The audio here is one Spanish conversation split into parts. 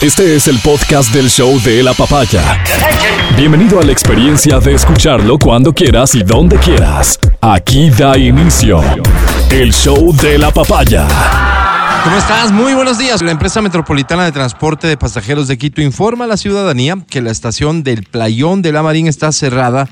Este es el podcast del show de la papaya. Bienvenido a la experiencia de escucharlo cuando quieras y donde quieras. Aquí da inicio el show de la papaya. ¿Cómo estás? Muy buenos días. La empresa metropolitana de transporte de pasajeros de Quito informa a la ciudadanía que la estación del Playón de la Marín está cerrada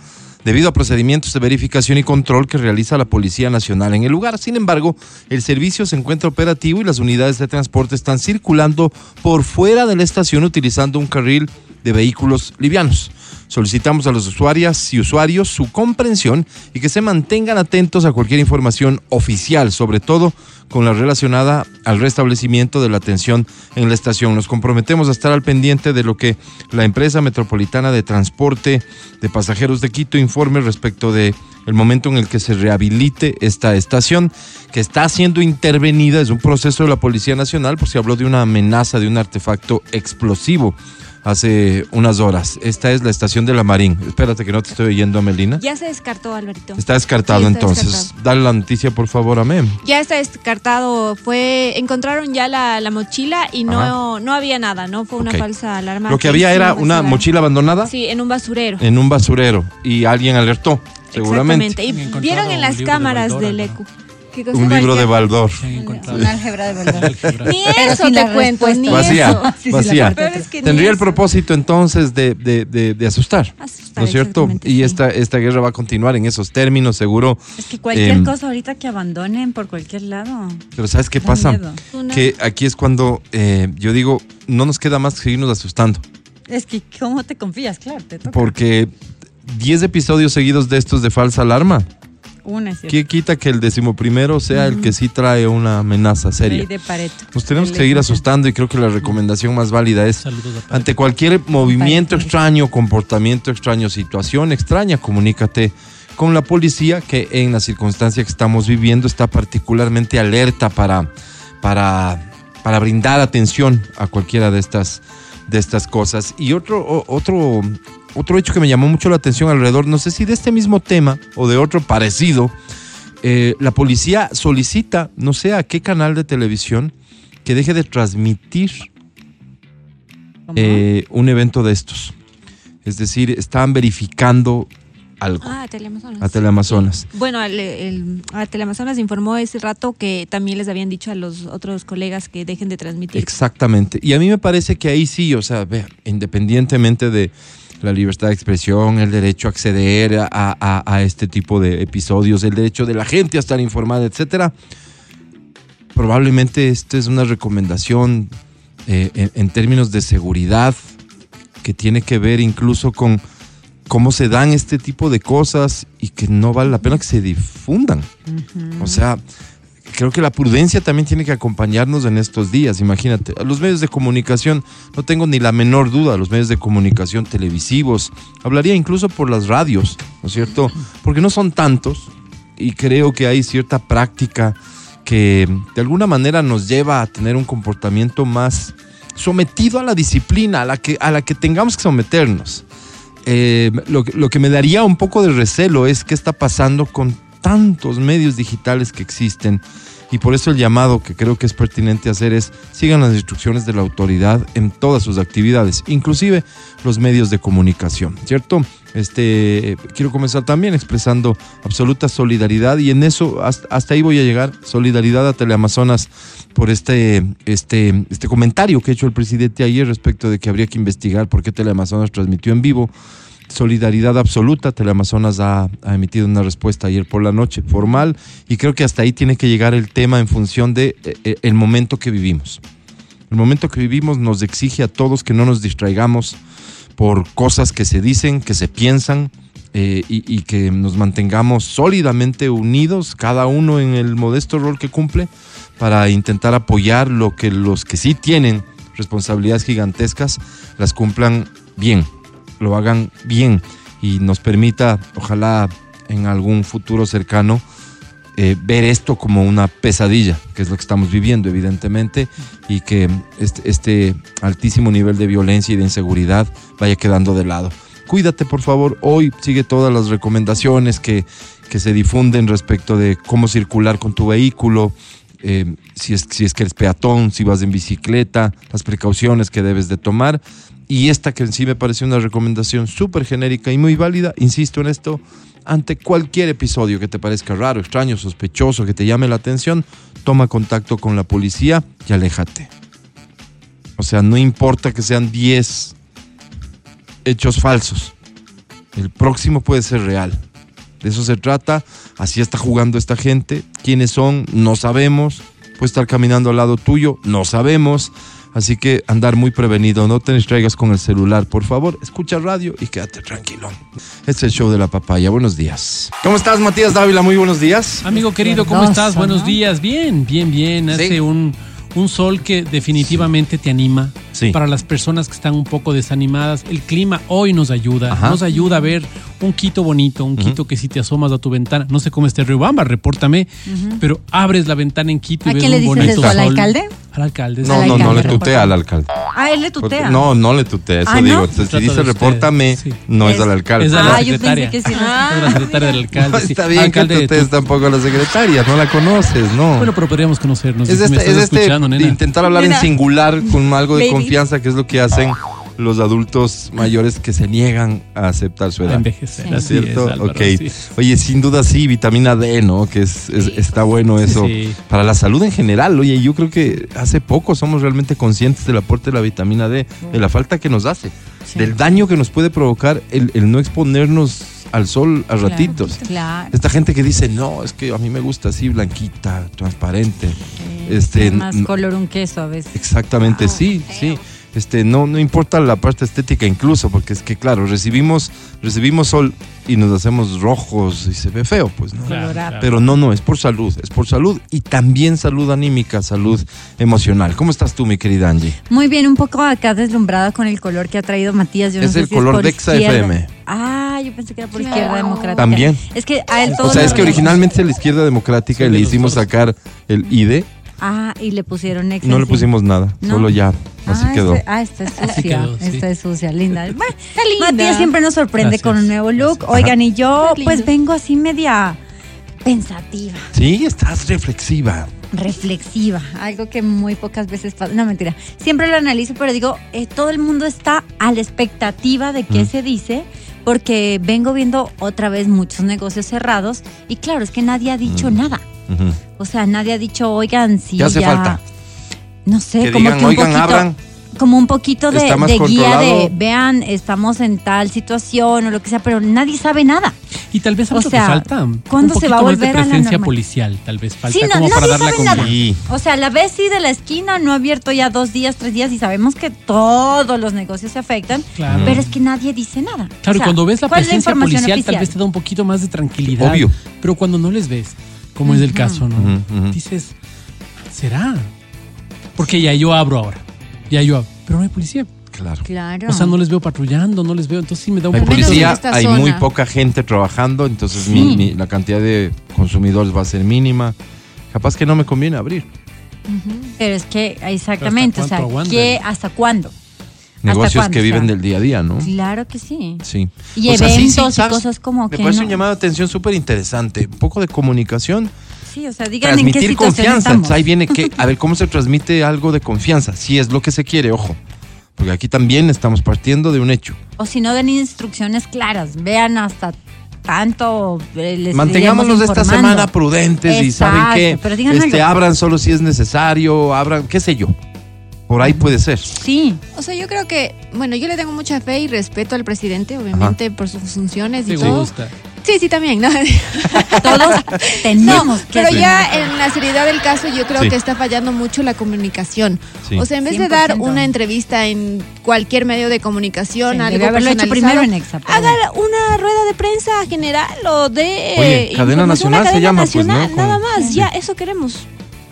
debido a procedimientos de verificación y control que realiza la Policía Nacional en el lugar. Sin embargo, el servicio se encuentra operativo y las unidades de transporte están circulando por fuera de la estación utilizando un carril de vehículos livianos. Solicitamos a los usuarias y usuarios su comprensión y que se mantengan atentos a cualquier información oficial, sobre todo con la relacionada al restablecimiento de la atención en la estación. Nos comprometemos a estar al pendiente de lo que la empresa metropolitana de transporte de pasajeros de Quito informe respecto de el momento en el que se rehabilite esta estación que está siendo intervenida. Es un proceso de la Policía Nacional, por si habló de una amenaza de un artefacto explosivo hace unas horas. Esta es la estación de la Marín. Espérate que no te estoy oyendo, Melina. Ya se descartó, Alberto. Está descartado Sí, está entonces. descartado. Dale la noticia, por favor, a Mem. Ya está descartado. Fue, encontraron ya la, la mochila y no, no había nada, ¿no? Fue una Ok. falsa alarma. Lo que había era una basura. mochila abandonada Sí, en un basurero. en un basurero y alguien alertó, seguramente. Exactamente. Y vieron en las de cámaras Baldor, del ¿no? ECU. Un libro de Baldor. Una álgebra de. Álgebra. Ni eso te la cuento, ni. Vacía, eso. Sí, sí, vacía. es que Tendría el eso. propósito entonces de, de- de- de asustar, Asustar, ¿no es cierto? Y sí. esta, esta guerra va a continuar en esos términos, seguro. Es que cualquier Em, cosa ahorita que abandonen por cualquier lado. Pero ¿sabes qué pasa? Una- Que aquí es cuando eh, yo digo, no nos queda más que seguirnos asustando. Es que, ¿cómo te confías? Claro, te toca. Porque 10 episodios seguidos de estos de falsa alarma, Una es. ¿qué quita que el decimoprimero sea el que sí trae una amenaza Ley seria? de Pareto. Nos tenemos que seguir asustando y creo que la recomendación más válida es ante cualquier movimiento Pareto. extraño, comportamiento extraño, situación extraña, comunícate con la policía que en la circunstancia que estamos viviendo está particularmente alerta para, para, para brindar atención a cualquiera de estas, de estas cosas. Y otro, otro, otro hecho que me llamó mucho la atención alrededor, no sé si de este mismo tema o de otro parecido, eh, la policía solicita, no sé a qué canal de televisión, que deje de transmitir eh, un evento de estos. Es decir, estaban verificando algo Ah, Teleamazonas. a Teleamazonas. Bueno, el, el- a Teleamazonas informó ese rato que también les habían dicho a los otros colegas que dejen de transmitir. Exactamente. Y a mí me parece que ahí sí, o sea, vea, independientemente de la libertad de expresión, el derecho a acceder a, a- a este tipo de episodios, el derecho de la gente a estar informada, etcétera, probablemente esta es una recomendación eh, en, en términos de seguridad que tiene que ver incluso con cómo se dan este tipo de cosas y que no vale la pena que se difundan. O sea, creo que la prudencia también tiene que acompañarnos en estos días. Imagínate, los medios de comunicación, no tengo ni la menor duda, los medios de comunicación televisivos, hablaría incluso por las radios, ¿no es cierto? Porque no son tantos y creo que hay cierta práctica que de alguna manera nos lleva a tener un comportamiento más sometido a la disciplina, a la que, a la que tengamos que someternos. Eh, lo, lo que me daría un poco de recelo es qué está pasando con tantos medios digitales que existen. Y por eso el llamado que creo que es pertinente hacer es sigan las instrucciones de la autoridad en todas sus actividades, inclusive los medios de comunicación, ¿cierto? Este, quiero comenzar también expresando absoluta solidaridad y en eso hasta, hasta ahí voy a llegar, solidaridad a Teleamazonas por este, este, este comentario que ha hecho el presidente ayer respecto de que habría que investigar por qué Teleamazonas transmitió en vivo. Solidaridad absoluta, Teleamazonas ha, ha emitido una respuesta ayer por la noche, formal, y creo que hasta ahí tiene que llegar el tema en función de eh, eh, el momento que vivimos. El momento que vivimos nos exige a todos que no nos distraigamos por cosas que se dicen, que se piensan, eh, y, y que nos mantengamos sólidamente unidos, cada uno en el modesto rol que cumple, para intentar apoyar lo que los que sí tienen responsabilidades gigantescas las cumplan bien, lo hagan bien y nos permita, ojalá en algún futuro cercano, eh, ver esto como una pesadilla, que es lo que estamos viviendo, evidentemente, y que este, este altísimo nivel de violencia y de inseguridad vaya quedando de lado. Cuídate, por favor. Hoy sigue todas las recomendaciones que, que se difunden respecto de cómo circular con tu vehículo, eh, si, es, si es que eres peatón, si vas en bicicleta, las precauciones que debes de tomar. Y esta que en sí me pareció una recomendación súper genérica y muy válida, insisto en esto, ante cualquier episodio que te parezca raro, extraño, sospechoso, que te llame la atención, toma contacto con la policía y aléjate. O sea, no importa que sean 10 hechos falsos. El próximo puede ser real. De eso se trata. Así está jugando esta gente. ¿Quiénes son? No sabemos. Puede estar caminando al lado tuyo. No sabemos. Así que andar muy prevenido. No te distraigas con el celular, por favor. Escucha radio y quédate tranquilo. Este es el show de la papaya. Buenos días. ¿Cómo estás, Matías Dávila? Muy buenos días. Amigo querido, ¿cómo estás? Buenos ¿no? días. Bien, bien, bien. Hace Sí. un, un sol que definitivamente te anima. Sí. Para las personas que están un poco desanimadas, el clima hoy nos ayuda. Ajá. Nos ayuda a ver un Quito bonito, un Quito que si te asomas a tu ventana, no sé cómo esté Riobamba, repórtame, pero abres la ventana en Quito y ¿A ves quién le un dices bonito eso? ¿Al sol. alcalde? Al alcalde. No, no, no le tutea al alcalde. Ah, él le tutea. No, no le tutea. Eso Ah, ¿no? digo. Se Si dice repórtame, sí. no es, Es- al alcalde. Es a la Ah, yo secretaria. pensé que sí. Es la secretaria del alcalde. sí. Está bien Alcalde que tutees tu- tampoco a la secretaria, no la conoces, no. Bueno, pero podríamos conocernos. es si me este, estás es este nena. intentar hablar en singular con algo de confianza, que es lo que hacen los adultos mayores que se niegan a aceptar su A edad. envejecer. Sí. Así es, ¿Cierto? Álvaro, ok. sí. Oye, sin duda sí, vitamina D, ¿no? Que es, es- está bueno eso. Sí. Para la salud en general, oye, yo creo que hace poco somos realmente conscientes del aporte de la vitamina D, de la falta que nos hace, Sí. del daño que nos puede provocar el, el no exponernos al sol a ratitos. Claro. Esta gente que dice, no, es que a mí me gusta así, blanquita, transparente. Este, Es más color un queso a veces. Exactamente, Wow, sí, feo. sí. Este, no, no importa la parte estética incluso, porque es que claro, recibimos, recibimos sol y nos hacemos rojos y se ve feo, pues no. Claro. Pero no, no, es por salud, es por salud y también salud anímica, salud emocional. ¿Cómo estás tú, mi querida Angie? Muy bien, un poco acá deslumbrada con el color que ha traído Matías. Yo no Es sé el si color de Exa izquierda. FM. Ah, yo pensé que era por Claro. izquierda democrática. También. Es que a él O todo sea, lo es que originalmente es la izquierda democrática Sí, y le hicimos sacar el ID Ah, y le pusieron ex. y no le pusimos nada, No. solo ya, así ah, quedó. este- ah, esta es sucia. quedó, sí. Esta es sucia, linda. Bueno, linda. Matías siempre nos sorprende Gracias, con un nuevo look. gracias. Oigan, y yo pues vengo así media pensativa, Sí, estás reflexiva. reflexiva, algo que muy pocas veces pasa. No, mentira. Siempre lo analizo, pero digo, eh, todo el mundo está a la expectativa de qué Mm. se dice. Porque vengo viendo otra vez muchos negocios cerrados y claro, es que nadie ha dicho Mm. nada. O sea, nadie ha dicho, oigan, si ¿Qué hace ya... falta? No sé, Que como digan, que un oigan, poquito, abran. como un poquito de, guía de, vean, estamos en tal situación o lo que sea, pero nadie sabe nada. Y tal vez O ¿sabes lo sea, que falta? ¿cuándo un se va a poquito más volver de a la presencia policial, tal vez falta Sí, no, como para dar la nada. Sí. O sea, la Bessie de la esquina no ha abierto ya dos días, tres días y sabemos que todos los negocios se afectan, Claro. pero es que nadie dice nada. Claro, O sea, cuando ves la ¿cuál es presencia policial, tal vez te da un poquito más de tranquilidad. Obvio. Pero cuando no les ves, como es el caso, ¿no? Dices, ¿será? Porque ya yo abro ahora. Ya yo abro. Pero no hay policía. Claro. Claro. O sea, no les veo patrullando, no les veo. Entonces sí me da un Hay de- en policía, hay zona. muy poca gente trabajando, entonces Sí. mi- mi- la cantidad de consumidores va a ser mínima. Capaz que no me conviene abrir. Pero es que exactamente, o ¿Hasta sea? ¿qué, ¿hasta cuándo? Negocios cuándo? que O sea, viven del día a día, ¿no? Claro que sí. Sí. Y O sea, sí, sí, eventos y ¿sabes? cosas como Me que parece no- un llamado de atención súper interesante. Un poco de comunicación. Sí, o sea, digan en qué transmitir situación confianza. estamos. Ahí viene que, a ver, ¿cómo se transmite algo de confianza? Si es lo que se quiere, ojo. Porque aquí también estamos partiendo de un hecho. O si no, den instrucciones claras. Vean hasta tanto. eh, les Mantengámonos esta semana prudentes y saben Exacto, que este, abran solo si es necesario, abran, qué sé yo. Por ahí puede ser. Sí, O sea, yo creo que, bueno, yo le tengo mucha fe y respeto al presidente, obviamente, por sus funciones y Te todo. gusta. Sí, sí, también, ¿no? todos tenemos que. Pero ya en la seriedad del caso, yo creo Sí. que está fallando mucho la comunicación. Sí. O sea, en vez de dar 100%. una entrevista en cualquier medio de comunicación, Sí, algo haberlo hecho primero en Exa, haga una rueda de prensa general o de Oye, cadena información, nacional se llama, pues, ¿no? nacional, nada Con- más, Sí. ya eso queremos.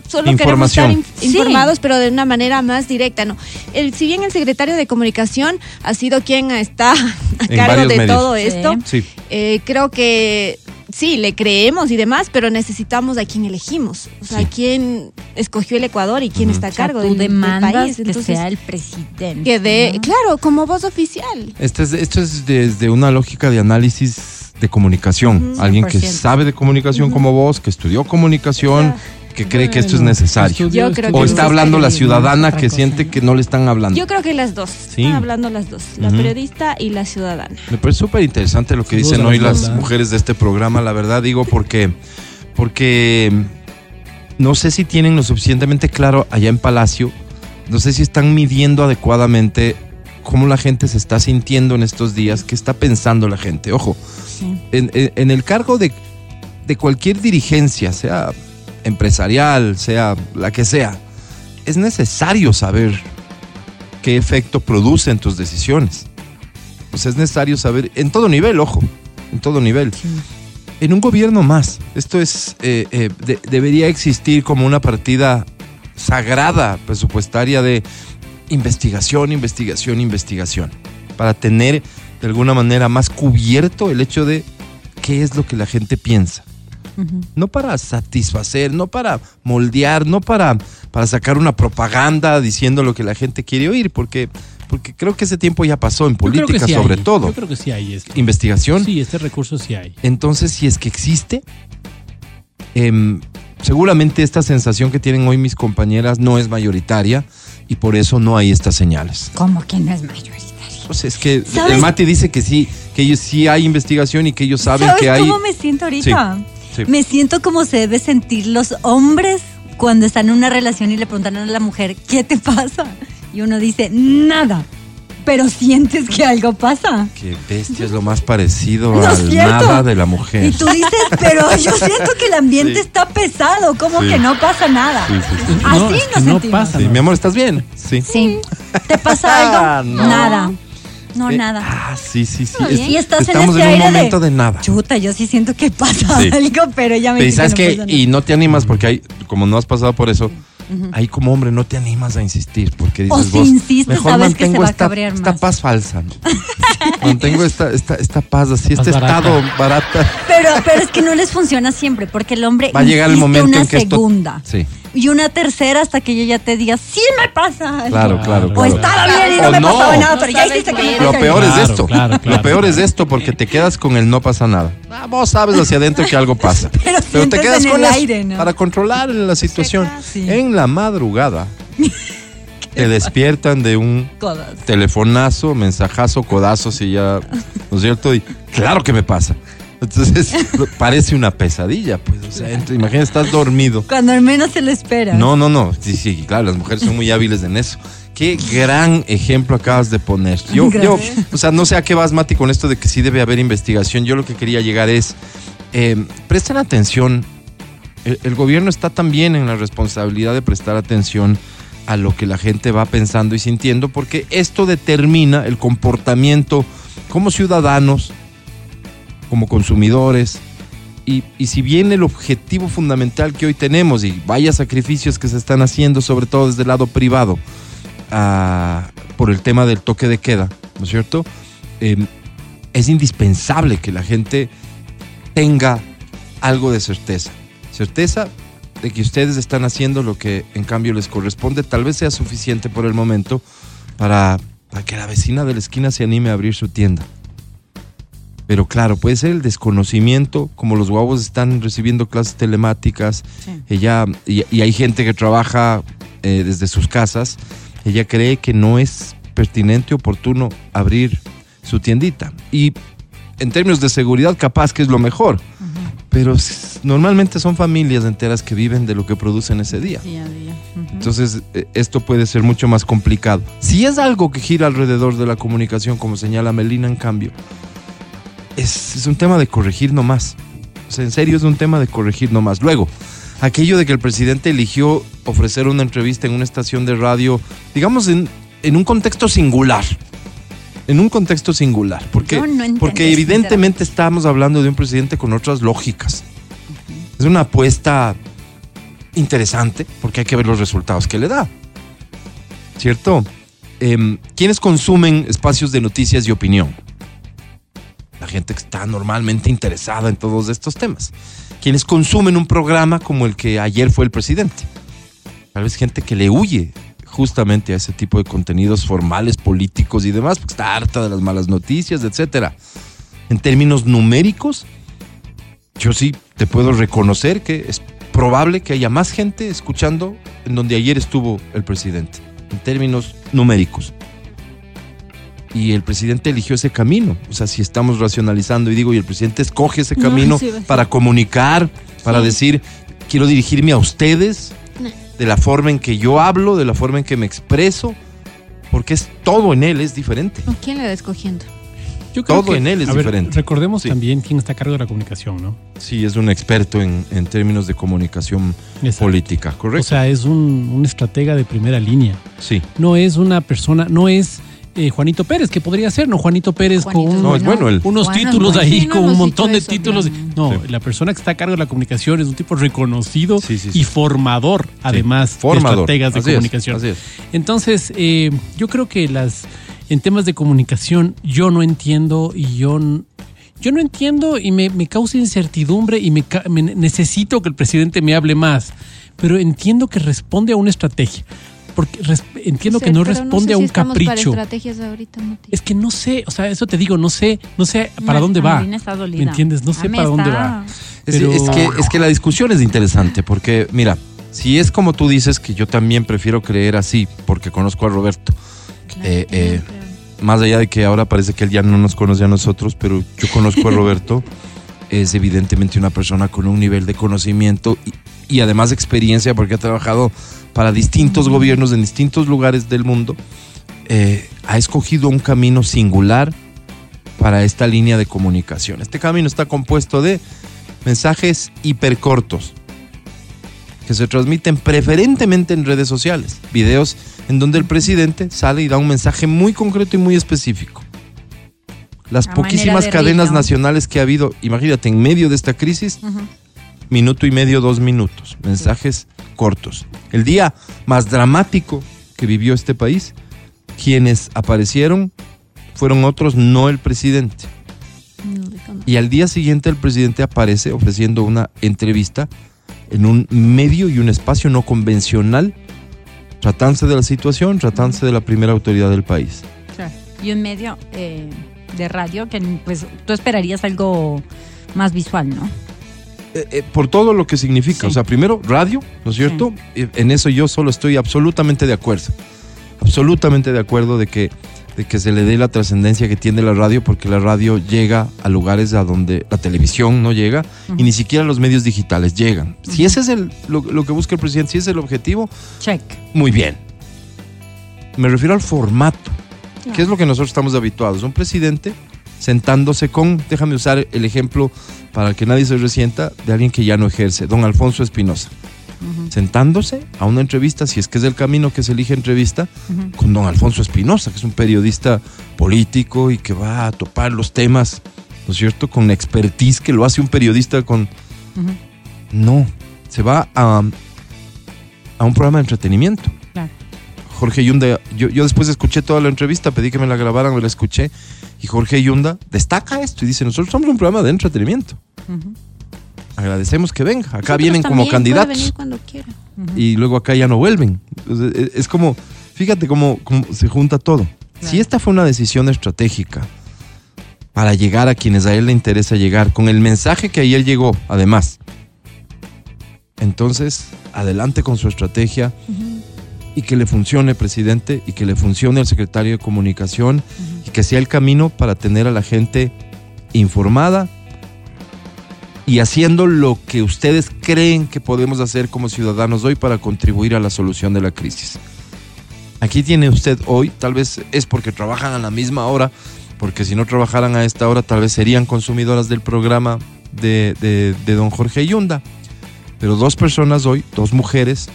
Solo Información. queremos estar in- Sí. informados, pero de una manera más directa. No, el, si bien el secretario de comunicación ha sido quien está a En cargo de medios. todo Sí. esto, Sí. eh, creo que sí, le creemos y demás, pero necesitamos a quien elegimos, o sea, Sí. a quién escogió el Ecuador y quién está a O sea, cargo tú del, país. que Entonces, sea el presidente. que ¿no? claro, como voz oficial. Este es, esto es desde una lógica de análisis de comunicación. Alguien que 100%. sabe de comunicación como vos, que estudió comunicación, que cree que esto es necesario. Yo creo O que está sí. hablando la ciudadana que cosa. siente que no le están hablando. Yo creo que las dos. Sí. Están hablando las dos. La periodista y la ciudadana. Me parece súper interesante lo que dicen hoy las mujeres de este programa, la verdad digo, porque, porque no sé si tienen lo suficientemente claro allá en Palacio, no sé si están midiendo adecuadamente cómo la gente se está sintiendo en estos días, qué está pensando la gente. Ojo, Sí. en, en- en el cargo de, de cualquier dirigencia, sea empresarial, sea la que sea, es necesario saber qué efecto producen tus decisiones. Pues es necesario saber, en todo nivel, ojo, en todo nivel. En un gobierno más, esto es, eh, eh, de- debería existir como una partida sagrada presupuestaria de investigación, investigación, investigación, para tener de alguna manera más cubierto el hecho de qué es lo que la gente piensa. No para satisfacer, no para moldear, no para, para sacar una propaganda diciendo lo que la gente quiere oír, porque, porque creo que ese tiempo ya pasó en política sí sobre hay. todo. Yo creo que sí hay esto. Investigación. Sí, este recurso sí hay. Entonces, si es que existe, em, seguramente esta sensación que tienen hoy mis compañeras no es mayoritaria y por eso no hay estas señales. ¿Cómo que no es mayoritario? Pues es que ¿Sabes? el Mati dice que sí, que ellos sí hay investigación y que ellos saben ¿Sabes que hay. cómo me siento ahorita? Sí. Me siento como se debe sentir los hombres cuando están en una relación y le preguntan a la mujer, ¿qué te pasa? Y uno dice, nada. Pero sientes que algo pasa. Que bestia es lo más parecido ¿No al cierto? nada de la mujer. Y tú dices, pero yo siento que el ambiente Sí. está pesado, como Sí. que no pasa nada. Sí, sí, sí. Así No, es que nos no sentimos. pasa. Sí, mi amor, ¿estás bien? Sí. Sí. ¿Te pasa algo? No. Nada. No, Eh, nada. Ah, sí, sí, sí. Está Es- bien. Y estás en estamos en, un aire momento de, nada. Chuta, yo sí siento que pasa Sí. algo, pero ella me Pero dice ¿sabes que no qué? pasa Y no te animas porque hay, como no has pasado por eso, ahí como hombre no te animas a insistir porque dices O si vos, insistes, mejor sabes que se mantengo va a esta, cabrear esta más. paz falsa. ¿no? mantengo esta, esta, esta paz así, Paz este barata. estado barata. Pero, pero es que no les funciona siempre, porque el hombre Va a llegar el momento una en que esto- segunda Sí, y una tercera hasta que yo ya te diga, sí me pasa algo". claro, claro. O claro. estaba bien y no O me no. pasaba nada, pero No ya hiciste que me Lo peor es esto. claro, claro. Lo peor es esto porque te quedas con el no pasa nada. Ah, vos sabes hacia adentro que algo pasa. Pero te quedas en con el eso aire, ¿no? para controlar la situación. Sí. En la madrugada te despiertan de un telefonazo, mensajazo, codazo, si ya, ¿no es cierto? Y claro que me pasa. Entonces, parece una pesadilla, pues. O sea, ent- imagina, estás dormido. Cuando al menos se lo espera. No, no, no. Sí, sí, claro, las mujeres son muy hábiles en eso. Qué gran ejemplo acabas de poner. Yo, yo, o sea, no sé a qué vas, Mati, con esto de que sí debe haber investigación. Yo lo que quería llegar es, eh, presten atención. El, el gobierno está también en la responsabilidad de prestar atención a lo que la gente va pensando y sintiendo, porque esto determina el comportamiento como ciudadanos, como consumidores. Y, y si bien el objetivo fundamental que hoy tenemos y vaya sacrificios que se están haciendo, sobre todo desde el lado privado, ah, por el tema del toque de queda, ¿no es cierto? Eh, es indispensable que la gente tenga algo de certeza. Certeza de que ustedes están haciendo lo que en cambio les corresponde, tal vez sea suficiente por el momento para, para que la vecina de la esquina se anime a abrir su tienda. Pero claro, puede ser el desconocimiento, como los guavos están recibiendo clases telemáticas, Sí. ella, y, y hay gente que trabaja eh, desde sus casas, ella cree que no es pertinente, oportuno abrir su tiendita. Y en términos de seguridad, capaz que es lo mejor. Pero normalmente son familias enteras que viven de lo que producen ese día. Día a día. Entonces, eh, esto puede ser mucho más complicado. Si es algo que gira alrededor de la comunicación, como señala Melina, en cambio, es, es un tema de corregir nomás. O sea, en serio es un tema de corregir nomás. Luego, aquello de que el presidente eligió ofrecer una entrevista en una estación de radio, digamos, en, en un contexto singular. En un contexto singular. Porque, no porque evidentemente estamos hablando de un presidente con otras lógicas. Es una apuesta interesante porque hay que ver los resultados que le da. ¿Cierto? Em, ¿Quiénes consumen espacios de noticias y opinión? La gente que está normalmente interesada en todos estos temas. Quienes consumen un programa como el que ayer fue el presidente. Tal vez gente que le huye justamente a ese tipo de contenidos formales, políticos y demás, porque está harta de las malas noticias, etcétera. En términos numéricos, yo sí te puedo reconocer que es probable que haya más gente escuchando en donde ayer estuvo el presidente, en términos numéricos. Y el presidente eligió ese camino. O sea, si estamos racionalizando y digo, y el presidente escoge ese No, camino sí, para comunicar, para decir, quiero dirigirme a ustedes No. de la forma en que yo hablo, de la forma en que me expreso, porque es todo en él es diferente. ¿O ¿Quién le va escogiendo? Yo creo Todo que- en él es a ver, diferente. recordemos Sí. también quién está a cargo de la comunicación, ¿no? Sí, es un experto en, en términos de comunicación Exacto. política, O ¿correcto? sea, es un, un estratega de primera línea. sí. No es una persona, no es eh, Juanito Pérez, que podría ser, ¿no? Juanito Pérez Juanito con No, es bueno unos Bueno, títulos bueno. ahí, Sí, no con un montón de eso, títulos. bien. No, Sí. la persona que está a cargo de la comunicación es un tipo reconocido Sí, sí, sí. y formador, además, de estrategas de Así es, comunicación. así es. Entonces, eh, yo creo que las en temas de comunicación yo no entiendo y yo, yo no entiendo y me, me causa incertidumbre y me, me necesito que el presidente me hable más, pero entiendo que responde a una estrategia, porque res- entiendo que no responde sé a un capricho. Para estrategias ahorita, Mati. Es que no sé, o sea, eso te digo, no sé, no sé para dónde va. Marina está dolida. ¿Me entiendes? No sé para dónde está- va. Es, Pero- es que, es que la discusión es interesante porque, mira, si es como tú dices, que yo también prefiero creer así, porque conozco a Roberto, eh, eh, más allá de que ahora parece que él ya no nos conoce a nosotros, pero yo conozco a Roberto, es evidentemente una persona con un nivel de conocimiento y, y además experiencia, porque ha trabajado para distintos gobiernos en distintos lugares del mundo, eh, ha escogido un camino singular para esta línea de comunicación. Este camino está compuesto de mensajes hipercortos que se transmiten preferentemente en redes sociales, videos en donde el presidente sale y da un mensaje muy concreto y muy específico. Las poquísimas cadenas nacionales que ha habido, imagínate, en medio de esta crisis. Minuto y medio, dos minutos, mensajes cortos. El día más dramático que vivió este país, quienes aparecieron fueron otros, no el presidente. Y al día siguiente el presidente aparece ofreciendo una entrevista en un medio y un espacio no convencional, tratándose de la situación, tratándose de la primera autoridad del país. Y un medio eh, de radio que pues tú esperarías algo más visual, ¿no? Eh, eh, por todo lo que significa. Sí. O sea, primero, radio, ¿no es cierto? En eso yo solo estoy absolutamente de acuerdo. Absolutamente de acuerdo de que, de que se le dé la trascendencia que tiene la radio, porque la radio llega a lugares a donde la televisión no llega y ni siquiera los medios digitales llegan. Si ese es el, lo, lo que busca el presidente, si ese es el objetivo, Check. muy bien. Me refiero al formato, que es lo que nosotros estamos habituados. Un presidente sentándose con, déjame usar el ejemplo para que nadie se resienta, de alguien que ya no ejerce, don Alfonso Espinosa. Sentándose a una entrevista, si es que es el camino que se elige entrevista, con don Alfonso Espinosa, que es un periodista político y que va a topar los temas, ¿no es cierto?, con la expertise que lo hace un periodista con... No, se va a, a un programa de entretenimiento. Claro. Jorge Yunda, yo, yo después escuché toda la entrevista, pedí que me la grabaran, me la escuché, y Jorge Yunda destaca esto y dice, nosotros somos un programa de entretenimiento. Agradecemos que venga, acá Nosotros vienen como candidatos venir cuando quiera. y luego acá ya no vuelven. Entonces, e- es como, fíjate cómo, cómo se junta todo. Si esta fue una decisión estratégica para llegar a quienes a él le interesa llegar, con el mensaje que ahí él llegó, además, entonces adelante con su estrategia y que le funcione, presidente, y que le funcione al secretario de comunicación y que sea el camino para tener a la gente informada y haciendo lo que ustedes creen que podemos hacer como ciudadanos hoy para contribuir a la solución de la crisis. Aquí tiene usted hoy, tal vez es porque trabajan a la misma hora, porque si no trabajaran a esta hora tal vez serían consumidoras del programa de, de- de don Jorge Yunda. Pero dos personas hoy, dos mujeres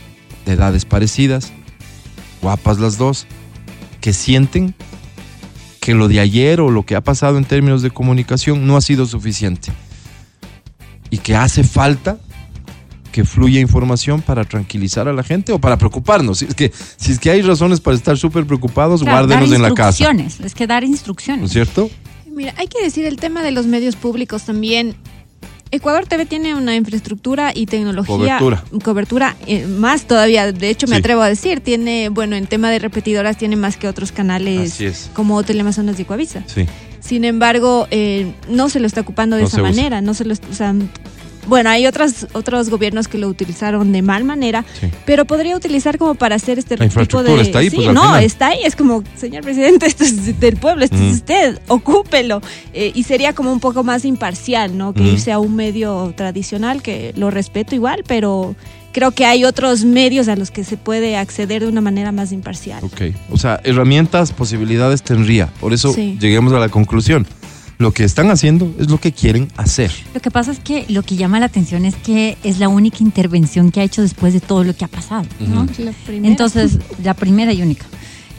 de edades parecidas, guapas las dos, que sienten que lo de ayer o lo que ha pasado en términos de comunicación no ha sido suficiente y que hace falta que fluya información para tranquilizar a la gente o para preocuparnos. Si es que, si es que hay razones para estar súper preocupados, Claro, guárdenos en la casa. instrucciones, Es que dar ¿No instrucciones. es cierto? Mira, hay que decir el tema de los medios públicos también. Ecuador TV tiene una infraestructura y tecnología. Cobertura. Cobertura, eh, más todavía. De hecho, me Sí. atrevo a decir, tiene, bueno, en tema de repetidoras, tiene más que otros canales Así es. como Teleamazonas y Coavisa. Sí. Sin embargo, eh, no se lo está ocupando de No esa usa. manera. No se lo, o sea, bueno, hay otros otros gobiernos que lo utilizaron de mal manera, Sí. pero podría utilizar como para hacer este La tipo de está ahí, sí, pues, no, final. está ahí, es como, señor presidente, esto es del pueblo, esto Mm. es usted, ocúpelo. Eh, y sería como un poco más imparcial, ¿no? Que Mm. irse a un medio tradicional que lo respeto igual, pero creo que hay otros medios a los que se puede acceder de una manera más imparcial. Ok. O sea, herramientas, posibilidades tendría. Por eso Sí. lleguemos a la conclusión. Lo que están haciendo es lo que quieren hacer. Lo que pasa es que lo que llama la atención es que es la única intervención que ha hecho después de todo lo que ha pasado, ¿no? La primera. Entonces, la primera y única.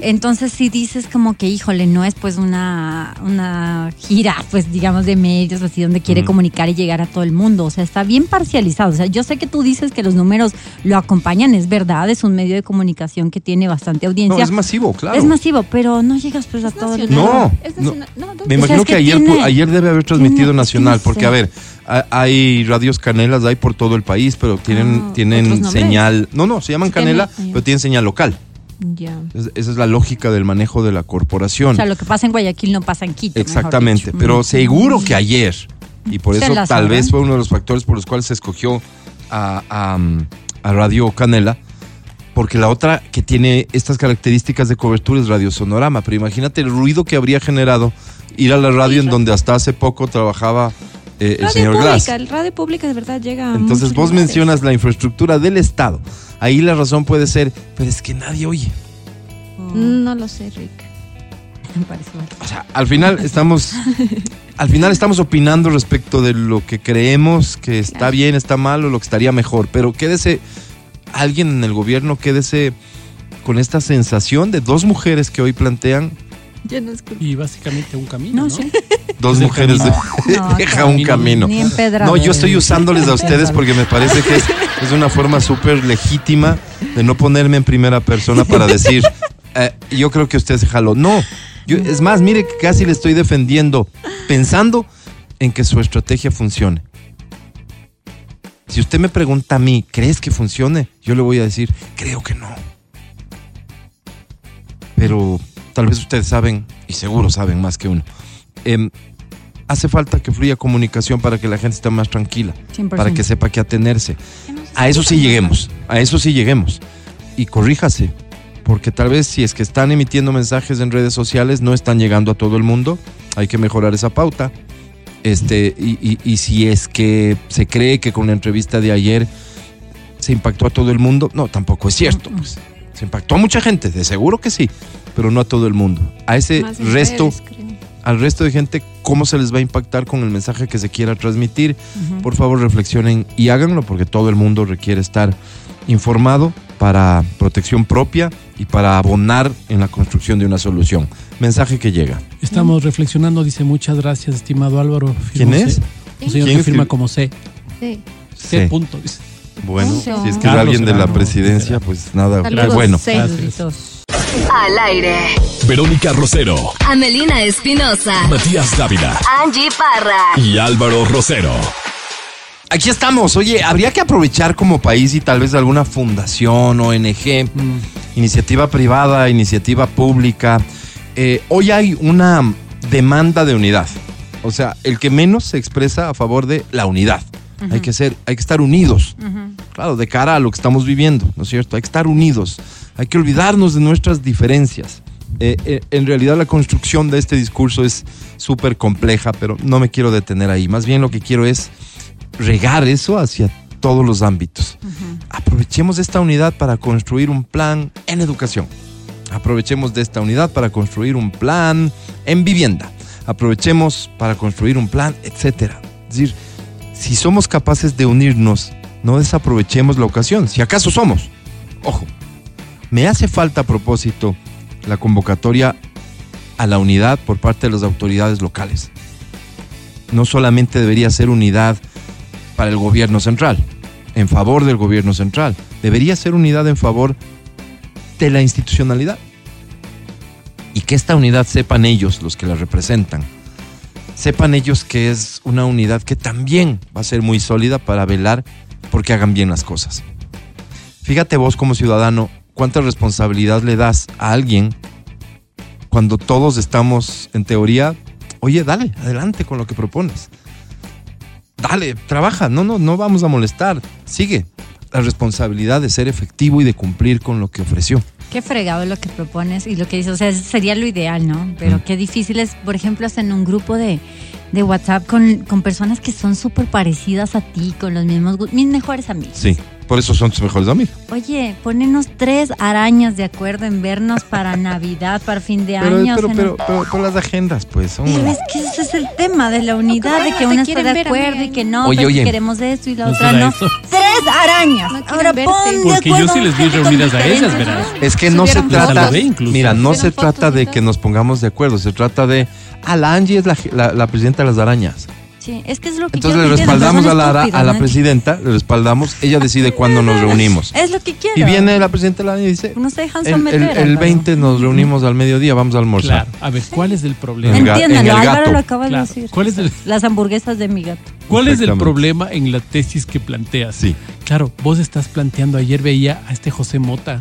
Entonces, si dices como que, híjole, no es pues una, una gira, pues digamos, de medios, así donde quiere comunicar y llegar a todo el mundo. O sea, está bien parcializado. O sea, yo sé que tú dices que los números lo acompañan, es verdad, es un medio de comunicación que tiene bastante No, audiencia. es masivo, claro. Es masivo, pero no llegas pues a Es todo el nacional. No, Es no. nacional. No. Me O imagino sea, es que, que ayer, tiene- pu- ayer debe haber transmitido tiene- nacional, no porque sé. a ver, ha- hay radios canelas, hay por todo el país, pero tienen, Ah, tienen señal. No, no, se llaman canela, pero tienen señal local. Ya. Es- esa es la lógica del manejo de la corporación. O sea, lo que pasa en Guayaquil no pasa en Quito. mejor Exactamente, dicho. pero seguro que ayer, y por eso tal vez fue uno de los factores por los cuales se escogió a, a, mm, a Radio Canela, porque la otra que tiene estas características de cobertura es Radio Sonorama, pero imagínate el ruido que habría generado ir a la radio en donde hasta hace poco trabajaba eh, el Radio señor pública, Glass. el radio pública de verdad llega a Entonces vos lugares. mencionas la infraestructura del Estado. Ahí la razón puede ser, pero es que nadie oye. Mm, No lo sé, Rick. Me parece mal. O sea, al final estamos al final estamos opinando respecto de lo que creemos que está Claro. bien, está mal o lo que estaría mejor, pero quédese alguien en el gobierno quédese con esta sensación de dos mujeres que hoy plantean Ya no escucho. Y básicamente un camino, No, ¿no? sí. dos mujeres de- camino. No, deja un camino. Ni empedrado. No, yo estoy usándoles a ustedes porque me parece que es, es una forma súper legítima de no ponerme en primera persona para decir, eh, yo creo que usted se jaló. No, yo, es más, mire que casi le estoy defendiendo pensando en que su estrategia funcione. Si usted me pregunta a mí, ¿crees que funcione? Yo le voy a decir, creo que no. Pero tal vez ustedes saben, y seguro saben más que uno. em, hace falta que fluya comunicación para que la gente esté más tranquila, 100%. para que sepa qué atenerse. A eso sí lleguemos, a eso sí lleguemos. Y corríjase, porque tal vez si es que están emitiendo mensajes en redes sociales no están llegando a todo el mundo, hay que mejorar esa pauta. Este, y, y- y si es que se cree que con la entrevista de ayer se impactó a todo el mundo, no, tampoco es cierto. Pues. Se impactó a mucha gente, de seguro que sí, pero no a todo el mundo. A ese Más resto al resto de gente cómo se les va a impactar con el mensaje que se quiera transmitir. Por favor, reflexionen y háganlo porque todo el mundo requiere estar informado para protección propia y para abonar en la construcción de una solución. Mensaje que llega. Estamos reflexionando, dice muchas gracias, estimado Álvaro. ¿Quién es? C. Un señor ¿Quién que firma como C. Sí. C. Sí. Punto. dice. Bueno, Sí. si es que es alguien de la presidencia, pues nada, Saludos, bueno. sí. Gracias. Al aire. Verónica Rosero, Amelina Espinosa. Matías Dávila Angie Parra. y Álvaro Rosero. Aquí estamos. Oye, habría que aprovechar como país y tal vez alguna fundación, ONG, Mm. iniciativa privada, iniciativa pública. Eh, hoy hay una demanda de unidad. O sea, el que menos se expresa a favor de la unidad. Hay que ser, hay que estar unidos. Claro, de cara a lo que estamos viviendo, ¿no es cierto? Hay que estar unidos. Hay que olvidarnos de nuestras diferencias. Eh, eh, en realidad la construcción de este discurso es súper compleja, pero no me quiero detener ahí. Más bien lo que quiero es regar eso hacia todos los ámbitos. Aprovechemos esta unidad para construir un plan en educación. Aprovechemos de esta unidad para construir un plan en vivienda. Aprovechemos para construir un plan, etcétera. Es decir, si somos capaces de unirnos, no desaprovechemos la ocasión. Si acaso somos. Ojo, me hace falta a propósito la convocatoria a la unidad por parte de las autoridades locales. No solamente debería ser unidad para el gobierno central, en favor del gobierno central, debería ser unidad en favor de la institucionalidad. Y que esta unidad sepan ellos, los que la representan, sepan ellos que es una unidad que también va a ser muy sólida para velar porque hagan bien las cosas. Fíjate vos como ciudadano cuánta responsabilidad le das a alguien cuando todos estamos en teoría, oye, dale, adelante con lo que propones. dale, trabaja, no, no, no vamos a molestar, sigue. La responsabilidad de ser efectivo y de cumplir con lo que ofreció. Qué fregado lo que propones y lo que dices. O sea, sería lo ideal, ¿no? Pero Mm. qué difícil es, por ejemplo, hasta en un grupo de, de WhatsApp con, con personas que son súper parecidas a ti, con los mismos mis mejores amigos. Sí, por eso son tus mejores amigos. Oye, ponernos tres arañas de acuerdo en vernos para Navidad, para fin de Pero, año. pero, pero, pero, pero las agendas, pues, son... Pero es que ese es el tema de la unidad, ¿Cómo de que una está de acuerdo y que no, Oye, pero que oye. queremos esto y la No otra no. eso. ¡Tres arañas! No Ahora verte. pon de Porque yo sí les vi reunidas a ellas, verás. Es que no se trata, mira, no se trata de que nos pongamos de acuerdo, se trata de, ah, la Angie es la, la- la presidenta de las arañas. Sí, es que es lo que Entonces le respaldamos a la, a la presidenta, le respaldamos, ella decide cuándo nos reunimos. Es lo que quiero. Y viene la presidenta de la araña y dice, No se dejan el, someter. el- el Álvaro. 20 nos reunimos al mediodía, vamos a almorzar. Claro. A ver, ¿cuál es el problema? En ga- en Entiéndelo, el Álvaro lo acaba Claro. de decir. ¿Cuál es el, Las hamburguesas de mi gato. ¿Cuál es el problema en la tesis que planteas? Sí. Claro, vos estás planteando, ayer veía a este José Mota,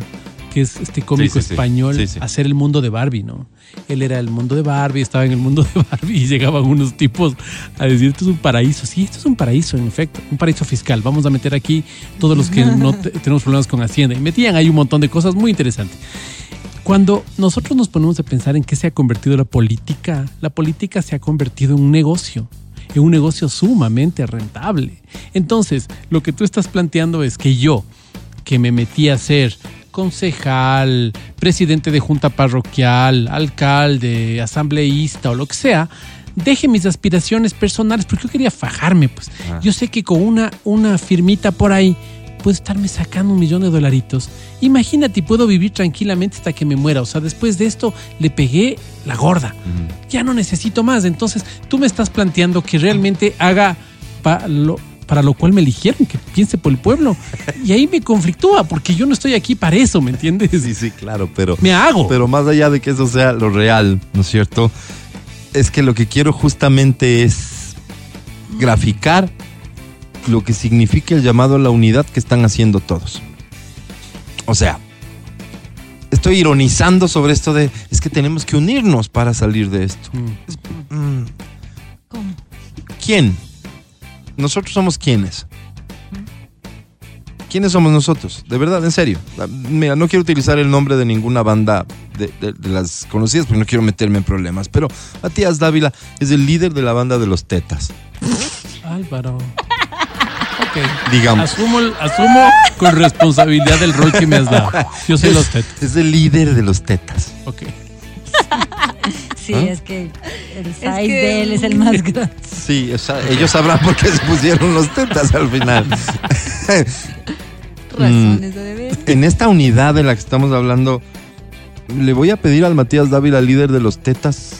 que es este cómico Sí, sí, sí. español, Sí, sí. hacer el mundo de Barbie, ¿no? Él era el mundo de Barbie, estaba en el mundo de Barbie y llegaban unos tipos a decir, esto es un paraíso. Sí, esto es un paraíso, en efecto, un paraíso fiscal. Vamos a meter aquí todos los que no te- tenemos problemas con Hacienda. Y metían ahí un montón de cosas muy interesantes. Cuando nosotros nos ponemos a pensar en qué se ha convertido la política, la política se ha convertido en un negocio, en un negocio sumamente rentable. Entonces, lo que tú estás planteando es que yo, que me metí a ser concejal, presidente de junta parroquial, alcalde, asambleísta o lo que sea, deje mis aspiraciones personales, porque yo quería fajarme, pues. Yo sé que con una, una firmita por ahí puedo estarme sacando un millón de dolaritos. Imagínate, puedo vivir tranquilamente hasta que me muera. O sea, después de esto le pegué la gorda. Ya no necesito más. Entonces, tú me estás planteando que realmente haga pa- lo- para lo cual me eligieron, que piense por el pueblo. Y ahí me conflictúa, porque yo no estoy aquí para eso, ¿me entiendes? Sí, sí, claro, pero... Me hago. Pero más allá de que eso sea lo real, ¿no es cierto? Es que lo que quiero justamente es graficar lo que significa el llamado a la unidad que están haciendo todos. O sea, estoy ironizando sobre esto de, es que tenemos que unirnos para salir de esto. Mm. Es- mm, ¿Quién? ¿Nosotros somos quiénes? ¿Quiénes somos nosotros? De verdad, en serio. Mira, no quiero utilizar el nombre de ninguna banda de, de- de las conocidas porque no quiero meterme en problemas. Pero Matías Dávila es el líder de la banda de los Tetas. Álvaro. Ok. Digamos. Asumo, asumo con responsabilidad del rol que me has dado. Yo soy los tetas. Es el líder de los Tetas. Ok. Sí, ¿Ah? es que el size que- de él es el más grande. Sí, o sea, ellos sabrán por qué se pusieron los Tetas al final. Razones de deber. en esta unidad de la que estamos hablando, le voy a pedir al Matías Dávila, líder de los tetas,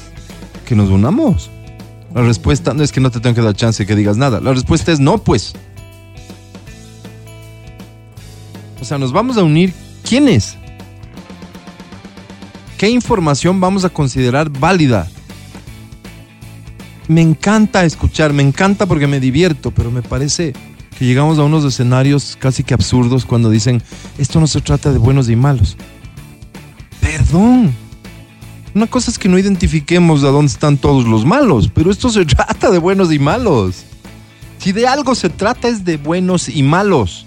que nos unamos. La respuesta no es que no te tengo que dar chance que digas nada. La respuesta es no, pues. O sea, nos vamos a unir. ¿Quiénes? ¿Qué información vamos a considerar válida? Me encanta escuchar, me encanta porque me divierto, pero me parece que llegamos a unos escenarios casi que absurdos cuando dicen, esto no se trata de buenos y malos. Perdón. Una cosa es que no identifiquemos a dónde están todos los malos, pero esto se trata de buenos y malos. Si de algo se trata es de buenos y malos.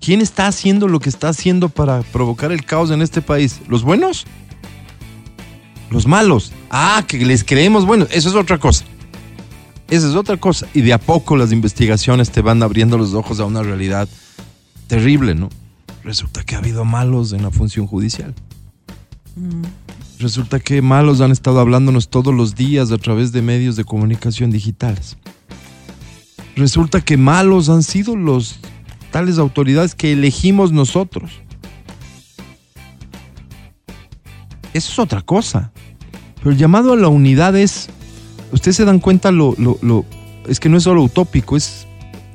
¿Quién está haciendo lo que está haciendo para provocar el caos en este país? ¿Los buenos? Los malos. Ah, que les creemos buenos. Eso es otra cosa. Esa es otra cosa. Y de a poco las investigaciones te van abriendo los ojos a una realidad terrible, ¿no? Resulta que ha habido malos en la función judicial. Resulta que malos han estado hablándonos todos los días a través de medios de comunicación digitales. Resulta que malos han sido los tales autoridades que elegimos nosotros. Eso es otra cosa. Pero el llamado a la unidad es, ustedes se dan cuenta lo, lo, lo- es que no es solo utópico, es,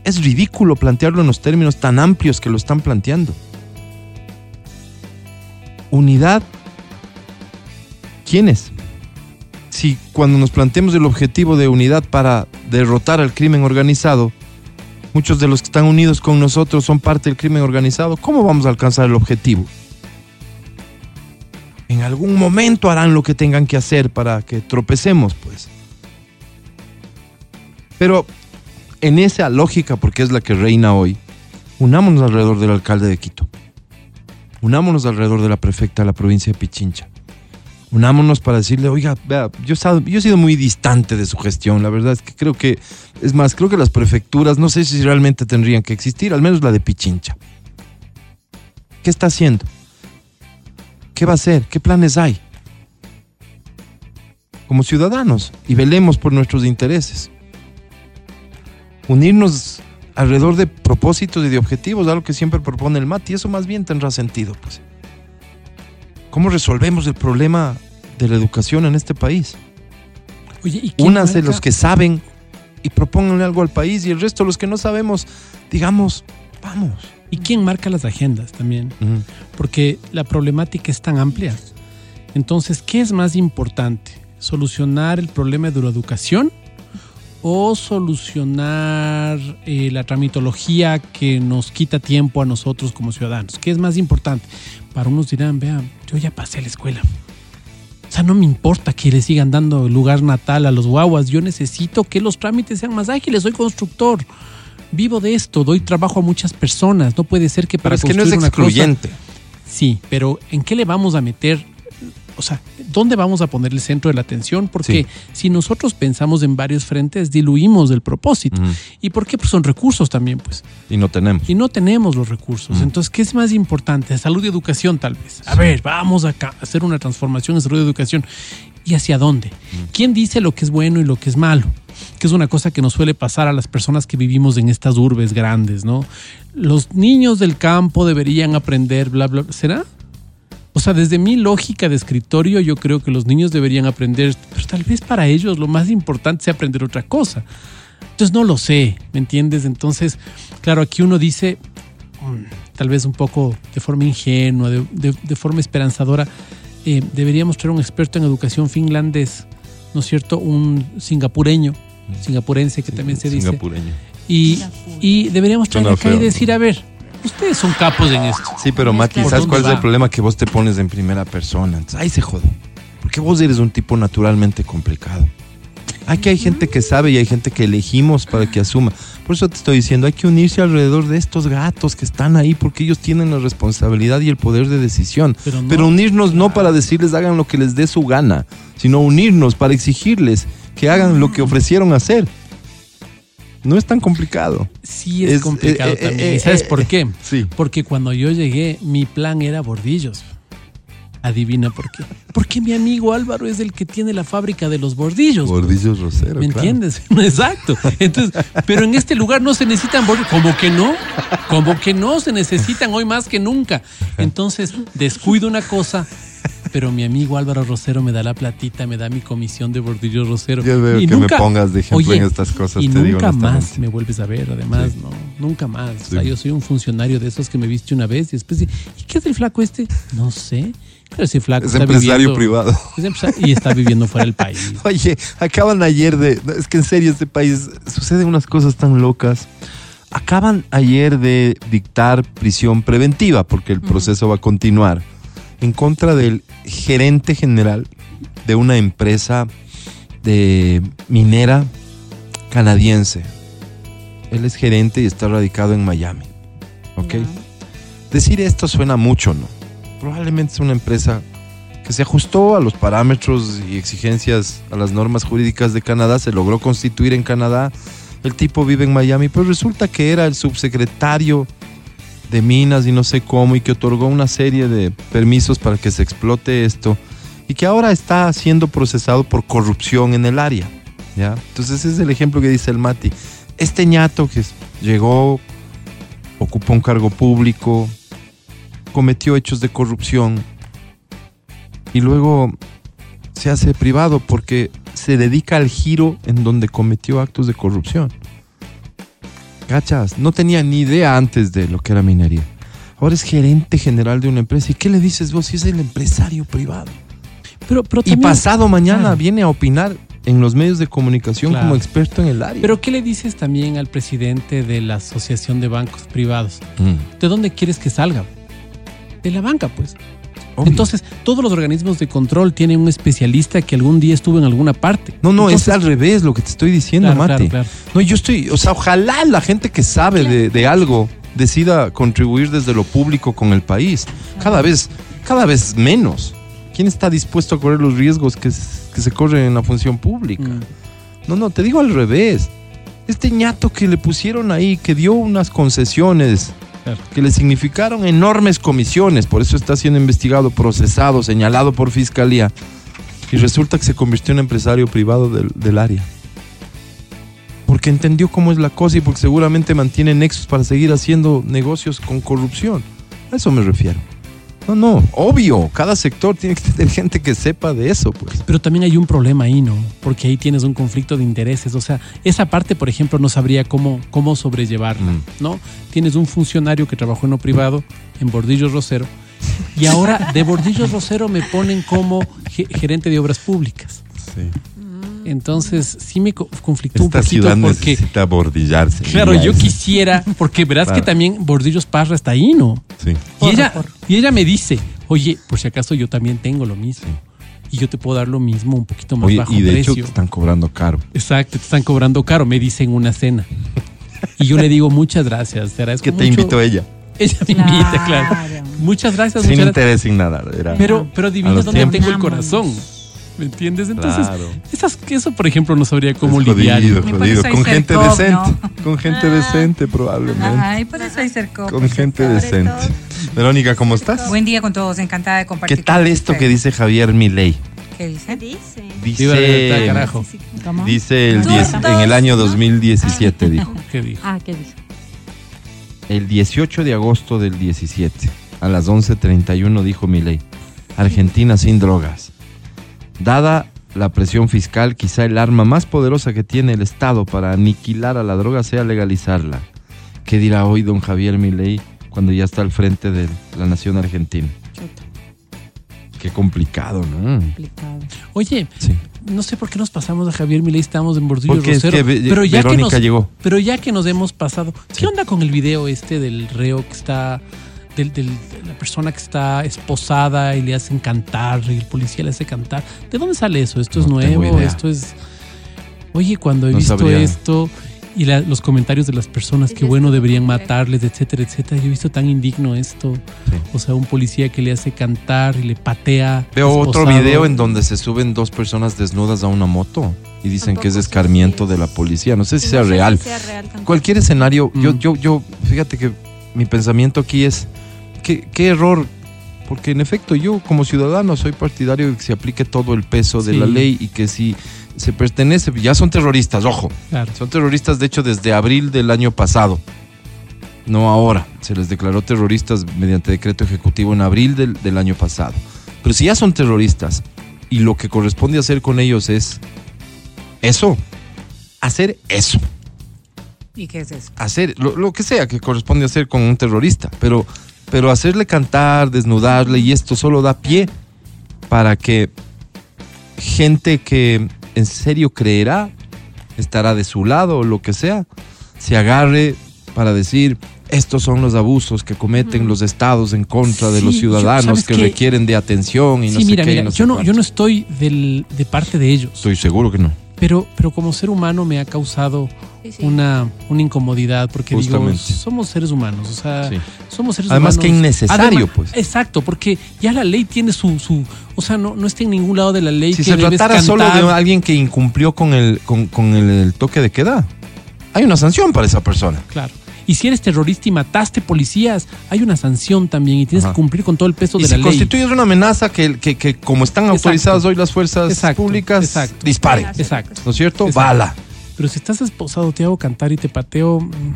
es ridículo plantearlo en los términos tan amplios que lo están planteando. Unidad, ¿quiénes? Si cuando nos planteemos el objetivo de unidad para derrotar al crimen organizado, muchos de los que están unidos con nosotros son parte del crimen organizado, ¿cómo vamos a alcanzar el objetivo? En algún momento harán lo que tengan que hacer para que tropecemos, pues. Pero en esa lógica, porque es la que reina hoy, unámonos alrededor del alcalde de Quito. Unámonos alrededor de la prefecta de la provincia de Pichincha. Unámonos para decirle, oiga, vea, yo, he sido muy distante de su gestión. La verdad es que creo que, es más, creo que las prefecturas, no sé si realmente tendrían que existir, al menos la de Pichincha. ¿Qué está haciendo? ¿Qué va a hacer? ¿Qué planes hay? Como ciudadanos y velemos por nuestros intereses. Unirnos alrededor de propósitos y de objetivos, algo que siempre propone el MAT, y eso más bien tendrá sentido. Pues. ¿Cómo resolvemos el problema de la educación en este país? Oye, ¿y Únanse marca? los que saben y propónganle algo al país, y el resto, los que no sabemos, digamos, vamos. ¿Y quién marca las agendas también? porque la problemática es tan amplia. Entonces, ¿qué es más importante? ¿Solucionar el problema de la educación o solucionar eh, la tramitología que nos quita tiempo a nosotros como ciudadanos? ¿Qué es más importante? Para unos dirán, vean, yo ya pasé a la escuela. O sea, no me importa que le sigan dando lugar natal a los guaguas. Yo necesito que los trámites sean más ágiles. Soy constructor. Vivo de esto, doy trabajo a muchas personas. No puede ser que Pero para es que no es construir una cosa- excluyente. Sí, pero ¿en qué le vamos a meter? O sea, ¿dónde vamos a poner el centro de la atención? Porque Sí. si nosotros pensamos en varios frentes, diluimos el propósito. ¿Y por qué? Pues son recursos también, pues. Y no tenemos. Y no tenemos los recursos. Entonces, ¿qué es más importante? Salud y educación, tal vez. A ver, vamos a hacer una transformación en salud y educación. ¿Y hacia dónde? ¿Quién dice lo que es bueno y lo que es malo? Que es una cosa que nos suele pasar a las personas que vivimos en estas urbes grandes, ¿no? Los niños del campo deberían aprender, bla, bla. bla. ¿Será? O sea, desde mi lógica de escritorio, yo creo que los niños deberían aprender, pero tal vez para ellos lo más importante sea aprender otra cosa. Entonces no lo sé, ¿me entiendes? Entonces, claro, aquí uno dice, mm, tal vez un poco de forma ingenua, de, de- de forma esperanzadora, eh, deberíamos traer un experto en educación finlandés, ¿no es cierto? Un singapureño, singapurense que también se dice. Singapureño. Y, y deberíamos traer acá y decir, a ver, ustedes son capos en esto. Sí, pero Mati, ¿Por ¿sabes cuál es va? el problema? Que vos te pones en primera persona. Entonces, ahí se jode. Porque vos eres un tipo naturalmente complicado. Aquí hay gente que sabe y hay gente que elegimos para que asuma. Por eso te estoy diciendo, hay que unirse alrededor de estos gatos que están ahí porque ellos tienen la responsabilidad y el poder de decisión. Pero Pero, no- unirnos no para decirles hagan lo que les dé su gana, sino unirnos para exigirles que hagan lo que ofrecieron hacer. No es tan complicado. Sí, es, Es, complicado eh, eh, también. eh, ¿Y sabes por qué? Sí. Porque cuando yo llegué, mi plan era bordillos. Adivina por qué. Porque mi amigo Álvaro es el que tiene la fábrica de los bordillos. Gordillos Rosero. ¿Me claro. entiendes? Exacto. Entonces, pero en este lugar no se necesitan bordillos. ¿Cómo que no? Como que no se necesitan hoy más que nunca. Entonces, descuido una cosa, pero mi amigo Álvaro Rosero me da la platita, me da mi comisión de bordillos Rosero. Yo veo que me pongas de ejemplo Oye, en estas cosas, Y te digo nunca más me vuelves a ver, además, Sí. no, nunca más. O sea, yo soy un funcionario de esos que me viste una vez y después, ¿y qué es el flaco este? No sé. Pero ese flaco Es está empresario viviendo- privado. es empresario y está viviendo fuera del país. Oye, acaban ayer de. Es que en serio, este país suceden unas cosas tan locas. Acaban ayer de dictar prisión preventiva, porque el proceso va a continuar, en contra del gerente general de una empresa de minera canadiense. Él es gerente y está radicado en Miami. ¿Ok? Decir esto suena mucho, ¿no? Probablemente es una empresa que se ajustó a los parámetros y exigencias a las normas jurídicas de Canadá, se logró constituir en Canadá, el tipo vive en Miami, pero resulta que era el subsecretario de minas y no sé cómo, y que otorgó una serie de permisos para que se explote esto, y que ahora está siendo procesado por corrupción en el área. ¿ya? Entonces ese es el ejemplo que dice el Mati. Este ñato que llegó, ocupó un cargo público, cometió hechos de corrupción, y luego se hace privado porque se dedica al giro en donde cometió actos de corrupción. ¿Cachas? No tenía ni idea antes de lo que era minería. Ahora es gerente general de una empresa. ¿Y qué le dices vos si es el empresario privado? Pero, pero Y pasado mañana Claro. viene a opinar en los medios de comunicación Claro. como experto en el área. Pero ¿qué le dices también al presidente de la Asociación de Bancos Privados? Mm. ¿De dónde quieres que salga? De la banca, pues. Obvio. Entonces, todos los organismos de control tienen un especialista que algún día estuvo en alguna parte. No, no, Entonces, es al revés lo que te estoy diciendo, Claro, Mati. claro, claro. No, yo estoy, o sea, ojalá la gente que sabe de, de algo decida contribuir desde lo público con el país. Cada vez, cada vez menos. ¿Quién está dispuesto a correr los riesgos que se corren en la función pública? Mm. No, no, te digo al revés. Este ñato que le pusieron ahí, que dio unas concesiones Que le significaron enormes comisiones, por eso está siendo investigado, procesado, señalado por fiscalía, y resulta que se convirtió en empresario privado del, del área. Porque entendió cómo es la cosa y porque seguramente mantiene nexos para seguir haciendo negocios con corrupción. A eso me refiero. No, no, obvio, cada sector tiene que tener gente que sepa de eso, pues. Pero también hay un problema ahí, ¿no? Porque ahí tienes un conflicto de intereses. O sea, esa parte, por ejemplo, no sabría cómo, cómo sobrellevarla, Mm. ¿no? Tienes un funcionario que trabajó en lo privado, en Bordillos Rosero, y ahora de Bordillos Rosero me ponen como ge- gerente de obras públicas. Entonces, sí me co- conflictó un poquito porque... bordillarse. Claro, yo quisiera, porque verás que Claro. también Bordillos Parra está ahí, ¿no? Sí. Y ella, y ella me dice, oye, por si acaso yo también tengo lo mismo. Y yo te puedo dar lo mismo, un poquito más Oye, bajo y de hecho precio. te están cobrando caro. Exacto, te están cobrando caro, me dicen una cena. Y yo le digo muchas gracias, te agradezco Que te mucho". invitó ella. Ella me invita, claro. Muchas gracias, Sin muchas gracias. interés, sin nada. Era. Pero, pero A adivina dónde tengo el corazón. ¿Me entiendes? Entonces, Claro. esas, eso, por ejemplo, no sabría cómo Es lidiar. jodido, jodido. Con gente decente. ¿no? Con gente decente, probablemente. Ay, por eso hay cerco. Con gente decente. Verónica, ¿cómo estás? Buen día con todos, encantada de compartir. ¿Qué tal esto que dice Javier Milei? ¿Qué dice? dice? Dice, dice el Dos, 10 dos, en el año ¿no? 2017, dijo. ¿Qué dijo? Ah, ¿qué dice? El 18 de agosto del 17, a las 11.31, dijo Milei, Argentina sin drogas. Dada la presión fiscal, quizá el arma más poderosa que tiene el Estado para aniquilar a la droga sea legalizarla. ¿Qué dirá hoy don Javier Milei cuando ya está al frente de la nación argentina? Qué complicado, ¿no? Complicado. Oye, Sí. no sé por qué nos pasamos a Javier Milei, estamos en Bordillo Porque es Rosero. que pero ya que Verónica nos, llegó. Pero ya que nos hemos pasado, ¿qué Sí. onda con el video este del reo que está, del, del- de la persona que está esposada y le hacen cantar y el policía le hace cantar? ¿De dónde sale eso? ¿Esto es No tengo nuevo? idea. ¿Esto es...? Oye, cuando he No visto sabría. esto y la- los comentarios de las personas que bueno deberían matarles, etcétera, etcétera, yo he visto tan indigno esto. Sí. O sea, un policía que le hace cantar y le patea. Veo otro video en donde se suben dos personas desnudas a una moto y dicen que es escarmiento de la policía. No sé si No sea real. sea real tampoco. Cualquier escenario, yo, Mm. yo, yo, fíjate que mi pensamiento aquí es, ¿qué, qué error? Porque en efecto yo como ciudadano soy partidario de que se aplique todo el peso de la ley y que si se pertenece, ya son terroristas, ojo, Claro. son terroristas de hecho desde abril del año pasado, no ahora, se les declaró terroristas mediante decreto ejecutivo en abril del, del año pasado. Pero si ya son terroristas y lo que corresponde hacer con ellos es eso, hacer eso ¿Y qué es eso? hacer lo, lo que sea que corresponde hacer con un terrorista, pero, pero hacerle cantar, desnudarle y esto solo da pie para que gente que en serio creerá, estará de su lado o lo que sea, se agarre para decir estos son los abusos que cometen los estados en contra de los ciudadanos ¿sabes que requieren de atención y no sé mira, qué. mira, no sé yo, no, yo no estoy del, de parte de ellos, Estoy seguro que no. Pero, pero como ser humano me ha causado Sí, sí. una, una incomodidad porque digo, Justamente. somos seres humanos, o sea, Sí. somos seres Además humanos. que innecesario, pues. Exacto, porque ya la ley tiene su, su o sea, no, no está en ningún lado de la ley Si que se debes tratara solo de alguien que incumplió con el, con, con el, el toque de queda, hay una sanción para esa persona. Claro. Y si eres terrorista y mataste policías, hay una sanción también y tienes Ajá. que cumplir con todo el peso Y de si la ley. constituyes una amenaza que, que, que como están Exacto. autorizadas hoy las fuerzas Exacto, públicas, exacto. dispare. Exacto. ¿No es cierto? Exacto. Bala. Pero si estás esposado, te hago cantar y te pateo, mm,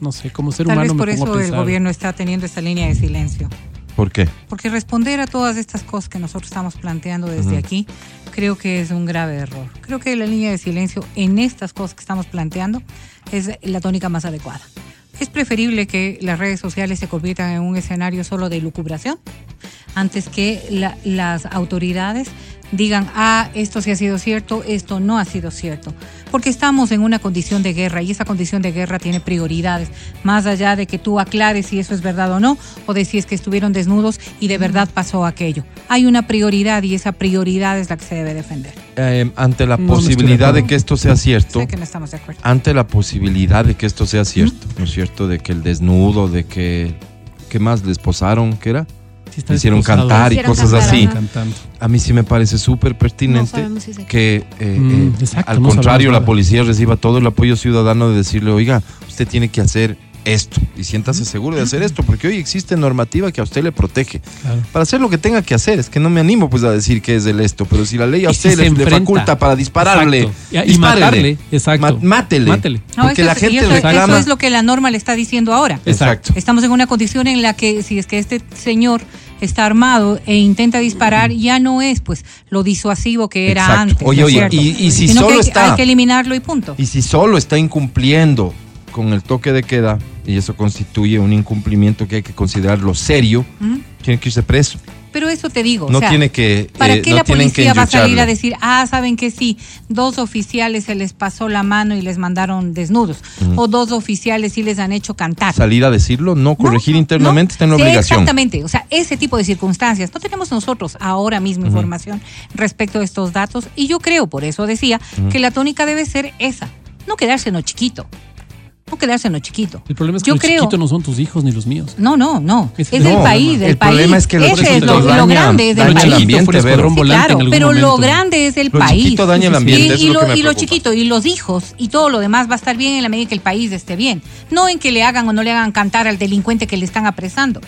no sé, como ser Tal humano vez por me pongo eso a el gobierno está teniendo esta línea de silencio. ¿Por qué? Porque responder a todas estas cosas que nosotros estamos planteando desde Ujú. aquí, creo que es un grave error. Creo que la línea de silencio en estas cosas que estamos planteando es la tónica más adecuada. Es preferible que las redes sociales se conviertan en un escenario solo de lucubración antes que la- las autoridades digan, ah, esto sí ha sido cierto, esto no ha sido cierto. Porque estamos en una condición de guerra y esa condición de guerra tiene prioridades, más allá de que tú aclares si eso es verdad o no, o de si es que estuvieron desnudos y de verdad pasó aquello. Hay una prioridad y esa prioridad es la que se debe defender. Eh, ante la No, no estoy de posibilidad de que esto sea cierto, Sé que no estamos de acuerdo. ante la posibilidad de que esto sea cierto, ¿no es cierto? De que el desnudo, de que... ¿Qué más les posaron? ¿Qué era? Hicieron esposado. cantar y Hicieron cosas cantar, así. Cantando. A mí sí me parece súper pertinente si que eh, Mm, eh, exacto, al no contrario la policía reciba todo el apoyo ciudadano de decirle, oiga, usted tiene que hacer esto y siéntase seguro de hacer esto, porque hoy existe normativa que a usted le protege. Claro. Para hacer lo que tenga que hacer, es que no me animo pues a decir que es el esto, pero si la ley a si usted le, enfrenta. faculta para dispararle, Exacto. Y- matarle, exacto. Ma- mátele. Mátele. No, Porque eso la gente eso, eso es lo que la norma le está diciendo ahora. Exacto. Estamos en una condición en la que si es que este señor está armado e intenta disparar, ya no es pues lo disuasivo que era Exacto. antes. Oye, ¿no es oye, y- y si Sino que solo hay, está- hay que eliminarlo y punto. Y si solo está incumpliendo con el toque de queda, y eso constituye un incumplimiento que hay que considerarlo serio, ¿Mm? tiene que irse preso. Pero eso te digo. No o sea, tiene que, ¿Para eh, qué no la policía va a salir a decir, ah, saben que sí, dos oficiales se les pasó la mano y les mandaron desnudos? O dos oficiales sí les han hecho cantar. salir a decirlo, no corregir No, internamente no. está en la Sí, obligación. Exactamente, o sea, ese tipo de circunstancias. No tenemos nosotros ahora mismo información respecto a estos datos y yo creo, por eso decía, que la tónica debe ser esa, no quedarse en lo chiquito, no quedarse en lo chiquito. El problema es que yo los creo, chiquitos no son tus hijos ni los míos. no, no, no, es es el del No, país, del el país. problema es que lo Ese es lo, lo grande es del daña el país. ambiente. Sí, claro, pero lo grande es del Lo país. chiquito daña el ambiente, Y, y lo y lo chiquito, y los hijos, y todo lo demás va a estar bien en la medida que el país esté bien. No en que le hagan o no le hagan cantar al delincuente que le están apresando.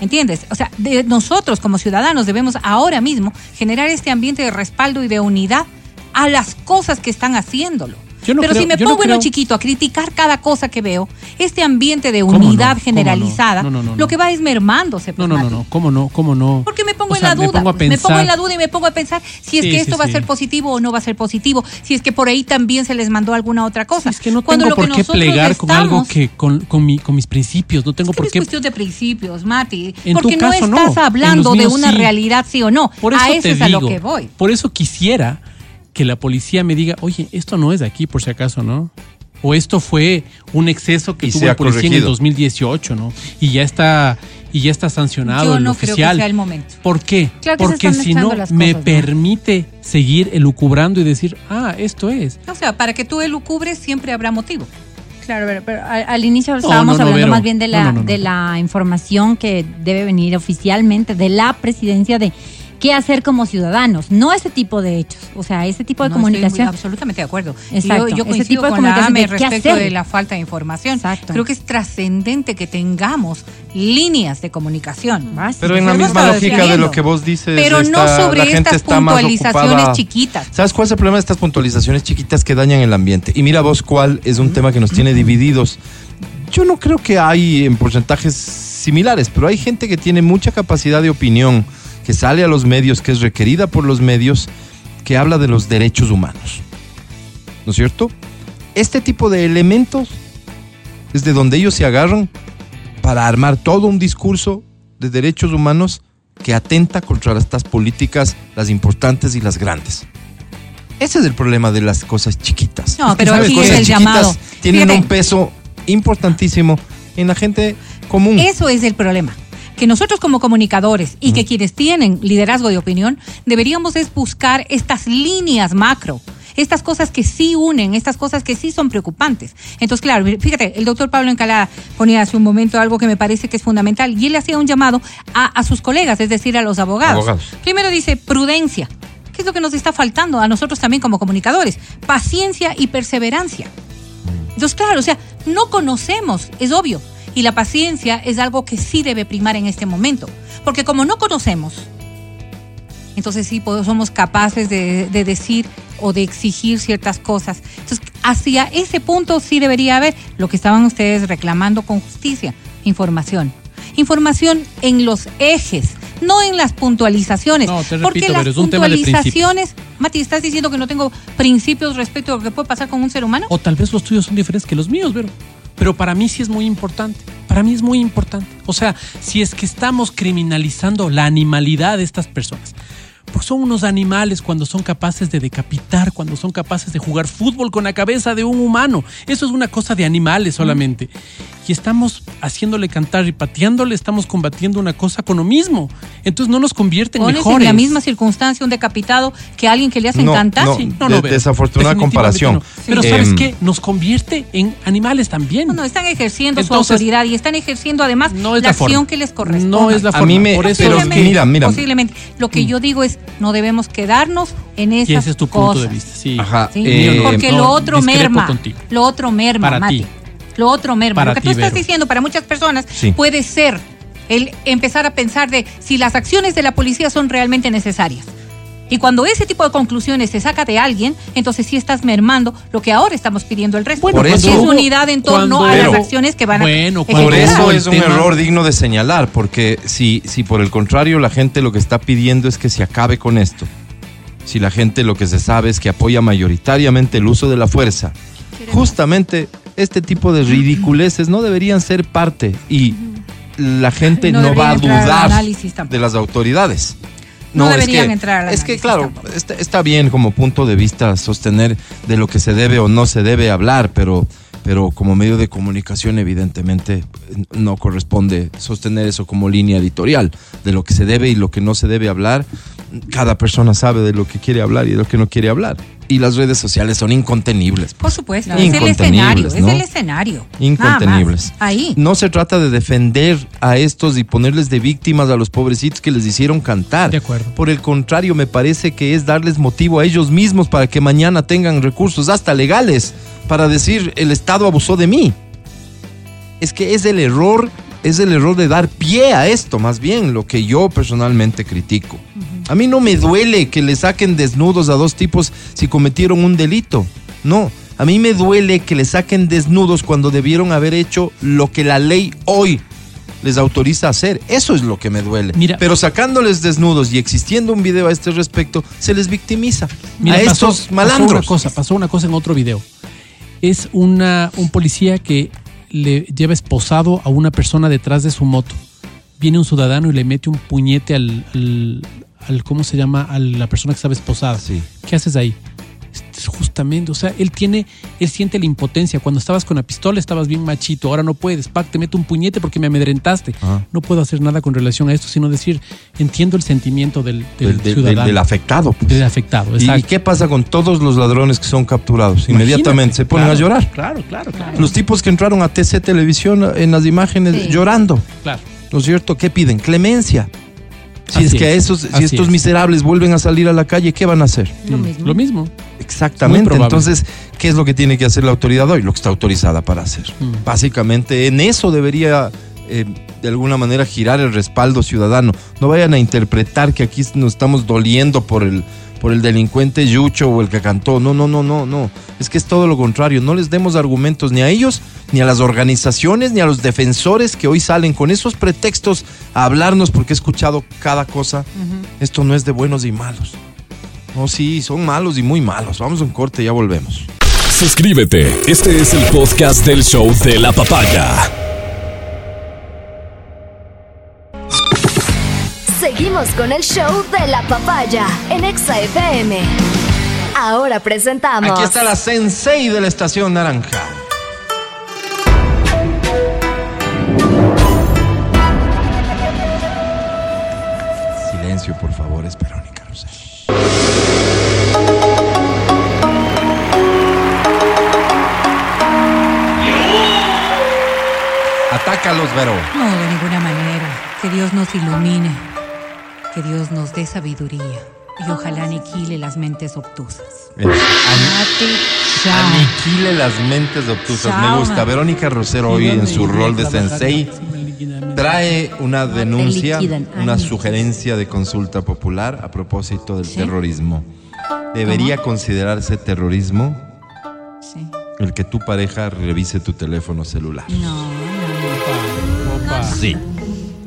¿Entiendes? O sea, de- nosotros como ciudadanos debemos ahora mismo generar este ambiente de respaldo y de unidad a las cosas que están haciéndolo. No Pero creo- si me no pongo en lo chiquito a criticar cada cosa que veo, este ambiente de ¿Cómo no? unidad ¿Cómo no? generalizada, No, no, no, no. lo que va es mermándose. No, pues, no, no, Mati. no. ¿Cómo no? ¿Cómo no? Porque me pongo O en la duda. Me pongo Me en la duda y me pongo a pensar si es Sí, que sí, esto va a ser positivo o no va a ser positivo. Si es que por ahí también se les mandó alguna otra cosa. Es que no Cuando tengo lo por qué plegar con algo que con, con, mi- con mis principios. No tengo Es que por no es qué. cuestión de principios, Mati. En porque tu caso, no no. estás hablando de una realidad, sí o no. Por eso a eso es a lo que voy. Por eso quisiera que la policía me diga, oye, esto no es de aquí, por si acaso, ¿no? O esto fue un exceso que Y tuvo el policía en el corregido. 2018, ¿no? Y ya está y ya está sancionado Yo el no creo que oficial. sea el momento. ¿Por qué? Claro Porque si no me permite seguir elucubrando y decir, ah, esto es. O sea, para que tú elucubres siempre habrá motivo. Claro, pero, pero al, al inicio estábamos no, no, hablando más bien de la, No, no, no, no. de la información que debe venir oficialmente de la presidencia de qué hacer como ciudadanos, no ese tipo de hechos, o sea, ese tipo de No, estoy comunicación. absolutamente de acuerdo. Exacto, Yo, yo ese coincido tipo de con la comunicación AME de qué respecto hacer. de la falta de información. Exacto. Creo que es trascendente que tengamos líneas de comunicación. Pero en la misma lógica de lo que vos dices, Pero no sobre la gente estas está puntualizaciones chiquitas. ¿Sabes cuál es el problema de estas puntualizaciones chiquitas que dañan el ambiente? Y mira vos cuál es un tema que nos tiene divididos. Yo no creo que hay en porcentajes similares, pero hay gente que tiene mucha capacidad de opinión, que sale a los medios, que es requerida por los medios, que habla de los derechos humanos. ¿No es cierto? Este tipo de elementos es de donde ellos se agarran para armar todo un discurso de derechos humanos que atenta contra estas políticas, las importantes y las grandes. Ese es el problema de las cosas chiquitas. No, pero aquí cosas es el chiquitas llamado. Tienen Fíjate. un peso importantísimo en la gente común. Eso es el problema. Que nosotros como comunicadores y que quienes tienen liderazgo de opinión, deberíamos es buscar estas líneas macro, estas cosas que sí unen, estas cosas que sí son preocupantes. Entonces, claro, fíjate, el doctor Pablo Encalada ponía hace un momento algo que me parece que es fundamental y él hacía un llamado a, a sus colegas, es decir, a los abogados. Abogados. Primero dice prudencia. ¿Qué es lo que nos está faltando a nosotros también como comunicadores? Paciencia y perseverancia. Entonces, claro, o sea, no conocemos, es obvio. Y la paciencia es algo que sí debe primar en este momento. Porque como no conocemos, entonces sí pues, somos capaces de, de decir o de exigir ciertas cosas. Entonces, hacia ese punto sí debería haber lo que estaban ustedes reclamando con justicia, información. Información en los ejes, no en las puntualizaciones. No, te porque las pero es un tema de puntualizaciones, Mati, ¿estás diciendo que no tengo principios respecto a lo que puede pasar con un ser humano? O tal vez los tuyos son diferentes que los míos, pero, pero para mí sí es muy importante. Para mí es muy importante. O sea, si es que estamos criminalizando la animalidad de estas personas, porque son unos animales cuando son capaces de decapitar, cuando son capaces de jugar fútbol con la cabeza de un humano. Eso es una cosa de animales solamente. Y estamos haciéndole cantar y pateándole, estamos combatiendo una cosa con lo mismo. Entonces no nos convierte en mejores. en la misma circunstancia un decapitado que alguien que le hacen No, cantar. no. Sí. de- desafortunada comparación. no. Pero. ¿sabes Em, qué? Nos convierte en animales también. No, no, están ejerciendo Entonces, su autoridad y están ejerciendo además no es la la acción que les corresponde. No es la A forma. mí me- Por eso pero es que Posiblemente, mira, mira. Posiblemente. Lo que yo digo es, no debemos quedarnos en esas y ese es tu punto cosas. de vista. Sí. Ajá. ¿sí? Eh, Porque no, lo otro merma. contigo. Lo otro merma, Para Mati. ti. Lo otro merma. Para lo que ti, tú estás Vero. diciendo para muchas personas Sí. puede ser el empezar a pensar de si las acciones de la policía son realmente necesarias. Y cuando ese tipo de conclusiones se saca de alguien, entonces sí estás mermando lo que ahora estamos pidiendo el resto. Bueno, Por eso- es unidad en torno cuando- a las Pero- acciones que van a Bueno, ejecutar. Por eso es un tema- error digno de señalar, porque si, si por el contrario la gente lo que está pidiendo es que se acabe con esto, si la gente lo que se sabe es que apoya mayoritariamente el uso de la fuerza, justamente este tipo de ridiculeces no deberían ser parte y la gente No no, va a dudar de las autoridades. No deberían que, entrar al Es que claro, está, está bien como punto de vista sostener de lo que se debe o no se debe hablar, pero, pero como medio de comunicación evidentemente no corresponde sostener eso como línea editorial, de lo que se debe y lo que no se debe hablar. Cada persona sabe de lo que quiere hablar y de lo que no quiere hablar. Y las redes sociales son incontenibles. Por supuesto, es el escenario, Incontenibles, es ¿no? el escenario. Incontenibles. Ahí. No se trata de defender a estos y ponerles de víctimas a los pobrecitos que les hicieron cantar. De acuerdo. Por el contrario, me parece que es darles motivo a ellos mismos para que mañana tengan recursos, hasta legales, para decir el Estado abusó de mí. Es que es el error, es el error de dar pie a esto, más bien, lo que yo personalmente critico. A mí no me duele que le saquen desnudos a dos tipos si cometieron un delito. No, a mí me duele que le saquen desnudos cuando debieron haber hecho lo que la ley hoy les autoriza a hacer. Eso es lo que me duele. Mira- Pero sacándoles desnudos y existiendo un video a este respecto, se les victimiza. Mira, a pasó- estos Pasó una malandros. cosa, pasó una cosa en otro video. Es una, un policía que le lleva esposado a una persona detrás de su moto. Viene un ciudadano y le mete un puñete al, al, al- ¿cómo se llama? A la persona que estaba esposada. Sí. ¿Qué haces ahí? Es justamente, o sea, él tiene, él siente la impotencia. Cuando estabas con la pistola estabas bien machito, ahora no puedes, pac, te meto un puñete porque me amedrentaste. Ajá. No puedo hacer nada con relación a esto, sino decir, entiendo el sentimiento del, del Del, del- ciudadano. del afectado. pues. del afectado, ¿Y, exacto. y qué pasa con todos los ladrones que son capturados? Inmediatamente Imagínate, se ponen claro, a llorar. Claro, claro, claro. Los tipos que entraron a TC Televisión en las imágenes Sí. llorando. claro. ¿No es cierto? ¿Qué piden? Clemencia. Si Así es que a es, esos, si estos es. miserables vuelven a salir a la calle, ¿qué van a hacer? Lo Mm, mismo. Lo mismo. Exactamente. Entonces, ¿qué es lo que tiene que hacer la autoridad hoy? Lo que está autorizada para hacer. Mm. Básicamente, en eso debería, eh, de alguna manera, girar el respaldo ciudadano. No vayan a interpretar que aquí nos estamos doliendo por el, por el delincuente Yucho o el que cantó. No, no, no, no, no. Es que es todo lo contrario. No les demos argumentos ni a ellos, ni a las organizaciones, ni a los defensores que hoy salen con esos pretextos a hablarnos porque he escuchado cada cosa. Esto no es de buenos y malos. No, sí, son malos y muy malos. Vamos a un corte y ya volvemos. Suscríbete. Este es el podcast del show de la papaya. Seguimos con el show de la papaya en Exa FM. Ahora presentamos. Aquí está la sensei de la estación naranja. Silencio, por favor, es Verónica Rosell. Atácalos, Vero. No, de ninguna manera. Que Dios nos ilumine. Que Dios nos dé sabiduría. Y ojalá aniquile las mentes obtusas. An-. Aniquile las mentes obtusas. Me gusta. Verónica Rosero hoy en su rol de sensei trae una denuncia, una sugerencia de consulta popular a propósito del terrorismo. ¿Debería considerarse terrorismo Sí. el que tu pareja revise tu teléfono celular? No, no, Opa. Sí.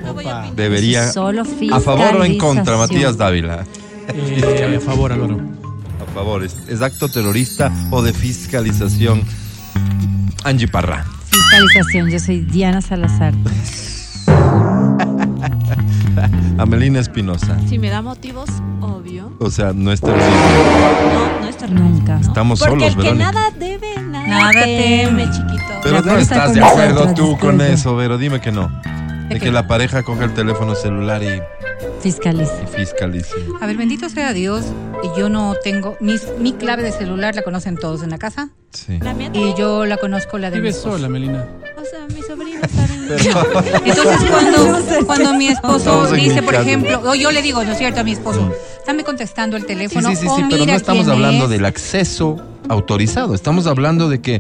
Opa. Debería. Solo ¿A favor o en contra. Matías Dávila? Eh, a favor, Álvaro. A favor. ¿Es, es acto terrorista o de fiscalización? Angie Parra. Fiscalización, yo soy Diana Salazar. Amelina Espinosa. Si me da motivos, obvio. O sea, no es terrible. No, no es terrible. Nunca. ¿no? Estamos Porque solos, el que Verónica. nada debe, nada, Nada teme, teme. chiquito. Pero no estás de acuerdo tú con eso, Vero. Dime que no. De que la pareja coge el teléfono celular y, Fiscaliza. y fiscalice. A ver, bendito sea Dios, y yo no tengo, mis, mi clave de celular la conocen todos en la casa Sí. La mía y yo la conozco la de mi Vives esposo. sola, Melina. O sea, mis sobrinos saben. Entonces cuando, cuando mi esposo dice, mi por ejemplo, o yo le digo, ¿no es cierto? A mi esposo, Mm. dame contestando el Sí, teléfono. sí, sí, o sí, pero no estamos hablando es. del acceso autorizado. Estamos hablando de que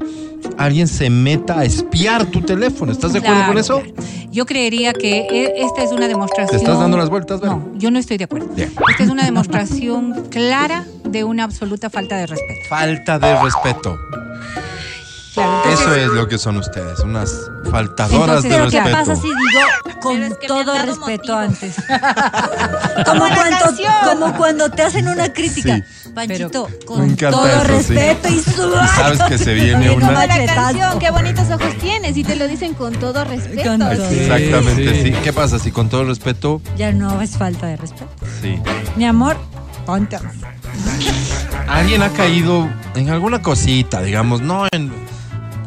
alguien se meta a espiar tu teléfono. ¿Estás de acuerdo Claro, con eso? claro. Yo creería que e- esta es una demostración. ¿Te estás dando las vueltas, Vero? No, yo no estoy de acuerdo. Bien. Esta es una demostración clara de una absoluta falta de respeto. Falta de respeto. Claro, entonces- Eso es lo que son ustedes, unas faltadoras Entonces, de Pero ¿qué respeto. pasa si digo con es que todo respeto motivos. antes? como, cuando, como cuando te hacen una crítica. Sí. Panchito, con todo eso, sí. respeto y su... Y sabes que se viene una... Como la canción, qué bonitos ojos tienes. Y te lo dicen con todo respeto. Con todo. Sí, Exactamente, sí. sí. ¿Qué pasa si con todo respeto? Ya no es falta de respeto. Sí. Mi amor, ponte. Alguien ha caído en alguna cosita, digamos, no en...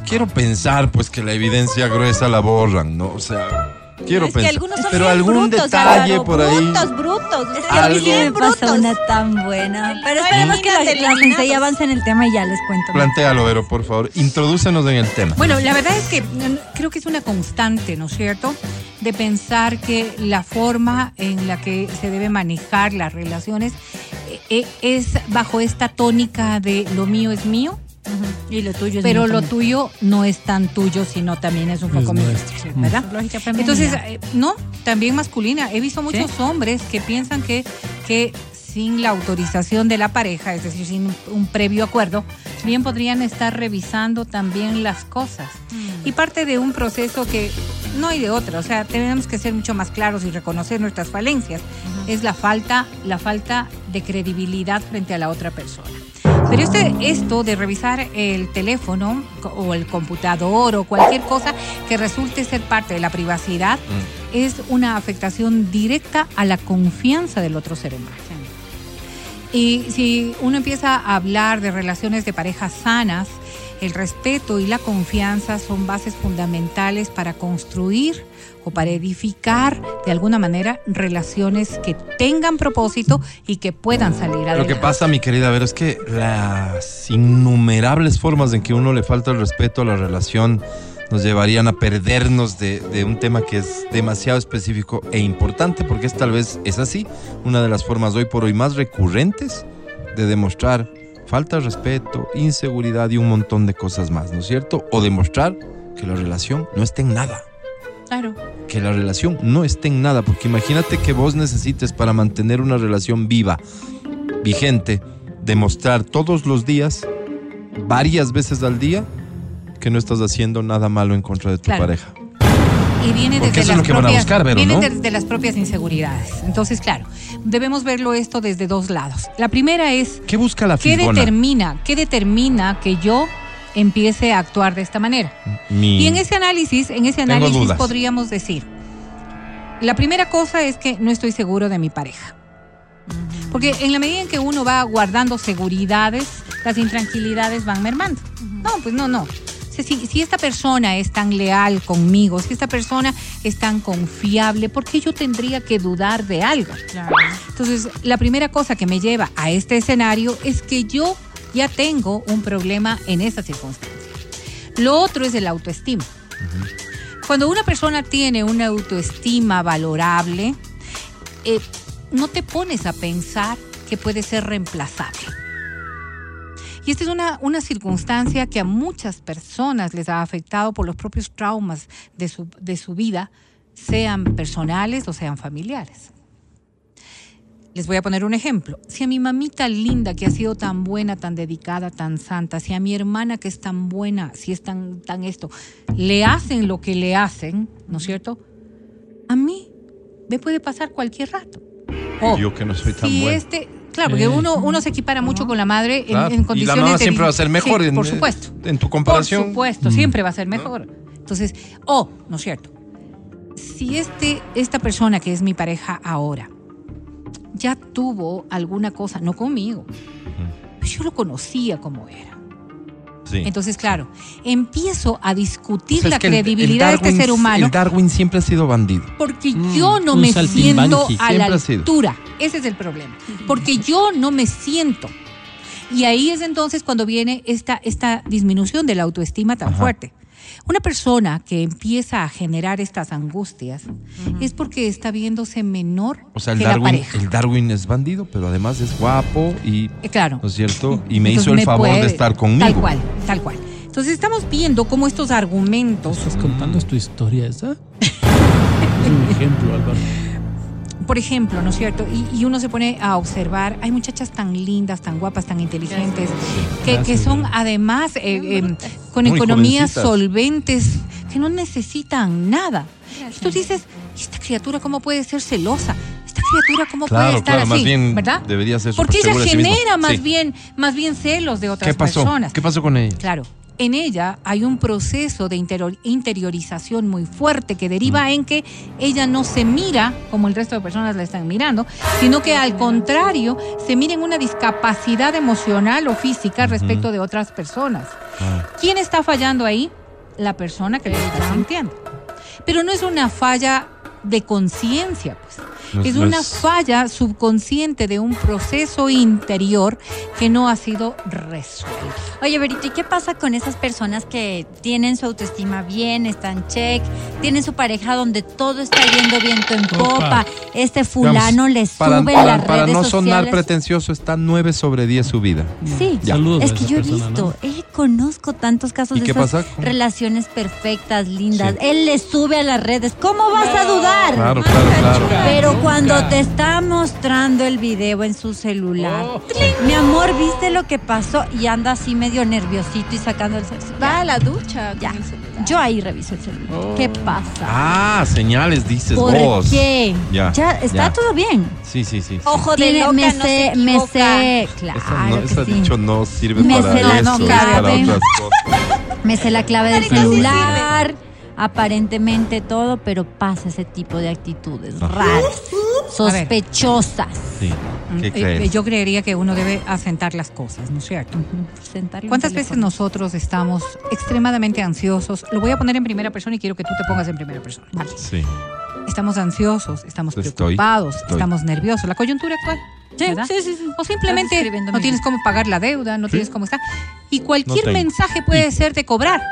Quiero pensar, pues, que la evidencia gruesa la borran, ¿no? O sea, quiero es que pensar. algunos son pero algún brutos, detalle Álvaro, por ahí. Brutos, brutos. Es que a mí sí me una tan buena. Pero esperemos que la, sensei eliminados. avance en el tema y ya les cuento. Plantéalo, Vero, por favor. Introdúcenos en el tema. Bueno, la verdad es que mm, creo que es una constante, ¿no es cierto? De pensar que la forma en la que se debe manejar las relaciones eh, eh, es bajo esta tónica de lo mío es mío, Y lo tuyo es pero lo también. tuyo no es tan tuyo, sino también es un Es poco mío, nuestro. ¿verdad? Lógica femenina. Entonces, eh, no, también masculina. He visto muchos hombres que piensan que, que sin la autorización de la pareja, es decir, sin un, un previo acuerdo, bien podrían estar revisando también las cosas. Y parte de un proceso que no hay de otra, o sea, tenemos que ser mucho más claros y reconocer nuestras falencias. Es la falta, la falta de credibilidad frente a la otra persona. Pero este, esto de revisar el teléfono o el computador o cualquier cosa que resulte ser parte de la privacidad es una afectación directa a la confianza del otro ser humano. Y si uno empieza a hablar de relaciones de parejas sanas, el respeto y la confianza son bases fundamentales para construir o para edificar de alguna manera relaciones que tengan propósito y que puedan salir adelante. Lo que pasa, mi querida Vero, es que las innumerables formas en que uno le falta el respeto a la relación nos llevarían a perdernos de, de un tema que es demasiado específico e importante, porque es tal vez es así, una de las formas hoy por hoy más recurrentes de demostrar falta de respeto, inseguridad y un montón de cosas más, ¿no es cierto? O demostrar que la relación no está en nada Claro. que la relación no esté en nada, porque imagínate que vos necesites para mantener una relación viva, vigente, demostrar todos los días, varias veces al día, que no estás haciendo nada malo en contra de tu Claro. pareja. Y viene desde las lo que van a propias, buscar, Vero, viene ¿no? desde las propias inseguridades. Entonces, claro, debemos verlo esto desde dos lados. La primera es ¿Qué busca la qué figona? determina, qué determina que yo empiece a actuar de esta manera. Mi- Y en ese análisis, en ese análisis podríamos decir, la primera cosa es que no estoy seguro de mi pareja. Porque en la medida en que uno va guardando seguridades, las intranquilidades van mermando. No, pues no, no. Si esta persona es tan leal conmigo, si esta persona es tan confiable, ¿por qué yo tendría que dudar de algo? Entonces, la primera cosa que me lleva a este escenario es que yo ya tengo un problema en esa circunstancia. Lo otro es el autoestima. Cuando una persona tiene una autoestima valorable, eh, no te pones a pensar que puede ser reemplazable. Y esta es una, una circunstancia que a muchas personas les ha afectado por los propios traumas de su, de su vida, sean personales o sean familiares. Les voy a poner un ejemplo. Si a mi mamita linda, que ha sido tan buena, tan dedicada, tan santa, si a mi hermana que es tan buena, si es tan, tan esto, le hacen lo que le hacen, ¿no es cierto? A mí me puede pasar cualquier rato. Yo que no soy tan si bueno. este, claro, porque Eh. uno, uno se equipara mucho con la madre en- Claro, en, y condiciones la mamá de siempre va a ser sí, mejor en, por supuesto. en tu Por comparación. supuesto, siempre va a ser mejor. Entonces, o, ¿no es cierto? Si este, esta persona que es mi pareja ahora ya tuvo alguna cosa, no conmigo, pues yo lo conocía como era. Sí. Entonces, claro, empiezo a discutir O sea, es la que el- el credibilidad de este ser humano El Darwin siempre ha sido bandido. porque Mm, yo no me siento a la altura. Ese es el problema. Porque yo no me siento. Y ahí es entonces cuando viene esta, esta disminución de la autoestima tan Ajá. fuerte. Una persona que empieza a generar estas angustias es porque está viéndose menor O sea, el que la Darwin, pareja. el Darwin es bandido, pero además es guapo y, Eh, claro. ¿no es cierto? Y me Entonces hizo el me favor puede- de estar conmigo. Tal cual, tal cual. Entonces estamos viendo cómo estos argumentos ¿Estás contando tu historia esa? es un ejemplo, Álvaro. Por ejemplo, ¿no es cierto? Y, y uno se pone a observar, hay muchachas tan lindas, tan guapas, tan inteligentes, que, Gracias, que son además eh, eh, con Muy economías jovencitas. solventes, que no necesitan nada. Y tú dices, ¿y esta criatura cómo puede ser celosa? Esta criatura cómo puede estar claro, así, más bien ¿verdad? debería ser Porque ella sí genera más Sí. bien, más bien celos de otras ¿Qué pasó? personas. ¿Qué pasó con ella? Claro. En ella hay un proceso de interior- interiorización muy fuerte que deriva Mm. en que ella no se mira como el resto de personas la están mirando, sino que al contrario se mira en una discapacidad emocional o física respecto de otras personas. Ah, ¿Quién está fallando ahí? La persona que lo está sintiendo. Pero no es una falla de conciencia, pues. No es- no una es- falla subconsciente de un proceso interior que no ha sido resuelto. Oye, Berito, ¿y qué pasa con esas personas que tienen su autoestima bien, están check, tienen su pareja donde todo está yendo viento en Opa. popa, este fulano Digamos, le sube para, para- las para redes no sonar sociales? pretencioso, está 9 sobre 10 su vida. Sí, Ya. Saludos es a que yo he visto, ¿no? eh, conozco tantos casos ¿Y de qué esas relaciones perfectas, lindas. Sí. Él le sube a las redes. ¿Cómo vas a dudar? Claro, claro, claro. Pero Nunca. cuando te está mostrando el video en su celular, Oh. mi amor, ¿viste lo que pasó? Y anda así medio nerviosito y sacando el celular. Va a la ducha Ya. con el celular. Yo ahí reviso el celular. Oh. ¿Qué pasa? Ah, señales dices ¿Por vos. qué? Ya, está ya. todo bien. Sí, sí, sí. sí. Ojo de Tiene- loca, me no sé, se me sé, claro Esa, no, que esa sí. dicho no sirve Me para eso, no es para cabe. otras cosas. Me sé la clave del celular, aparentemente todo, pero pasa ese tipo de actitudes Ajá. raras, sospechosas. Sí. ¿Qué Eh, crees? eh, yo creería que uno debe asentar las cosas, ¿no es cierto? ¿Cuántas veces nosotros estamos extremadamente ansiosos? Lo voy a poner en primera persona y quiero que tú te pongas en primera persona. Vale. Sí. Estamos ansiosos, estamos Estoy, preocupados, estoy. estamos nerviosos. La coyuntura actual. Sí, sí, sí, sí. O simplemente no tienes cómo pagar la deuda, no tienes cómo estar. Y cualquier mensaje puede ser de cobrar.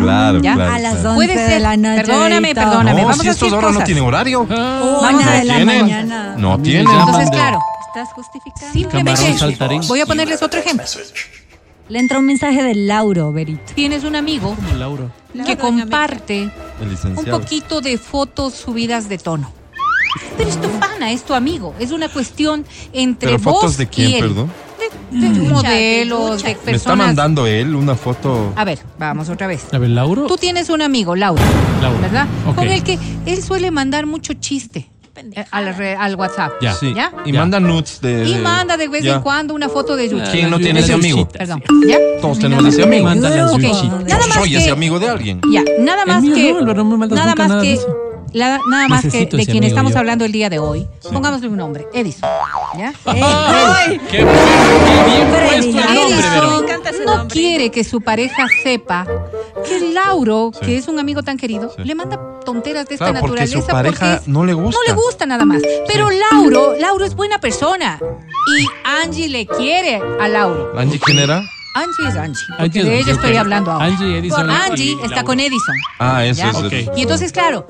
Claro, ¿Ya? claro. A las claro. 11 Puede de ser. la noche. Perdóname, perdóname. No, vamos si a estos ahora no tienen horario. Ah, Una a de la ¿Tienen? mañana. No tienen. Entonces, de- claro, ¿Estás justificando? simplemente voy a ponerles otro ejemplo. Le entra un mensaje de Lauro, Berito. Tienes un amigo Lauro. que comparte El un poquito de fotos subidas de tono. Pero es tu pana, es tu amigo. Es una cuestión entre ¿Pero vos fotos de y quién, él. perdón? De, ducha, modelos, de de Me está mandando él una foto. A ver, vamos otra vez. A ver, Lauro. Tú tienes un amigo, Laura, Laura. ¿verdad? Con el que él suele mandar mucho chiste eh, al, re- al WhatsApp. Ya. Sí. ¿Ya? Y Ya. manda nudes de. Y manda de vez Ya. en cuando una foto de Yuchi. ¿Quién no tiene ese amigo? Perdón. ¿Ya? Todos tenemos ese amigo. mandan las Ok. yuchitas. Nada más Soy que- ese amigo de alguien. Ya, nada más que. no, Álvaro, no me mandas nada nunca más nada de que. La- nada más que de quien estamos yo. hablando el día de hoy. Pongámosle un nombre, Edison. ¿Ya? ¡Ay! ¡Qué, qué bien puesto el nombre, Vero! Edison no nombre. quiere que su pareja sepa que Lauro, Sí. que es un amigo tan querido, Sí. le manda tonteras de esta Claro, porque naturaleza su pareja es- no le gusta. no le gusta nada más. Pero Lauro, Lauro es buena persona. Y Angie le quiere a Lauro. ¿Angie quién era? Angie es Angie. Porque Angie es de ella estoy hablando ahora. Angie, Edison, Con Angie está con Edison. Ah, eso es. Ok. eso. Y entonces, claro.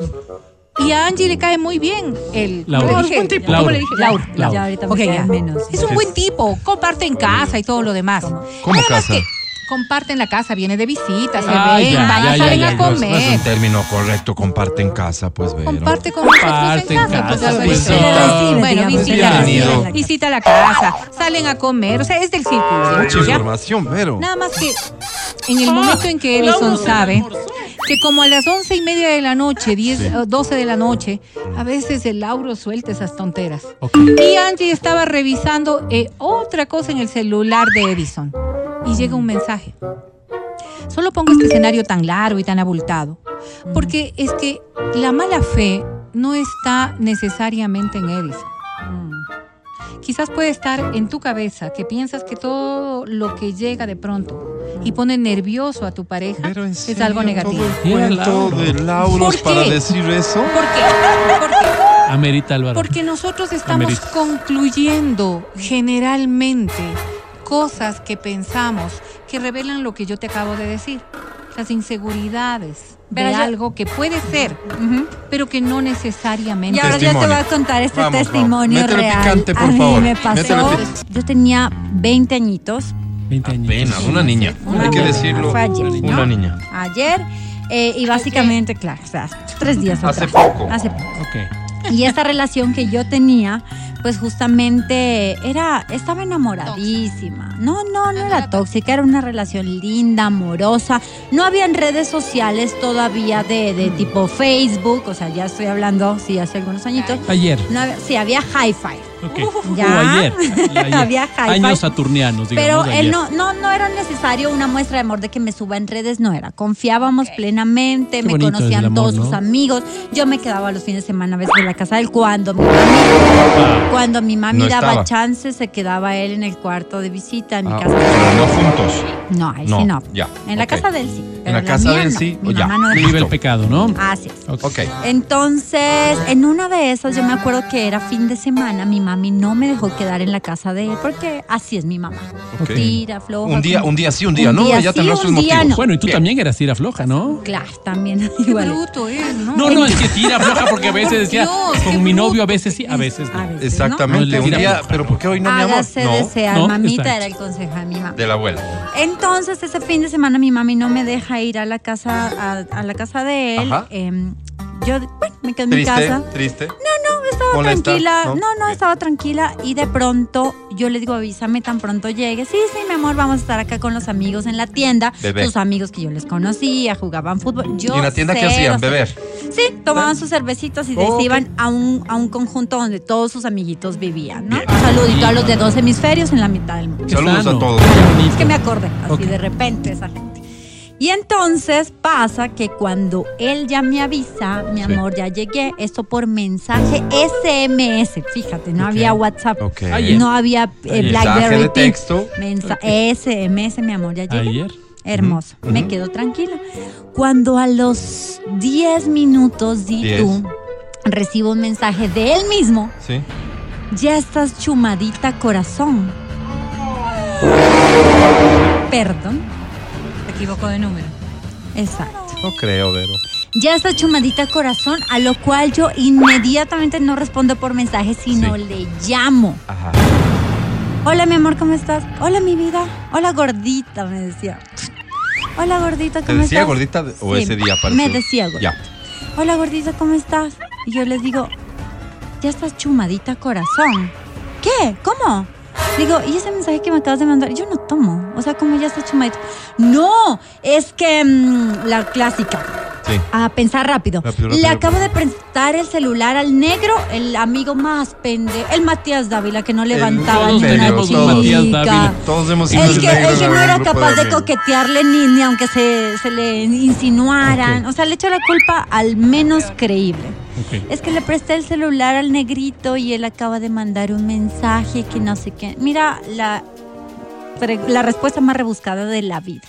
Y a Angie le cae muy bien el. Lauro. ¿cómo le Es dije? buen tipo. ¿Cómo Lauro. le dije? Lauro. Lauro. Ya ahorita me ya. menos. Es un buen tipo, comparte en casa y todo lo demás. ¿Cómo Nada más casa? que comparten la casa, viene de visita, se Ah, ven, ya, van, ya, ya, salen ya, a. No es- no es comer. un término correcto, comparte en casa, pues, Vero. Comparte con Comparte en nosotros en casa. casa, pues, pues, visita. sí. Bueno, visita, visita, visita la casa, salen a comer, o sea, es del círculo. Mucha información, Vero. Nada más que en el momento en que Edison sabe que como a las once y media de la noche, 10, eh, 12 de la noche, a veces el Lauro suelta esas tonteras. Y Angie estaba revisando eh, otra cosa en el celular de Edison. Y llega un mensaje. Solo pongo este escenario tan largo y tan abultado. Porque es que la mala fe no está necesariamente en Edison. Quizás puede estar en tu cabeza que piensas que todo lo que llega de pronto y pone nervioso a tu pareja Pero en es algo negativo. todo el cuento de Lauros ¿Por para qué? decir eso. ¿Por qué? ¿Por qué? Amerita Álvaro. Porque nosotros estamos Amerita. concluyendo generalmente cosas que pensamos que revelan lo que yo te acabo de decir. Las inseguridades Pero de yo- algo que puede ser, pero que no necesariamente. Y ahora yo te Testimonio. voy a contar este Vamos, vamos. testimonio Métele real. picante, por a mí favor. me pasó. Yo tenía 20 añitos. 20 años. Apenas, una niña. Una Hay que niña. decirlo. Fue ayer, Una ¿no? niña. Ayer. eh, y básicamente, claro, o sea, tres días Hace atrás. poco. Hace poco. Ok. Y esta relación que yo tenía, pues justamente era, estaba enamoradísima. No, no, no era tóxica, era una relación linda, amorosa. No habían redes sociales todavía de, de tipo Facebook, o sea, ya estoy hablando, sí, hace algunos añitos. Ayer. No había- sí, había hi-fi. Ok. Ya. Uh, ayer. ayer. Había hi-fi. Años saturnianos, Pero digamos. él ayer. no, no, no era necesario una muestra de amor de que me suba en redes, no era. Confiábamos plenamente, Qué me conocían amor, todos sus amigos. Yo me quedaba los fines de semana a veces en la casa de él cuando mi mami, cuando mi mami No daba estaba. chance, se quedaba él en el cuarto de visita en mi Ah, casa. pero no juntos. No, ahí No, sí no. ya, En la casa de él sí. En pero la casa de él sí, Mi ya. mamá no Vive el pecado, ¿no? Así es. Entonces, en una de esas, yo me acuerdo que era fin de semana, mi mami no me dejó quedar en la casa de él, porque así es mi mamá. Tira, floja. Un día, como- un día sí, un día Un no. día Ella sí, tendrá un sus motivos. no. Bueno, y tú Bien. también eras tira floja, ¿no? Claro, también Qué igual. bruto es, ¿no? No, no, es que tira floja porque a veces decía, Dios, con mi novio a veces sí, a veces no. A veces. Exactamente. No, un día, pero ¿por qué hoy no, mi amor? Hágase No, desear, No, mamita, exacto. era el consejo de mi mamá. de la abuela. Entonces, ese fin de semana mi mami no me deja ir a la casa, a, a la casa de él. Ajá. Em, yo, bueno, me quedo en mi casa. triste. No, estaba molesta, tranquila. ¿no? No, no, estaba tranquila. Y de pronto yo le digo, avísame tan pronto llegue. Sí, sí, mi amor, vamos a estar acá con los amigos en la tienda. Bebé. Sus amigos que yo les conocía, jugaban fútbol. Yo ¿Y en la tienda qué hacían? Beber. Sí, tomaban sus cervecitos y Ok. se iban a un, a un conjunto donde todos sus amiguitos vivían, ¿no? Bien. Un saludito a los de dos hemisferios en la mitad del mundo. Saludos a todos. Es que me acordé, así de repente esa gente. Y entonces pasa que cuando él ya me avisa, mi Sí. amor, ya llegué, esto por mensaje SMS, fíjate, no había WhatsApp, Ok. Ayer. no había eh, Blackberry de texto. Mensa- SMS, mi amor, ya llegué. Ayer. Hermoso, me quedo tranquila. Cuando a los 10 minutos, di Diez. tú, recibo un mensaje de él mismo, Sí. ya estás chumadita corazón. Perdón. Equivocó de número. Exacto. No creo, Vero. Ya está chumadita corazón, a lo cual yo inmediatamente no respondo por mensaje, sino Sí. le llamo. Ajá. Hola, mi amor, ¿cómo estás? Hola, mi vida. Hola, gordita, me decía. Hola, gordita, ¿Te ¿cómo decía estás? gordita o Sí, ese día apareció? Me decía gordita. Ya. Hola, gordita, ¿cómo estás? Y yo les digo, ya estás chumadita corazón. ¿Qué? ¿Cómo? Digo, ¿y ese mensaje que me acabas de mandar? Yo no tomo. O sea, como ya está chumadita. No, es que mm, la clásica. Sí. A pensar rápido. Rápido, Le rápido. acabo de prestar el celular al negro, el amigo más pende, el Matías Dávila, que no levantaba todos ni una tenemos un Matías chica. Dávila. Todos hemos sido El que, negro el que no era capaz de, coquetearle ni, ni aunque se, se le insinuaran. O sea, le echó la culpa al menos creíble. Es que le presté el celular al negrito y él acaba de mandar un mensaje que no sé qué. Mira, la, la respuesta más rebuscada de la vida.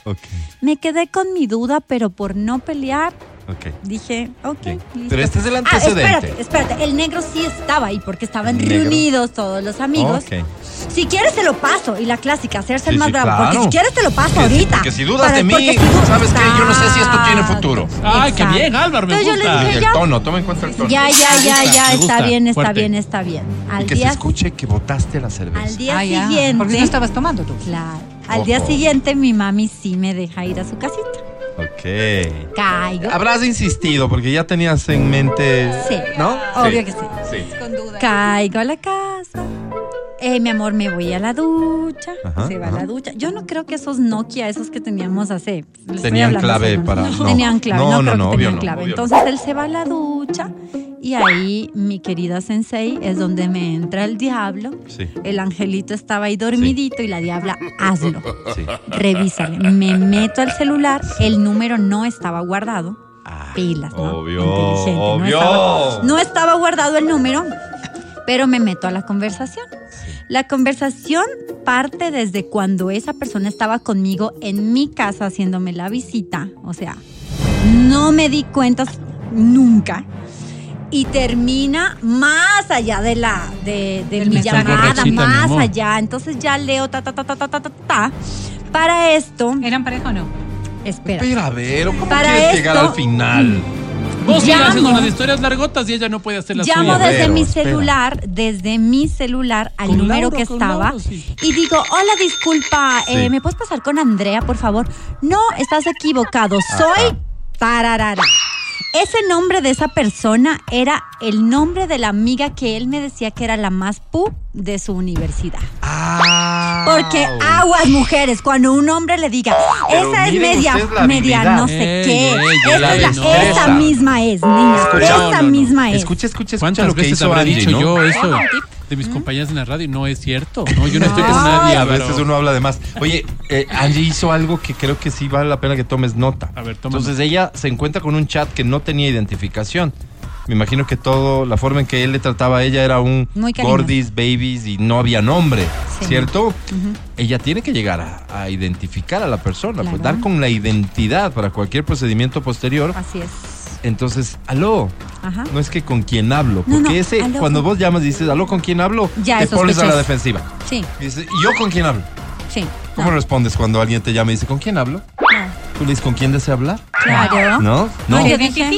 Me quedé con mi duda, pero por no pelear, ok. dije, ok. Bien. listo. Pero este es el Ah, antecedente. espérate, espérate. El negro sí estaba ahí porque estaban negro. reunidos todos los amigos. Ok. Si quieres te lo paso. Y la clásica, hacerse el Sí, más sí, bravo. claro. Porque si quieres te lo paso Que si- ahorita. porque si dudas Para- de mí, porque si dudas- ¿sabes qué? Yo no sé si esto tiene futuro. Ay, qué Exacto. bien, Álvaro, me Entonces yo le gusta. Y dije, el ya, tono, toma en cuenta el tono. ya, ya, ya, Me ya, gusta, está bien, está fuerte. bien, está bien. Y Al que se día, escuche que botaste la cerveza. al día Ah, ya. siguiente. Porque no estabas tomando tú. Claro. Al día Ojo. siguiente mi mami sí me deja ir a su casita. Ok. Caigo. Habrás insistido porque ya tenías en mente. Sí. ¿No? Obvio que sí. Sí. Con duda. Caigo a la casa. Eh, mi amor, me voy a la ducha. Ajá, se va ajá. a la ducha. Yo no creo que esos Nokia, esos que teníamos hace. Tenían clave para- No, no. tenían clave, No, no, no, creo no, que obvio tenían no, clave. obvio. Entonces él se va a la ducha Y ahí, mi querida sensei, es donde me entra el diablo. Sí. El angelito estaba ahí dormidito y la diabla, hazlo. Sí. Revísale. Me meto al celular, el número no estaba guardado. Pilas, ¿no? Ah, obvio, Inteligente, no obvio. estaba- No estaba, guardado el número, pero me meto a la conversación. La conversación parte desde cuando esa persona estaba conmigo en mi casa haciéndome la visita. O sea, no me di cuenta nunca. Y termina más allá de la de, mi llamada, más allá. Entonces ya leo ta ta ta ta ta ta ta. ta. Para esto, ¿Eran pareja o no? espera. Espera, a ver, ¿cómo Para quieres llegar al final? Vos sí Llamo. haces unas historias largotas y ella no puede hacer las Llamo suyas. desde Pero, mi espera. celular, desde mi celular al Con número Laura, que con estaba Laura, sí. y digo, hola, disculpa, eh. ¿me puedes pasar con Andrea, por favor? No, estás equivocado, soy tararara. Ese nombre de esa persona era el nombre de la amiga que él me decía que era la más pu de su universidad. Ah. Porque aguas mujeres, cuando un hombre le diga, esa es media, media no sé Ey, qué. ey, Esa la es la- destreza. esa misma es, niña. Escucha, esa no, no, no. misma es. Escucha, escucha, escucha ¿Cuántas lo que veces hizo Angie, dicho ¿no? yo eso. De mis compañeras en la radio? No es cierto. No, yo no estoy con nadie. a veces uno habla de más. Oye, eh, Angie hizo algo que creo que sí vale la pena que tomes nota. A ver, toma Entonces ella se encuentra con un chat que no tenía identificación. Me imagino que todo, la forma en que él le trataba a ella era un gordis, babies y no había nombre, Sí. ¿cierto? Ella tiene que llegar a, a identificar a la persona, pues dar con la identidad para cualquier procedimiento posterior. Así es. Entonces, aló, Ajá. no es que con quién hablo, porque no, ese, aló. cuando vos llamas y dices, aló, ¿con quién hablo? Ya te es pones a la defensiva. Sí, Y dices, ¿y yo con quién hablo? sí. ¿Cómo No, respondes cuando alguien te llama y dice, ¿con quién hablo? no. ¿Tú le dices, ¿con quién desea hablar? Claro. ¿No? No, No,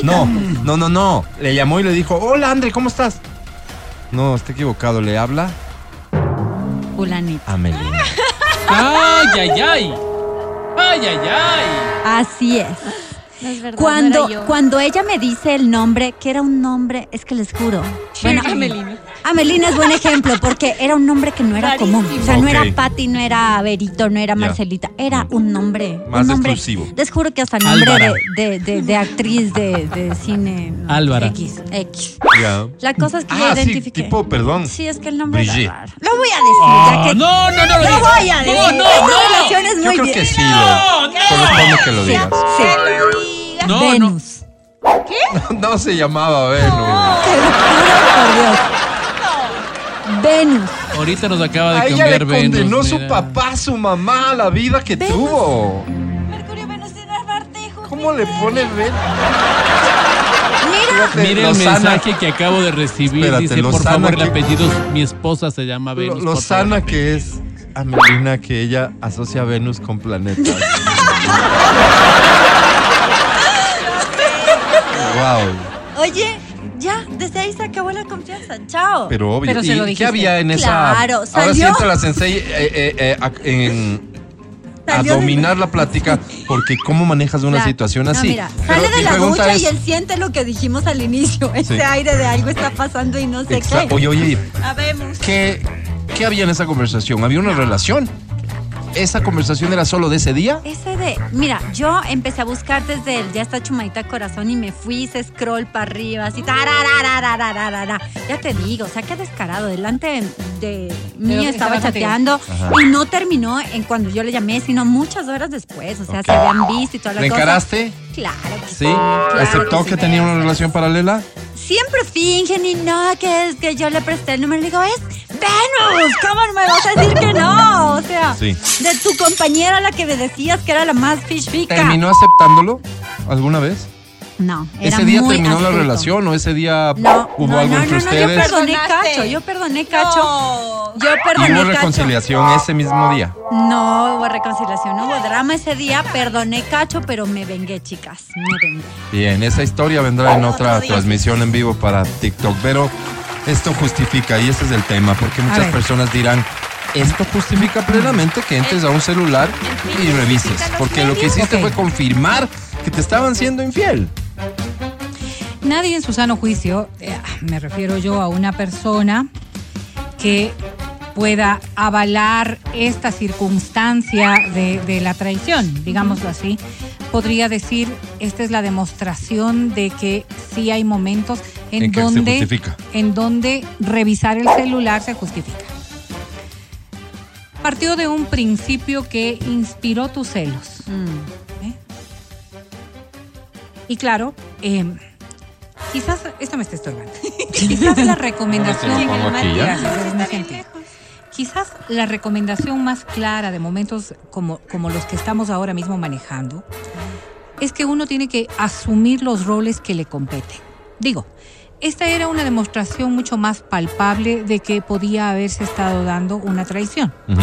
no, no, no, no. Le llamó y le dijo, hola, André, ¿cómo estás? No, está equivocado. Le habla fulanito. a Melina. ¡Ay, ay, ay! ¡Ay, ay, ay! Así es. No es verdad. Cuando, no cuando ella me dice el nombre, que era un nombre, es que les juro. Bueno, Amelina. Amelina es buen ejemplo porque era un nombre que no era común. O sea, no Ok. era Patti, no era Berito, no era Ya. Marcelita. Era un nombre. Más un nombre, exclusivo. Les juro que hasta nombre Álvara. de, de, de- de actriz de, de cine. no, Álvara. X. X. Ya. La cosa es que yo Ah, sí, identifiqué. tipo, perdón. Sí, es que el nombre era Brigitte. raro. Lo voy a decir, ya Ah, que. no, no, no, Lo digas. voy a decir. No, no, Esta no. relación es Yo muy creo bien. que sí, No, lo, no. corresponde que lo digas. Sí. No, no. Venus. No se llamaba Venus. Te lo juro por Dios. Venus. Ahorita nos acaba de A ella le cambiar Venus. condenó su mira. papá, su mamá, la vida que Venus. tuvo. Mercurio, Venus tiene abartejos. ¿Cómo le pone Venus? Mira. Mire el Lozana. mensaje que acabo de recibir. Espérate, Dice, por Lozana, favor, el que- apellido, mi esposa se llama Venus. lo por favor, sana el que es a Melina que ella asocia a Venus con planetas. wow. Oye, ya, desde ahí se acabó la confianza. Chao. Pero obvio. Pero se ¿Y lo qué había en esa? Claro, Ahora salió- la sensei eh, eh, eh, a, en- a Salió de- dominar la plática porque cómo manejas una Claro. situación No, así. mira, Pero sale de mi la pregunta ducha es- y él siente lo que dijimos al inicio. Ese Sí. aire de algo está pasando y no sé Exa- qué. Oye, oye, Sabemos. ¿qué, ¿qué había en esa conversación? ¿Había una relación? ¿Esa conversación era solo de ese día? Ese de, mira, yo empecé a buscar desde el ya está chumadita corazón y me fui, hice scroll para arriba, así, ya te digo, o sea, qué descarado, delante de mí estaba chateando y no terminó en cuando yo le llamé, sino muchas horas después, o sea, se habían visto y toda la ¿Le cosa. encaraste? Claro que sí. ¿Aceptó que, sí. tenía una relación paralela? Siempre fingen y no, que es que yo le presté el número. Le digo, es Venus, ¿cómo me vas a decir que no? O sea, Sí. de tu compañera la que me decías que era la más fish fica. ¿Terminó aceptándolo alguna vez? No, era ¿Ese día muy terminó la relación o ese día No, hubo no, algo no, entre no, no, yo ustedes? perdoné cacho, yo perdoné cacho. Yo ¿Y perdoné hubo cacho. reconciliación ese mismo día? No hubo reconciliación, no hubo drama ese día, perdoné cacho, pero me vengué, chicas, me vengué. Bien, esa historia vendrá en otra transmisión en vivo para TikTok, pero esto justifica, y ese es el tema, porque muchas personas dirán, esto justifica plenamente que entres a un celular y revises, porque lo que hiciste fue confirmar que te estaban siendo infiel. Nadie en su sano juicio, eh, me refiero yo a una persona que pueda avalar esta circunstancia de, de la traición, digámoslo así, podría decir, esta es la demostración de que sí hay momentos donde, en donde revisar el celular se justifica. Partió de un principio que inspiró tus celos. Mm. Y claro, eh, quizás esto me está estorbando. quizás la recomendación. Quizás la recomendación más clara de momentos como, como los que estamos ahora mismo manejando es que uno tiene que asumir los roles que le competen. Digo, esta era una demostración mucho más palpable de que podía haberse estado dando una traición. Ujú.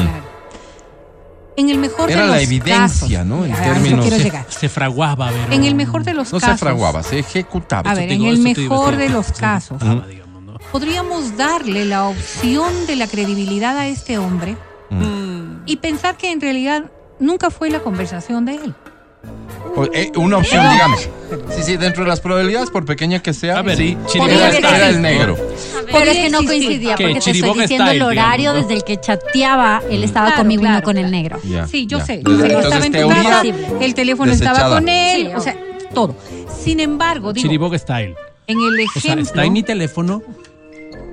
En el mejor Era de la los evidencia, casos, ¿no? En a eso términos- llegar. Se fraguaba, a ver. En el mejor de los No se casos. fraguaba, se ejecutaba. A ver, en el mejor se- de los se casos, digamos, ¿no? podríamos darle la opción de la credibilidad a este hombre Mm. y pensar que en realidad nunca fue la conversación de él. O- eh, una opción, digamos. Sí, sí, dentro de las probabilidades, por pequeña que sea, A ver, sí, Chiriboga era, está era ahí. el negro. Pero es que no coincidía, ¿Qué? porque te estoy diciendo style, el horario desde el que chateaba, él estaba Claro, conmigo y no con el negro. Ya, Sí, yo ya. sé. Entonces, Yo sé estaba en tu casa, el teléfono estaba con él, Sí, o sea, todo. Sin embargo, digo, Chiriboga Style. en el O sea, ejemplo, está en mi teléfono.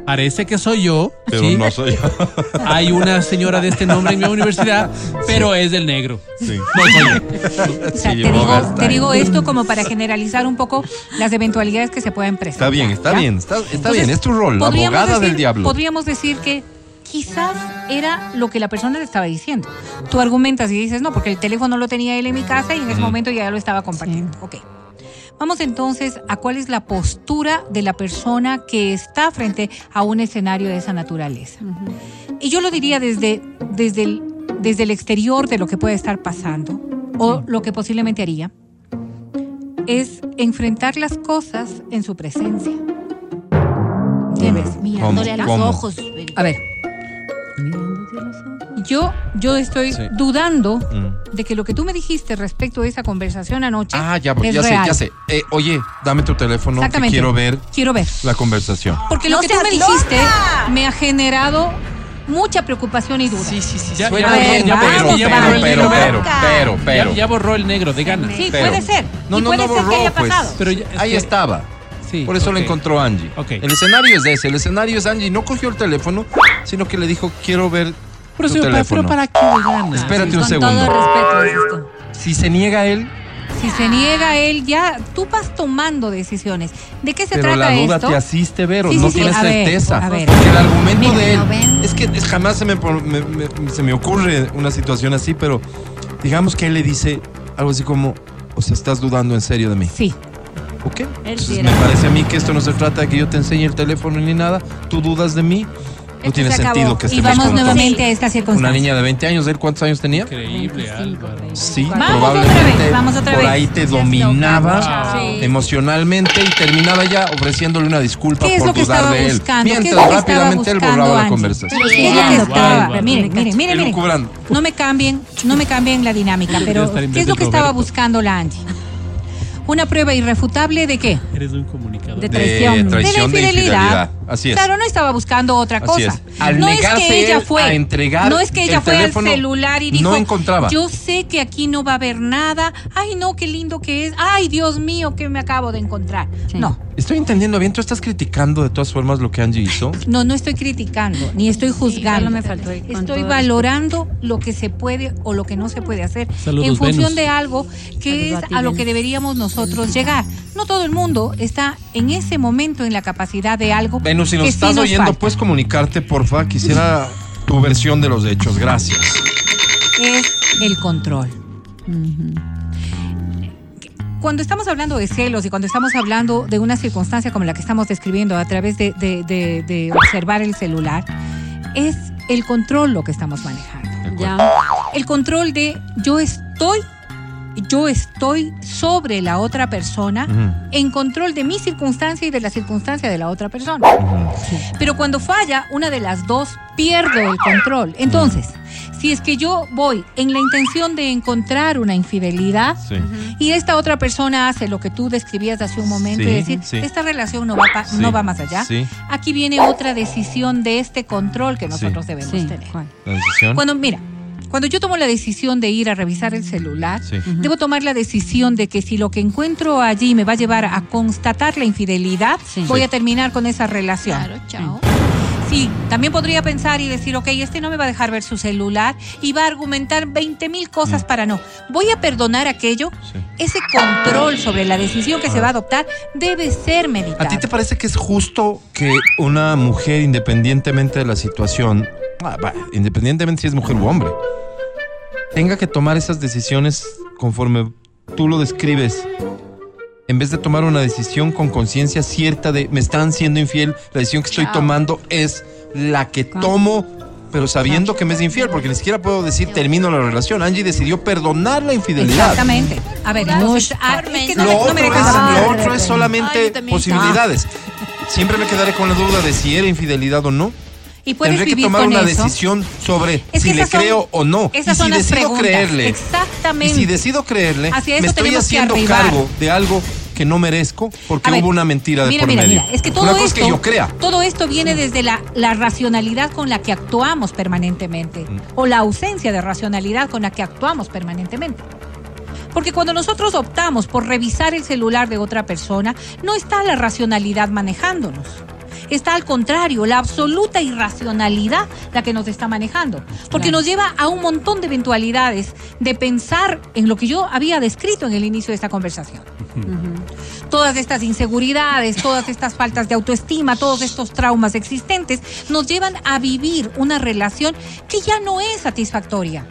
Parece que soy yo. Pero ¿sí? no soy yo. Hay una señora de este nombre en mi universidad, pero es del negro. Sí. No soy yo. o sea, te, digo, te digo esto como para generalizar un poco las eventualidades que se pueden presentar. Está bien, está ¿ya? bien, está, está Entonces, bien, es tu rol, abogada decir- del diablo. Podríamos decir que quizás era lo que la persona le estaba diciendo. Tú argumentas y dices, no, porque el teléfono lo tenía él en mi casa y en ese Ujú. momento ya lo estaba compartiendo. Ok. Vamos entonces a cuál es la postura de la persona que está frente a un escenario de esa naturaleza. Y yo lo diría desde, desde, el, desde el exterior de lo que puede estar pasando o lo que posiblemente haría, es enfrentar las cosas en su presencia. ¿Entiendes? Mirándole a los ojos. A ver, yo, yo estoy Sí. dudando Mm. de que lo que tú me dijiste respecto a esa conversación anoche Ah, ya, es ya sé, real. ya sé. Eh, oye, dame tu teléfono que Exactamente. quiero ver Quiero ver. la conversación. Porque lo ¡No que tú me dijiste me ha generado mucha preocupación y duda. sí, sí. Ya- suena ya- ya- pero, ya- pero, ya- pero, ya- pero, pero, Ya, pero. ya borró el negro de ganas. Sí, pero- puede ser. No, y no, puede no ser borró, que haya pues. pasado. Pero ya- es Ahí que- estaba. Sí, Por eso ok. lo encontró Angie. Ok. El escenario es ese. El escenario es Angie. No cogió el teléfono, sino que le dijo, quiero ver Pero, tu teléfono. pero para qué de ganas. Espérate un Con segundo. todo respeto. Si se niega él, Si se niega él, ya tú vas tomando decisiones. ¿De qué se pero trata la duda esto? te asiste, Vero. Sí, no sí, tienes a ver, certeza. a ver. Porque el argumento Mira, de él es que jamás se me, por- me- me- se me ocurre una situación así, pero digamos que él le dice algo así como, o sea, estás dudando en serio de mí. Sí. ¿Ok? Él Entonces, sí me parece a mí que esto no se trata de que yo te enseñe el teléfono ni nada. Tú dudas de mí. No tiene se acabó. sentido que Y estemos vamos juntos. nuevamente a esta circunstancia. Una niña de 20 años, ¿él cuántos años tenía? Increíble, 25, Álvaro. Sí, Vamos probablemente otra vez, vamos otra por ahí te dominaba emocionalmente y terminaba ya ofreciéndole una disculpa ¿Qué es por lo que dudar estaba de él. Mientras rápidamente él borraba la conversación. Pero ¿Qué sí, es lo que estaba? Miren, miren, miren. No me cambien, no me cambien la dinámica, pero ¿qué es lo que estaba buscando la Angie? Una prueba irrefutable de qué? Eres un comunicador. De De traición. de infidelidad. Así es. Claro, no estaba buscando otra Así cosa. es. Al no es negarse que ella fue a entregar No es que ella el fue al celular y dijo, no encontraba. yo sé que aquí no va a haber nada. Ay, no, qué lindo que es. Ay, Dios mío, que me acabo de encontrar. Sí. No. Estoy entendiendo bien, tú estás criticando de todas formas lo que Angie hizo. No, no estoy criticando, ni estoy juzgando. solo me faltó estoy valorando lo que se puede o lo que no se puede hacer Saludos, en función Venus. de algo que Saludos a es ti, a lo que deberíamos nosotros llegar. No todo el mundo está en ese momento en la capacidad de algo. Si nos sí estás nos oyendo, falta. puedes comunicarte, porfa. Quisiera tu versión de los hechos. Gracias. es el control. Cuando estamos hablando de celos y cuando estamos hablando de una circunstancia como la que estamos describiendo a través de, de- de- de observar el celular, es el control lo que estamos manejando. Ya. El control de yo estoy, yo estoy sobre la otra persona, en control de mi circunstancia y de la circunstancia de la otra persona. Pero cuando falla una de las dos, pierdo el control. Entonces, si es que yo voy en la intención de encontrar una infidelidad Sí. y esta otra persona hace lo que tú describías hace un momento Sí, y decir, sí. esta relación no va, pa- Sí, no va más allá, sí. aquí viene otra decisión de este control que nosotros debemos Sí, tener. ¿cuál? La decisión. Cuando, mira, Cuando yo tomo la decisión de ir a revisar el celular, Sí. debo tomar la decisión de que si lo que encuentro allí me va a llevar a constatar la infidelidad, Sí. voy Sí. a terminar con esa relación. Claro, chao. Sí, también podría pensar y decir, ok, este no me va a dejar ver su celular y va a argumentar 20 mil cosas para no. Voy a perdonar aquello. Sí. Ese control sobre la decisión que se va a adoptar debe ser meditado. ¿A ti te parece que es justo que una mujer, independientemente de la situación, independientemente si es mujer u hombre, tenga que tomar esas decisiones conforme tú lo describes? En vez de tomar una decisión con conciencia cierta de me están siendo infiel, la decisión que estoy tomando es la que tomo, pero sabiendo que me es infiel, porque ni siquiera puedo decir termino la relación. Angie decidió perdonar la infidelidad. Exactamente. A ver, entonces, ah, es que no Lo, me, no me otro, es, hablar. lo otro es Ay, solamente posibilidades. Siempre me quedaré con la duda de si era infidelidad o no. Y puedes Tendré que vivir tomar con una eso. decisión sobre Es que si le son- creo o no. Y esas si son las decido preguntas. creerle. Exactamente. Y si decido creerle, me estoy que haciendo cargo de algo que no merezco porque ver, hubo una mentira de mira, por mira, medio. Mira, es que todo una cosa esto, es que yo crea. Todo esto viene desde la, la racionalidad con la que actuamos permanentemente Mm. o la ausencia de racionalidad con la que actuamos permanentemente. Porque cuando nosotros optamos por revisar el celular de otra persona, no está la racionalidad manejándonos. Está al contrario, la absoluta irracionalidad la que nos está manejando. Porque nos lleva a un montón de eventualidades de pensar en lo que yo había descrito en el inicio de esta conversación todas estas inseguridades, todas estas faltas de autoestima, todos estos traumas existentes, nos llevan a vivir una relación que ya no es satisfactoria.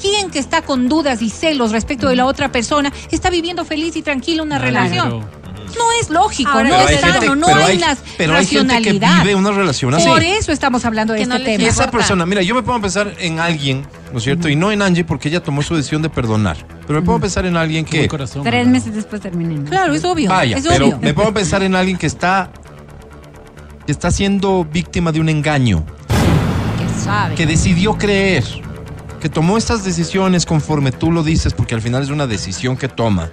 ¿Quién que está con dudas y celos respecto de la otra persona está viviendo feliz y tranquila una relación? No es lógico, Ahora, no Pero hay es gente- sano, no pero hay, hay- pero hay gente que racionalidad. vive una relación así. Por eso estamos hablando de Que no este les Y tema. esa persona, mira, yo me puedo pensar en alguien, ¿no es cierto? Y no en Angie porque ella tomó su decisión de perdonar. Pero me puedo pensar en alguien que corazón. Tres ¿verdad? meses después terminé. Claro, es obvio. Vaya, es pero obvio. me puedo pensar en alguien que está que está siendo víctima de un engaño, Que sabe. que decidió creer, que tomó estas decisiones conforme tú lo dices, porque al final es una decisión que toma,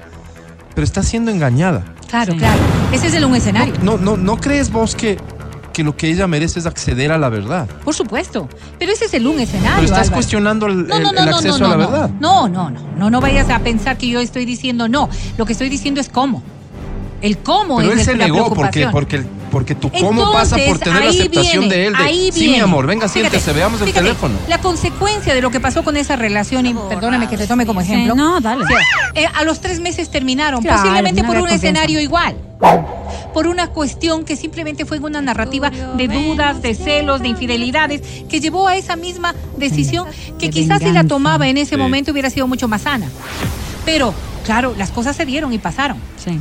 pero está siendo engañada. Claro, Sí. claro. Ese es el un escenario. No, no, no crees vos que, que lo que ella merece es acceder a la verdad. Por supuesto. Pero ese es el un escenario. Pero estás Álvaro. cuestionando el, No, el- no, no, el no, acceso no, a la no, verdad. No, no, no, no, no vayas a pensar que yo estoy diciendo no. Lo que estoy diciendo es cómo. El cómo Pero es él se el- la negó porque, preocupación. porque, porque tu cómo Entonces, pasa por tener la aceptación viene, de él. De, ahí sí, mi amor, venga, Fíjate, siéntese, veamos el fíjate, teléfono. La consecuencia de lo que pasó con esa relación, y perdóname que te tome como ejemplo. no, dale. Eh, a los tres meses terminaron, Claro, posiblemente por un confianza. escenario igual. Por una cuestión que simplemente fue una narrativa de dudas, de celos, de infidelidades, que llevó a esa misma decisión que De quizás si la tomaba en ese Sí. momento hubiera sido mucho más sana. Pero, claro, las cosas se dieron y pasaron. Sí.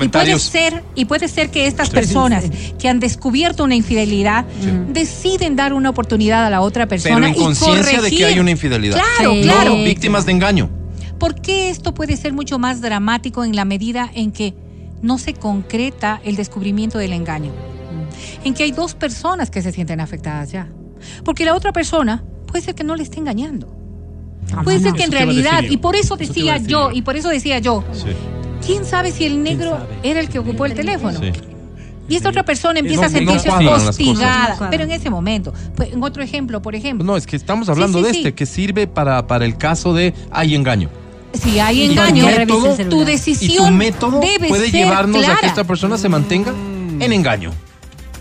Y puede ser, y puede ser que estas personas que han descubierto una infidelidad deciden dar una oportunidad a la otra persona Pero en y conciencia de que hay una infidelidad. Claro, Sí. claro. No víctimas de engaño. ¿Por qué esto puede ser mucho más dramático en la medida en que no se concreta el descubrimiento del engaño? En que hay dos personas que se sienten afectadas ya. Porque la otra persona puede ser que no le esté engañando. Puede ser que en realidad, y por eso Eso decía yo, yo. y por eso decía yo, ¿quién sabe si el negro era el que ocupó el teléfono? Sí. Y esta otra persona empieza a sentirse no hostigada. Pero en ese momento, pues, en otro ejemplo, por ejemplo, No, es que estamos hablando Sí, sí, de sí. este, que sirve para, para el caso de hay engaño. si hay tu engaño, método- tu Y tu decisión método debe puede ser llevarnos a que esta persona se mantenga en engaño.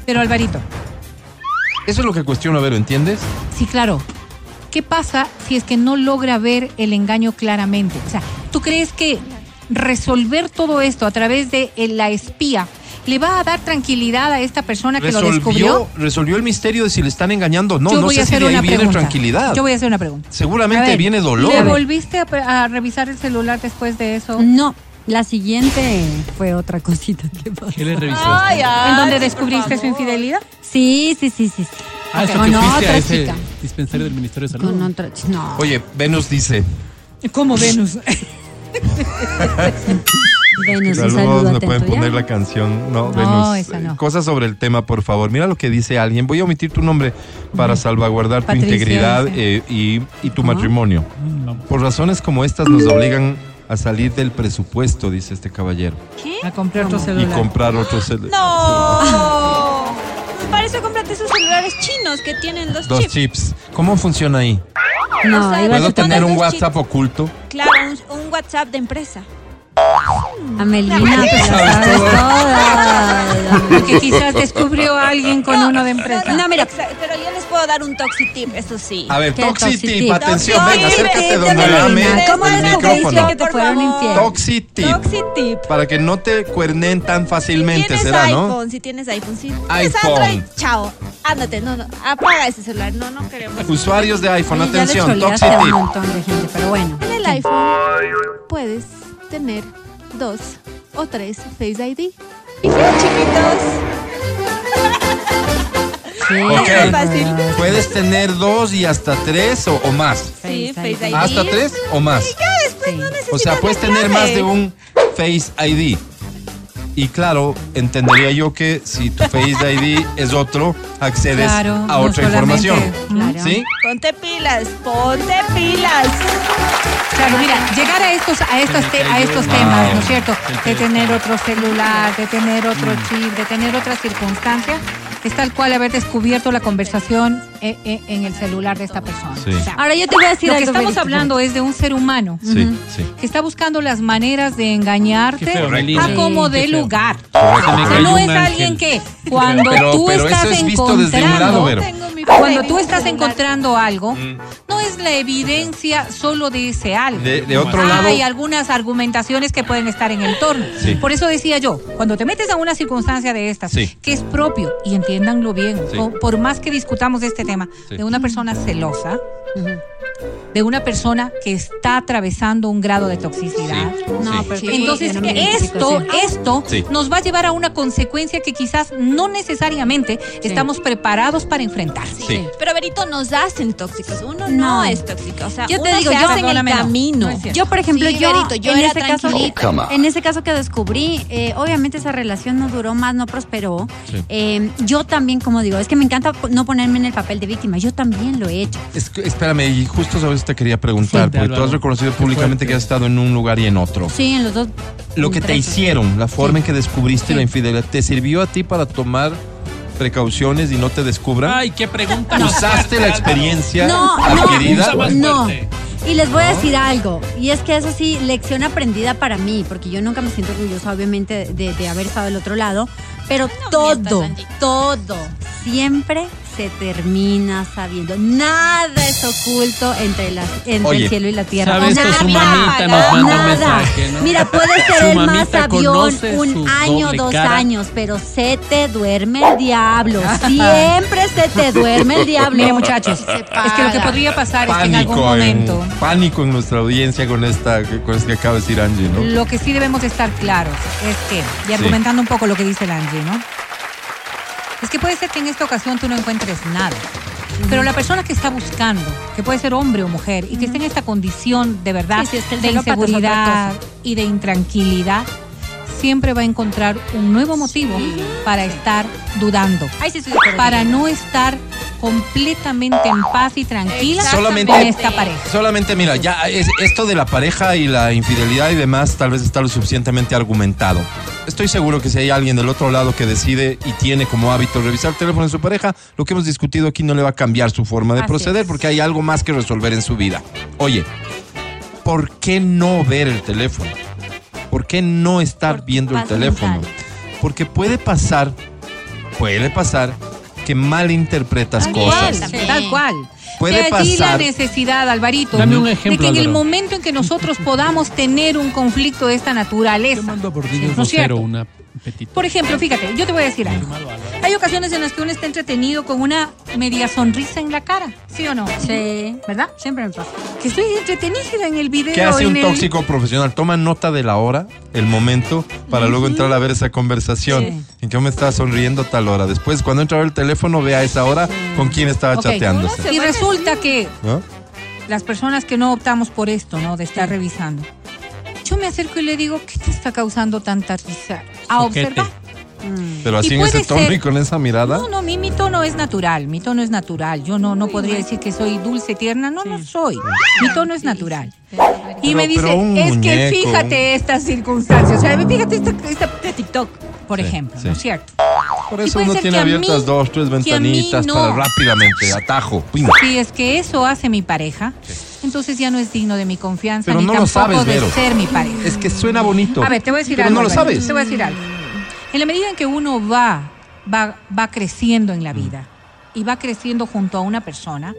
Pero Alvarito, Eso es lo que cuestiono, Vero, ¿entiendes? sí, claro. ¿Qué pasa si es que no logra ver el engaño claramente? O sea, ¿tú crees que resolver todo esto a través de eh, la espía le va a dar tranquilidad a esta persona que lo descubrió? Resolvió, el misterio de si le están engañando o no. Yo no voy sé a si de ahí una viene pregunta. tranquilidad. Yo voy a hacer una pregunta. Seguramente ver, viene dolor. ¿Le volviste a, a revisar el celular después de eso? No, la siguiente fue otra cosita que pasó. ¿Qué le? Ay, ay, ¿En dónde descubriste su infidelidad? Sí, sí, sí, sí. sí. Ah, eso Con otra a ese chica. dispensario del Ministerio de Salud. Con otra No. Oye, Venus dice. ¿Cómo Venus? Venus, Saludos, saludo me pueden poner la canción. No, No, Venus. esa no. Cosas sobre el tema, por favor. Mira lo que dice alguien. Voy a omitir tu nombre para salvaguardar Patricia, tu integridad eh, y, y tu matrimonio. Por razones como estas nos obligan a salir del presupuesto, dice este caballero, A comprar otro y celular. comprar otro celular. No. Para eso cómprate esos celulares chinos que tienen dos, Dos chips. chips. ¿Cómo funciona ahí? No, ¿Puedo tener un WhatsApp oculto? Claro, WhatsApp de empresa. Amelina, la sabes toda. Porque quizás descubrió a alguien con uno de empresa. No, mira, pero yo les puedo dar un toxi tip, eso sí. A ver, ¿Qué Toxitip, Toxitip? atención, venga, Toxitip, acércate donde me la ame vine. ¿Cómo el micrófono. que te fueron infiel? Toxitip. Toxi tip. Para que no te cuernen tan fácilmente, tienes ¿será, iPhone, no? si tienes iPhone, si tienes iPhone. Android, chao, ándate, no, no, apaga ese celular, no, no queremos. Usuarios de iPhone, atención, choleaste a un montón de gente, pero bueno. En el iPhone puedes tener dos o tres Face ID. Y ya, chiquitos. Sí, Ok. Es fácil. Puedes tener dos y hasta tres o, o más. Sí, Face ID. ¿Hasta tres o más? Sí. O sea, puedes tener más de un Face ID. Y claro, entendería yo que si tu Face ID es otro, accedes Claro, a no otra información. Claro. ¿Sí? Ponte pilas, ponte pilas. Claro, mira, llegar a estos, a estos, te- a estos Wow. temas, ¿no es cierto? De tener otro celular, de tener otro chip, de tener otra circunstancia, es tal cual haber descubierto la conversación eh, eh, en el celular de esta persona. Sí. O sea, Ahora yo te voy a decir lo que estamos Verito. hablando es de un ser humano Sí, sí. que está buscando las maneras de engañarte feo, a como de lugar. Correcto. O sea, no es alguien que cuando Pero- tú pero estás es encontrando, lado, cuando tú estás encontrando algo, Mm. no es la evidencia solo de ese algo. De, de otro lado, Hay algunas argumentaciones que pueden estar en el torno. Sí. Por eso decía yo, cuando te metes a una circunstancia de estas, Sí. que es propio, y entiéndanlo bien, Sí. o- por más que discutamos de este tema, Sí. de una persona celosa, de una persona que está atravesando un grado de toxicidad. Sí, No, sí. pero Sí, Entonces, esto, esto Sí. nos va a llevar a una consecuencia que quizás no necesariamente estamos preparados para enfrentar. Sí. Pero Berito, nos hacen tóxicos. Uno no, No. es tóxico. O sea, Yo te uno digo, se yo- hace en el camino. No. Yo, por ejemplo, Sí, yo, en era ese caso, tranquilita. en ese caso que descubrí, eh, obviamente esa relación no duró más, no prosperó. Sí. Eh, yo también, como digo, es que me encanta no ponerme en el papel de víctima. Yo también lo he hecho. Es espérame, y justo sobre eso te quería preguntar, porque tú has reconocido públicamente que has estado en un lugar y en otro. Sí, en los dos. Lo que te hicieron, la forma en que descubriste Sí. la infidelidad, ¿te sirvió a ti para tomar precauciones y no te descubran? Ay, qué pregunta. ¿Usaste la experiencia No, adquirida? No. fuerte. Y les voy a decir algo, y es que eso sí, lección aprendida para mí, porque yo nunca me siento orgullosa, obviamente, de, de haber estado del otro lado, pero todo, todo, siempre se termina sabiendo. Nada es oculto entre, las, entre Oye, el cielo y la tierra. ¿Sabes? Su Nada. mamita nos manda un Nada. mensaje, ¿no? Mira, puede ser el más avión un año, dos cara. años, pero se te duerme el diablo. Siempre se te duerme el diablo. Mire, muchachos, es que lo que podría pasar es que en algún Pánico en, momento, pánico en nuestra audiencia con esta con esto que acaba de decir Angie, ¿no? lo que sí debemos de estar claros es que, y Sí. argumentando un poco lo que dice el Angie, ¿no? Es que puede ser que en esta ocasión tú no encuentres nada. Pero la persona que está buscando, que puede ser hombre o mujer, y que esté en esta condición de verdad, Sí, sí, es que de inseguridad y de intranquilidad, siempre va a encontrar un nuevo motivo para estar dudando, Ay, para no estar completamente en paz y tranquila Solamente- en esta pareja. Solamente, mira, ya es, esto de la pareja y la infidelidad y demás tal vez está lo suficientemente argumentado. Estoy seguro que si hay alguien del otro lado que decide y tiene como hábito revisar el teléfono de su pareja, lo que hemos discutido aquí no le va a cambiar su forma de Así proceder es. porque hay algo más que resolver en su vida. Oye, ¿por qué no ver el teléfono? ¿Por qué no estar Por viendo el teléfono? mental. Porque puede pasar, puede pasar que malinterpretas Tal cosas. cual, Sí. tal cual. Puede de allí la pasar- necesidad, Alvarito, Dame un de ejemplo, que en el momento en que nosotros podamos tener un conflicto de esta naturaleza, Yo mando por ¿no es cierto? una. Por ejemplo, fíjate, yo te voy a decir algo. Hay ocasiones en las que uno está entretenido con una media sonrisa en la cara, ¿sí o no? Sí, ¿Verdad? siempre me pasa. Que estoy entretenida en el video. ¿Qué hace en un el- tóxico profesional? Toma nota de la hora, el momento, para luego entrar a ver esa conversación. Sí. ¿En qué me estaba sonriendo tal hora? Después, cuando entra a ver el teléfono, ve a esa hora con quién estaba Ok. chateándose. Y resulta que ¿No? las personas que no optamos por esto, ¿no? De estar revisando. Yo me acerco y le digo, ¿qué te está causando tanta risa? A Coquete. observar. Pero así en ese tono ser- y con esa mirada. No, no, mi, mi tono es natural, mi tono es natural. Yo no, no podría decir que soy dulce, tierna, no, no soy. Mi tono es natural. Y Pero- me dice, es que fíjate estas circunstancias, o sea, fíjate esta, esta de TikTok, por Sí, ejemplo, sí. ¿no es cierto? Por eso uno tiene mí- abiertas dos, tres ventanitas no. para rápidamente, atajo. pim. Si es que eso hace mi pareja, entonces ya no es digno de mi confianza Pero ni no lo tampoco sabes, de Vero. ser mi pareja. Es que suena bonito. A ver, te voy a decir pero algo. no lo sabes. Te voy a decir algo. En la medida en que uno va, va, va creciendo Mm. en la vida y va creciendo junto a una persona,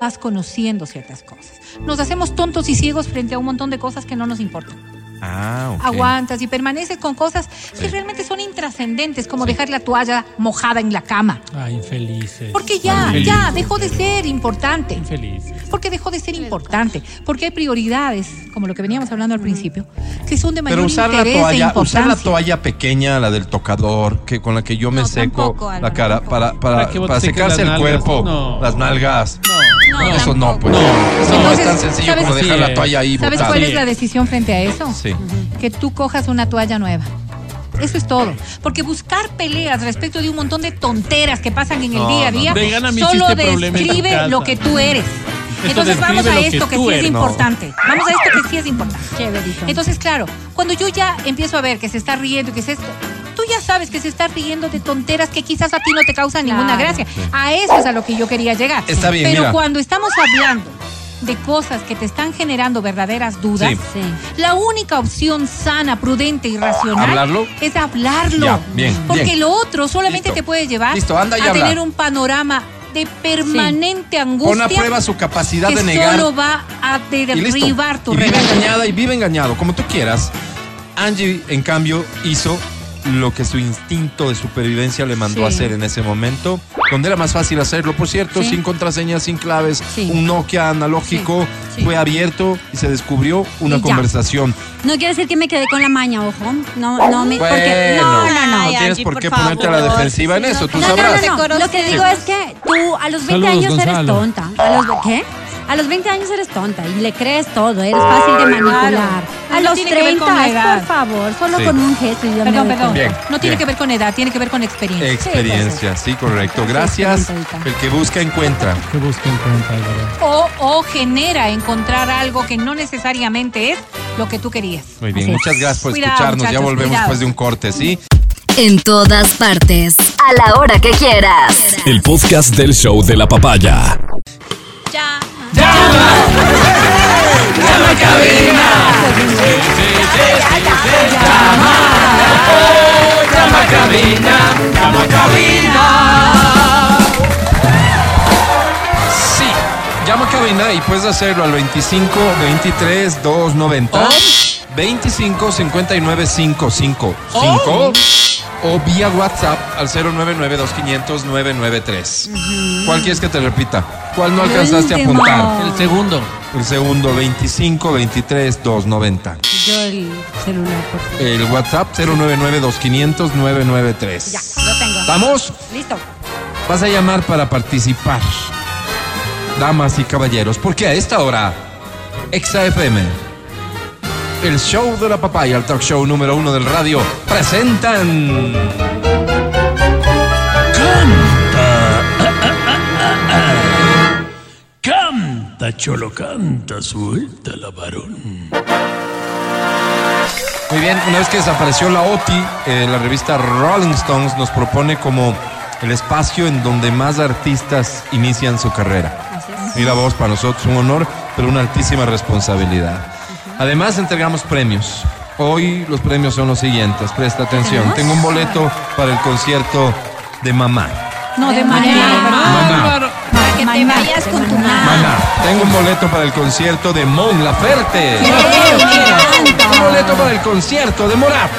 vas conociendo ciertas cosas. Nos hacemos tontos y ciegos frente a un montón de cosas que no nos importan. Ah. Aguantas y permaneces con cosas que realmente son intrascendentes, como dejar la toalla mojada en la cama. Ay, infelices. Porque ya, Infelices. ya, dejó de ser importante. Infelices. Porque dejó de ser importante. Porque hay prioridades, como lo que veníamos hablando al principio, que son de mayor Pero usar la e toalla, usar la toalla pequeña, la del tocador, que con la que yo me No, seco tampoco, la cara tampoco. para, para, Para secarse el nalgas. cuerpo, No. las nalgas. No, No, eso no, pues. No. Eso no Entonces, es tan sencillo ¿sabes? como dejar Sí, la toalla ahí ¿Sabes botada. cuál es la decisión frente a eso? Sí. Que tú cojas una toalla nueva. Eso es todo. Porque buscar peleas respecto de un montón de tonteras que pasan en el No, día a día no. Solo describe lo que tú eres. Entonces vamos a que esto que, sí es eres. Importante. Vamos a esto que sí es importante. Chéverito. Entonces, claro, cuando yo ya empiezo a ver que se está riendo y que es esto, tú ya sabes que se está riendo de tonteras que quizás a ti no te causan ninguna gracia. A eso es a lo que yo quería llegar. Está bien, Pero mira. cuando estamos hablando de cosas que te están generando verdaderas dudas, Sí. La única opción sana, prudente y racional ¿Hablarlo? es hablarlo. Ya, bien, Porque bien. lo otro solamente Listo. te puede llevar Listo, anda a habla. tener un panorama de permanente angustia. Pon a prueba su capacidad que de negar. solo va a derribar tu y vive engañada y vive engañado, como tú quieras. Angie, en cambio, hizo lo que su instinto de supervivencia le mandó Sí. a hacer en ese momento, donde era más fácil hacerlo, por cierto, Sí. sin contraseñas, sin claves, Sí. un Nokia analógico, Sí, sí. fue abierto y se descubrió una Y ya. conversación. No quiere decir que me quedé con la maña, ojo. No, no me. Porque, Bueno, no, no, no. Ay, tienes por por qué ponerte a la defensiva en eso, tú No, no, sabrás. no, no. Lo que digo es que tú a los 20 Saludos, años eres Gonzalo. tonta. A los, ¿Qué? A los 20 años eres tonta y le crees todo, eres fácil de manipular. A No los tiene que ver 30, con la es edad. por favor, solo Sí. con un gesto y yo me Perdón, doy perdón. Bien, no tiene bien. que ver con edad, tiene que ver con experiencia. Experiencia, sí, correcto. Gracias. El que busca encuentra. Que busquen cuenta, Álvaro. o, o genera encontrar algo que no necesariamente es lo que tú querías. Muy bien, Así es. muchas gracias por Cuidado, escucharnos. ya volvemos cuidado. después de un corte, ¿sí? En todas partes. A la hora que quieras. El podcast del show de la papaya. Ya. Sí. Llama a cabina y puedes hacerlo al 25 23 290 25 59 555 o vía WhatsApp al 099 2500 993. ¿Cuál quieres que te repita? ¿Cuál no alcanzaste a último. apuntar? El segundo. El segundo 25 23 290. Yo el celular, por favor. El WhatsApp 099 2500 993. Ya, lo tengo. ¿Estamos? Listo. Vas a llamar para participar. Damas y caballeros, porque a esta hora, Exa FM, el show de la papaya, el talk show número uno del radio, presentan. Canta, cholo, canta, suelta la varón. Muy bien, una vez que desapareció la OTI, eh, la revista Rolling Stones nos propone como el espacio en donde más artistas inician su carrera. Así es. Mira vos, para nosotros un honor, pero una altísima responsabilidad. Además, entregamos premios. Hoy los premios son los siguientes, presta atención. ¿Tenemos? Tengo un boleto para el concierto de Mamá. No, de De mañana. Mamá. Para que te vayas con tu mamá. Mamá. Tengo un boleto para el concierto de Mon Laferte. Un boleto para el concierto de Morat.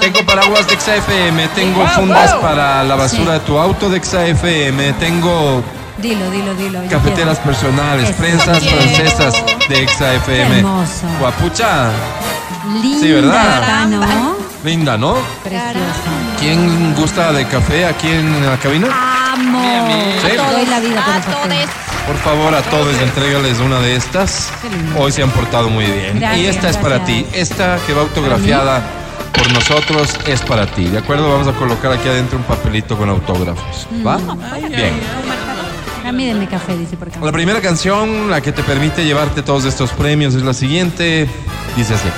Tengo paraguas de XFM, tengo fundas para la basura de tu auto de XFM, tengo Dilo, dilo, dilo. cafeteras quiero. personales, prensas Quiero. francesas de XFM. Hermoso. Guapucha, Linda Sí, ¿verdad? ¿no? linda, ¿no? Preciosa. ¿Quién gusta de café aquí en la cabina? Amo. Sí. Doy la vida por A el café. todos. Por favor, a todos entrégales una de estas. Hoy se han portado muy bien. Gracias, y esta es para ti. Esta que va autografiada por nosotros es para ti. ¿De acuerdo? Vamos a colocar aquí adentro un papelito con autógrafos. ¿Va? Bien. Camídenme café, dice por acá. La primera canción, la que te permite llevarte todos estos premios, es la siguiente. Dice así.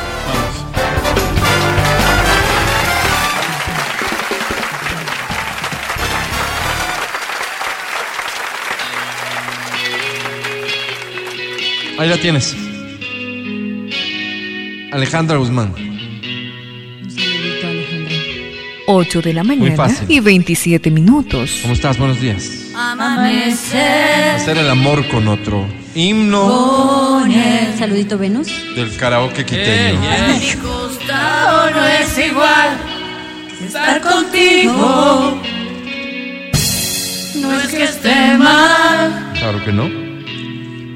Ahí la tienes. Alejandra Guzmán. 8 de la mañana y 27 minutos. ¿Cómo estás? Buenos días. Amanecer Hacer el amor con otro. Himno con el saludito Venus. del karaoke quiteño. no es igual estar contigo. No es que esté mal Claro que no.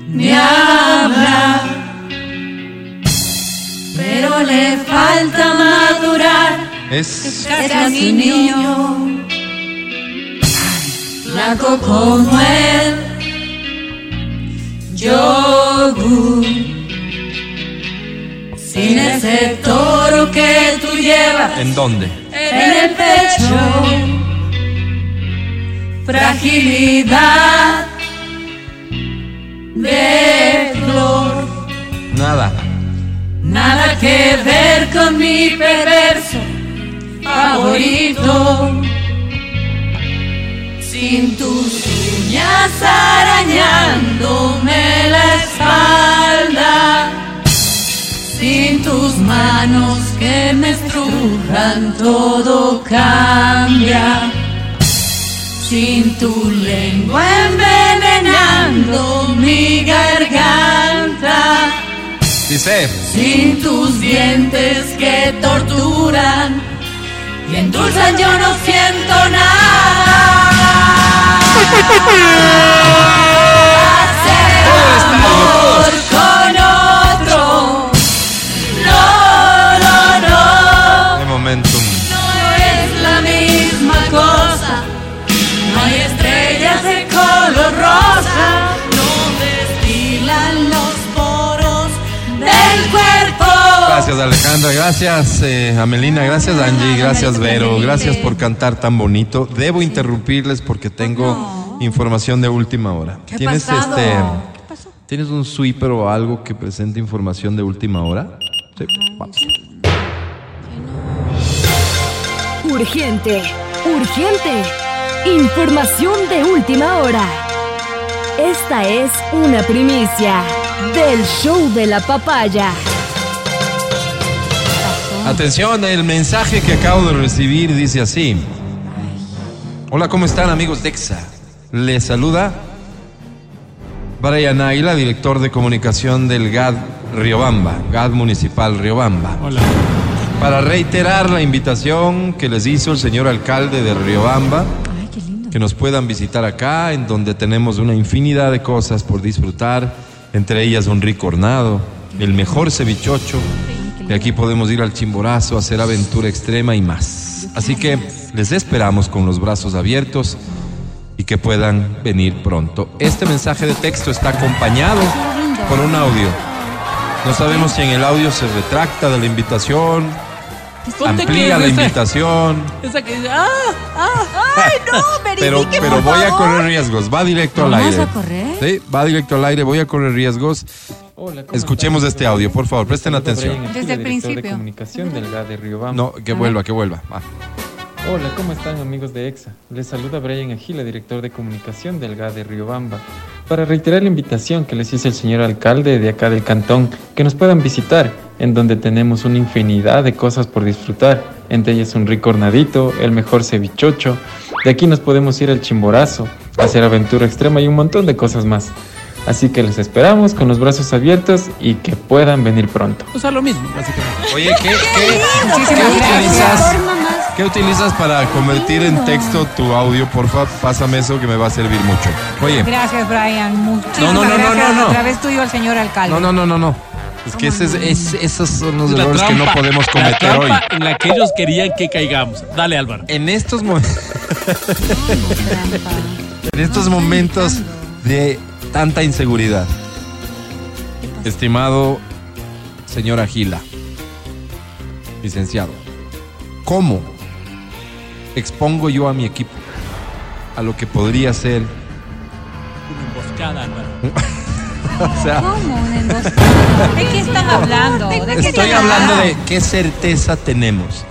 ni hablar, pero le falta madurar. Es Es casi un niño, blanco como él, yogur, sin ese toro que tú llevas ¿En dónde? en el pecho, fragilidad de flor. Nada. Nada que ver con mi perverso favorito. Sin tus uñas arañándome la espalda. Sin tus manos que me estrujan, todo cambia. Sin tu lengua envenenando mi garganta. Dice. Sin tus dientes que torturan y endulzan yo no siento nada. Gracias Alejandra, gracias eh, Amelina, gracias Angie, gracias Vero, gracias por cantar tan bonito. Debo interrumpirles porque tengo información de última hora. ¿Qué ¿Tienes pasado? este ¿Qué pasó? ¿Tienes un sweeper o algo que presente información de última hora? Sí, vamos. Urgente, urgente. Información de última hora. Esta es una primicia del show de la papaya. Atención, el mensaje que acabo de recibir dice así. Hola, ¿cómo están amigos de EXA? Les saluda Brian Águila, director de comunicación del GAD Riobamba, GAD Municipal Riobamba. Hola. Para reiterar la invitación que les hizo el señor alcalde de Riobamba, que nos puedan visitar acá, en donde tenemos una infinidad de cosas por disfrutar, entre ellas un rico hornado, el mejor cevichocho, y aquí podemos ir al Chimborazo, hacer aventura extrema y más. Así que les esperamos con los brazos abiertos y que puedan venir pronto. Este mensaje de texto está acompañado por un audio. No sabemos si en el audio se retracta de la invitación, Ponte amplía la esa- invitación. Esa que ¡Ah! Ay, no, Pero, pero por voy a correr riesgos, va directo al ¿Vamos aire. a correr? Sí, va directo al aire, voy a correr riesgos. Hola, ¿cómo Escuchemos están? este audio, por favor, presten atención. Desde el principio. de comunicación del GAD de Riobamba. No, que vuelva, que vuelva. va. Hola, ¿cómo están amigos de EXA? Les saluda Brian Agila, director de comunicación del GAD de Riobamba. Para reiterar la invitación que les hizo el señor alcalde de acá del cantón, que nos puedan visitar, en donde tenemos una infinidad de cosas por disfrutar, entre ellas un rico hornadito, el mejor cevichocho, de aquí nos podemos ir al Chimborazo, hacer aventura extrema y un montón de cosas más. Así que les esperamos con los brazos abiertos y que puedan venir pronto. O sea, lo mismo, básicamente. Oye, ¿qué, qué, qué utilizas, ¿qué utilizas para convertir en texto tu audio? Porfa, pásame eso que me va a servir mucho. Oye, Gracias, Brian. Muchísimas No, no, no, no, gracias. no, no. A través tuyo al señor alcalde. no, no, no, no, no. Es que ese es, es- esos son los La errores que no podemos La cometer hoy. trampa en la que ellos querían que caigamos. Dale, Álvaro. En estos momentos. en estos momentos de tanta inseguridad. Estimado señor Agila, licenciado, ¿cómo expongo yo a mi equipo a lo que podría ser, Una emboscada, o sea, ¿Cómo una emboscada? ¿De qué están hablando? ¿De qué estoy hablando de qué certeza tenemos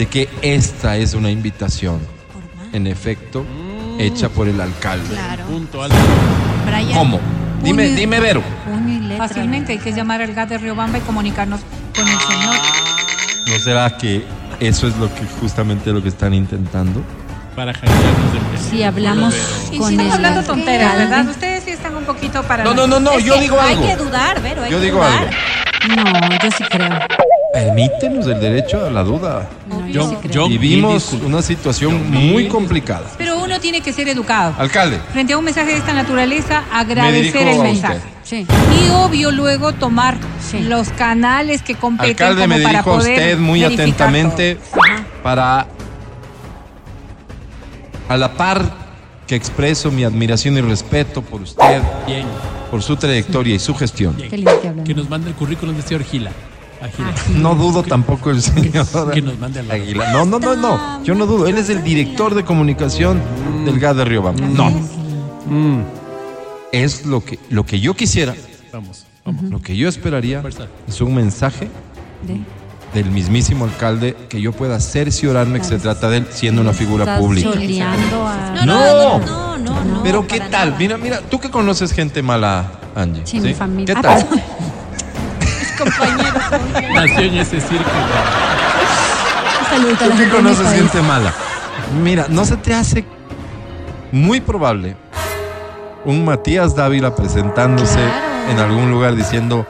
de que esta es una invitación, en efecto, hecha por el alcalde. Claro. Punto, Álvaro. Brian, ¿Cómo? Dime, dime, Vero. Fácilmente hay que llamar al GAT de Riobamba y comunicarnos con el señor. ¿No será que eso es lo que justamente lo que están intentando? Para hackearnos del presidente. Si hablamos Y con si estamos el hablando tonteras. ¿verdad? Ustedes sí están un poquito para. No, no, no, no, yo digo hay algo. que dudar, Vero, hay Yo que digo dudar. algo. No, yo sí creo. Permítenos el derecho a la duda. No, Yo- yo sí creo. yo- Vivimos una situación muy complicada. Pero uno tiene que ser educado. Alcalde, Frente a un mensaje de esta naturaleza, agradecer el a mensaje. usted. Sí. Y obvio luego tomar Sí. los canales que competen alcalde, como me para dirijo a poder usted muy atentamente todo. Para, a la par que expreso mi admiración y respeto por usted, Bien. por su trayectoria y su gestión. Qué lindo que nos mande el currículum de señor Gila. A Gila. No dudo tampoco el señor Que nos mande al Aguilar. No, no, no, no. Yo no dudo. Él es el director de comunicación del GAD de Riobamba. No. Mm, Es lo que, lo que yo quisiera, Vamos, vamos. lo que yo esperaría es un mensaje De- del mismísimo alcalde que yo pueda cerciorarme que se trata de él siendo una figura Estás pública. a- No, no, no, no, no, no, Pero ¿qué tal? nada. Mira, mira, tú que conoces gente mala, Angie. Sí, mi familia. ¿Qué Ah, tal? perdón. Nació en ese círculo. Tú que conoces gente mala. Mira, ¿no se te hace muy probable un Matías Dávila presentándose Claro. en algún lugar diciendo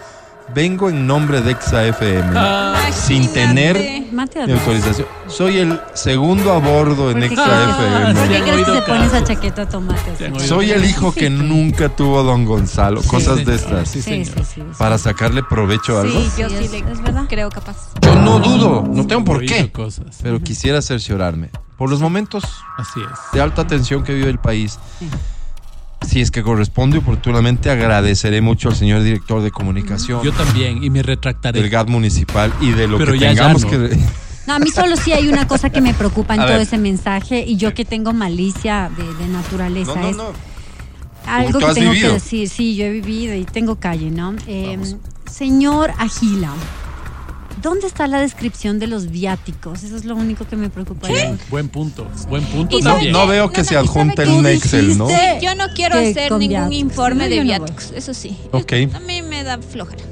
vengo en nombre de Exa FM Ah, sin tener mi autorización? Soy el segundo a bordo en ¿Por qué Exa crees que- Ah, FM. ¿Por qué crees que se pone esa chaqueta de tomate? Soy el hijo que nunca tuvo Don Gonzalo. Cosas de estas. Sí, Sí, sí, señor. sí. sí. Para sacarle provecho a algo. Sí, yo Sí, le es verdad. creo capaz. Yo no dudo, no tengo por qué. Cosas. Pero quisiera cerciorarme. Por los momentos Así es. de alta tensión que vive el país. Si es que corresponde oportunamente, agradeceré mucho al señor director de comunicación Yo también, y me retractaré. del GAD municipal y de lo Pero que ya, ya tengamos no. que. No, a mí solo sí hay una cosa que me preocupa en A todo ver. ese mensaje y yo que tengo malicia de, de naturaleza No, no, es no. algo que tengo vivido. que decir. Sí, yo he vivido y tengo calle, ¿no? Eh, señor Agila, ¿dónde está la descripción de los viáticos? Eso es lo único que me preocupa. Buen punto. Buen punto No, también. no veo que No, se no, ¿y adjunte en un qué Excel, ¿no? Sí, yo no quiero Que hacer ningún viáticos. informe No, de viáticos, eso sí. Ok. A mí me da flojera.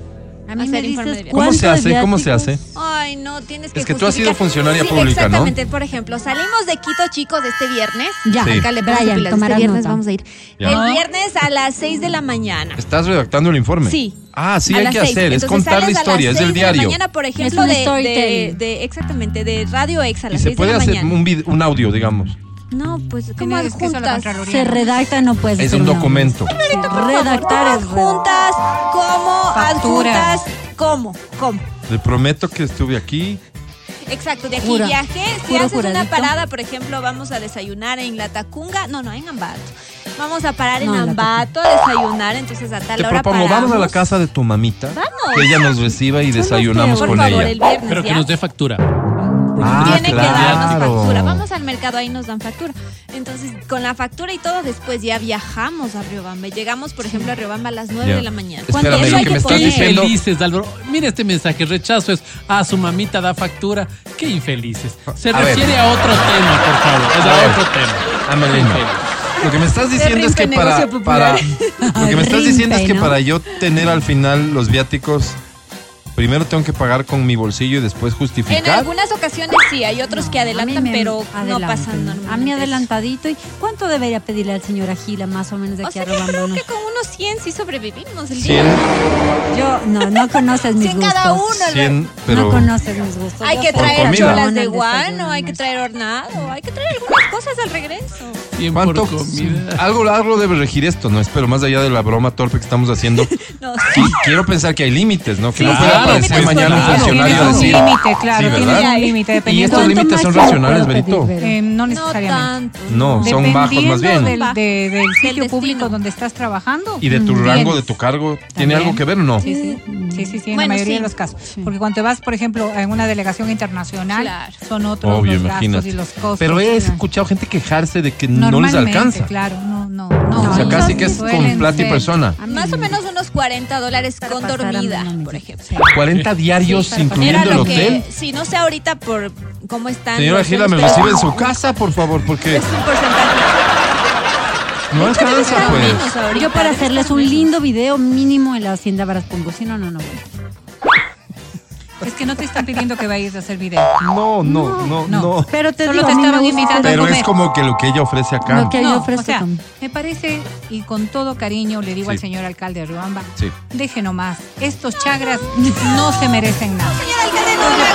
A mí hacer me dices. ¿Cómo se ¿cuánto de hace? ¿Cómo se hace? Ay, no, tienes que Es que tú has sido funcionaria Sí, pública, ¿no? Exactamente. Por ejemplo, salimos de Quito, chicos, este viernes. Ya, Sí. Alcalde, ponga Brian, Este viernes nota. vamos a ir. Ya. El viernes a las 6 de la mañana. ¿Estás redactando el informe? Sí. Ah, sí, A hay que seis. hacer. Es Entonces contar la historia, es del de la diario. mañana, por ejemplo, un de, de, de- exactamente, de Radio Ex a las Y se 6 de puede la hacer mañana. un, vid- un audio, digamos. No, pues como adjuntas. Se redacta, no puedes Es un una- documento. Redactar es Adjuntas, ¿cómo? Factura. Adjuntas, ¿cómo? ¿Cómo? Le prometo que estuve aquí. Exacto, de aquí Jura. viajé. Si Juro, haces una juradito. parada, por ejemplo, vamos a desayunar en La Tacunga. No, no, en Ambato. Vamos a parar No, en en La Ambato a desayunar, entonces a tal Te hora propongo, paramos. vamos a la casa de tu mamita. Vamos. Que ella nos reciba y desayunamos Por con favor, ella. el viernes Pero que ya. nos dé factura. Ah, Tiene que darnos claro. factura. Vamos al mercado, ahí nos dan factura. Entonces, con la factura y todo, después ya viajamos a Riobamba. Llegamos, por ejemplo, a Riobamba a las 9 Ya. de la mañana. Espérame, Eso lo hay que me estás poner. Qué diciendo- infelices, Álvaro. Mira este mensaje. Rechazo es a su mamita da factura. Qué infelices. Se A ver. refiere a otro tema, por favor. Es A otro tema. Amelina, Lo que me estás diciendo es que para, para lo que me estás diciendo es que para yo tener al final los viáticos primero tengo que pagar con mi bolsillo y después En justificar. algunas ocasiones sí, hay otros que adelantan, me pero no pasan normalmente. A mí adelantadito. ¿Y cuánto debería pedirle al señor Agila más o menos de O aquí sea, a yo creo que con unos 100 sí sobrevivimos el día. Yo, no, no conoces mis 100 gustos. cada uno. cien, pero No conoces mis gustos. Hay que traer cholas de guano, desayuno, hay que traer hornado, hay que traer algunas cosas al regreso. ¿Cuánto? comida. Algo, algo debe regir esto, ¿no? Espero, más allá de la broma torpe que estamos haciendo. No, Sí, quiero pensar que hay límites, ¿no? Que Sí, no sí, pueda hay aparecer límites mañana un claro. funcionario a Tienes un decir. límite, claro, Sí, ¿verdad? un límite Y estos límites son racionales, Vero? Eh, no no necesariamente. tanto. No, son bajos más bien. Del, de- del sitio destino. público donde estás trabajando. Y de tu rango, tienes. de tu cargo, ¿tiene También. algo que ver o no? Sí, sí, sí, sí, sí, en Bueno, la mayoría sí. de los casos. Porque cuando te vas, por ejemplo, en una delegación internacional, Claro. son otros Obvio, los gastos imagínate. y los costos. Pero he Claro. escuchado gente quejarse de que no les alcanza. Claro, no, no, no. O sea, No, casi no, que es con plata y persona. Más o no. menos unos 40 dólares con dormida, no por ejemplo. 40 diarios Sí, incluyendo Era el hotel. que, sí, no sé ahorita por cómo están. Señora Gila, ¿me recibe en su casa, por favor? Porque Es un porcentaje. No alcanza, pues. ahorita, Yo para hacerles un lindo video mínimo en la hacienda Baraspongo. Si no, no, no. Es que no te están pidiendo que vayas a hacer video. No, no, no, No. no. Pero te Solo digo, te estaban invitando a Pero es comer. como que lo que ella ofrece acá. Lo que No, ofrezco o sea, también. me parece, y con todo cariño le digo Sí. al señor alcalde de Riobamba, Sí. deje nomás, estos chagras no se merecen nada. Señor alcalde, no Dios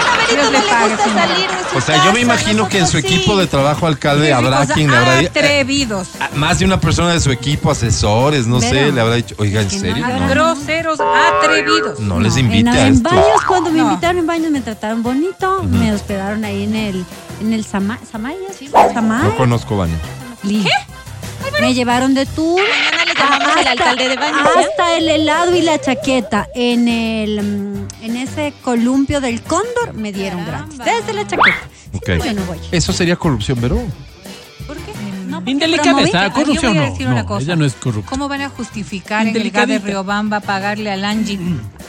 me le Dios pague, señora. O sea, yo me imagino que en su equipo sí. de trabajo alcalde habrá Cosas quien le habrá dicho. Atrevidos. Más de una persona de su equipo, asesores, no sé, Pero- le habrá dicho, oiga, ¿en serio? No, Groseros, atrevidos. no les invite en, a en esto. baños, cuando me No. invitaron en baños, me trataron bonito. Me hospedaron ahí en el, en el Sama- Samaya. Samaya. No conozco baño. ¿Qué? Me llevaron de tour. Mañana le llamamos al hasta- alcalde de. Hasta el helado y la chaqueta en el mm, en ese columpio del cóndor me dieron gratis. Desde la chaqueta. Si Ok. no, yo no voy. Eso sería corrupción, pero ¿Por qué? Indelicadeza, corrupción a no. decir una No, cosa. ella no es corrupta. ¿Cómo van a justificar en el GAD de. Riobamba pagarle al Angie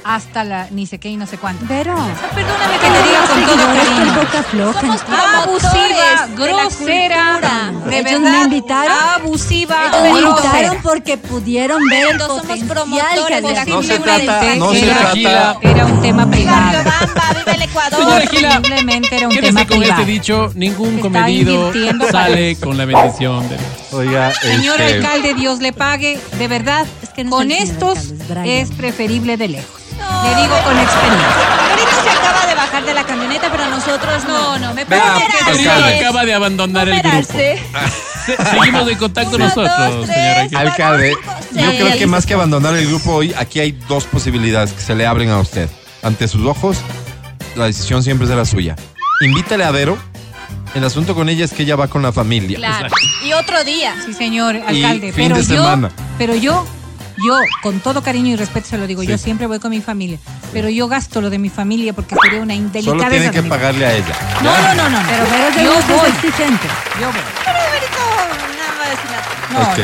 hasta la ni sé qué y no sé cuánto? Pero. Perdóname que le diga con todo cariño. Somos Abusiva, grosera, de Ellos verdad, me invitaron. abusiva, me invitaron porque pudieron ver el potencial promotores que de la había. No se trata- no se trata-. Era un tema privado. Riobamba, viva el Ecuador. Señora Gila, Simplemente era un Quédese tema con privado. este dicho, ningún comedido sale con la bendición de Oiga, Señor este, alcalde, Dios le pague. De verdad, Es que no con es estos alcalde, es es preferible de lejos. No. Le digo con experiencia. Ahorita se acaba de bajar de la camioneta, pero nosotros no, no, me puedo Querida, Alcalde. acaba de abandonar el grupo. Se- Seguimos en contacto Uno, nosotros, dos, tres. señora. Alcalde, yo creo que más que abandonar el grupo hoy, aquí hay dos posibilidades que se le abren a usted. Ante sus ojos, la decisión siempre será suya. Invítale a Vero. El asunto con ella es que ella va con la familia. Claro. Y otro día. Sí, señor alcalde. fin pero de yo, semana. pero yo, yo, con todo cariño y respeto se lo digo, Sí. yo siempre voy con mi familia. Pero yo gasto lo de mi familia porque sería una indelicadeza. Solo tiene que pagarle a ella. No, no, no, no. Pero de yo gustos voy. exigente. Yo voy. Pero Benito, nada más. No.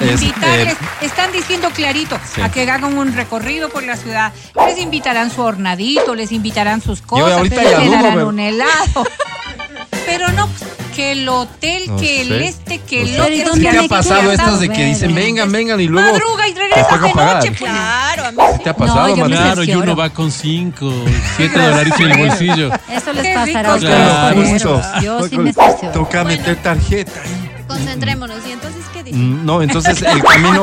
Es, Invitarles, eh, están diciendo clarito Sí. a que hagan un recorrido por la ciudad. Les invitarán su hornadito, les invitarán sus cosas, les darán pero- un helado. Pero no, que el hotel, No que el sé. este, que No el otro. Pero ¿y que dónde ¿Qué te ha pasado estas de que dicen vengan, vengan y luego Madruga y regresa de noche, pues. Claro, a mí sí. ¿Te ha pasado, No? Claro, y uno va con cinco, siete dólares en el bolsillo. Eso les pasará a ustedes. Yo sí me. Toca meter tarjeta. Concentrémonos. ¿Y entonces qué dice? Mm, No, entonces el camino,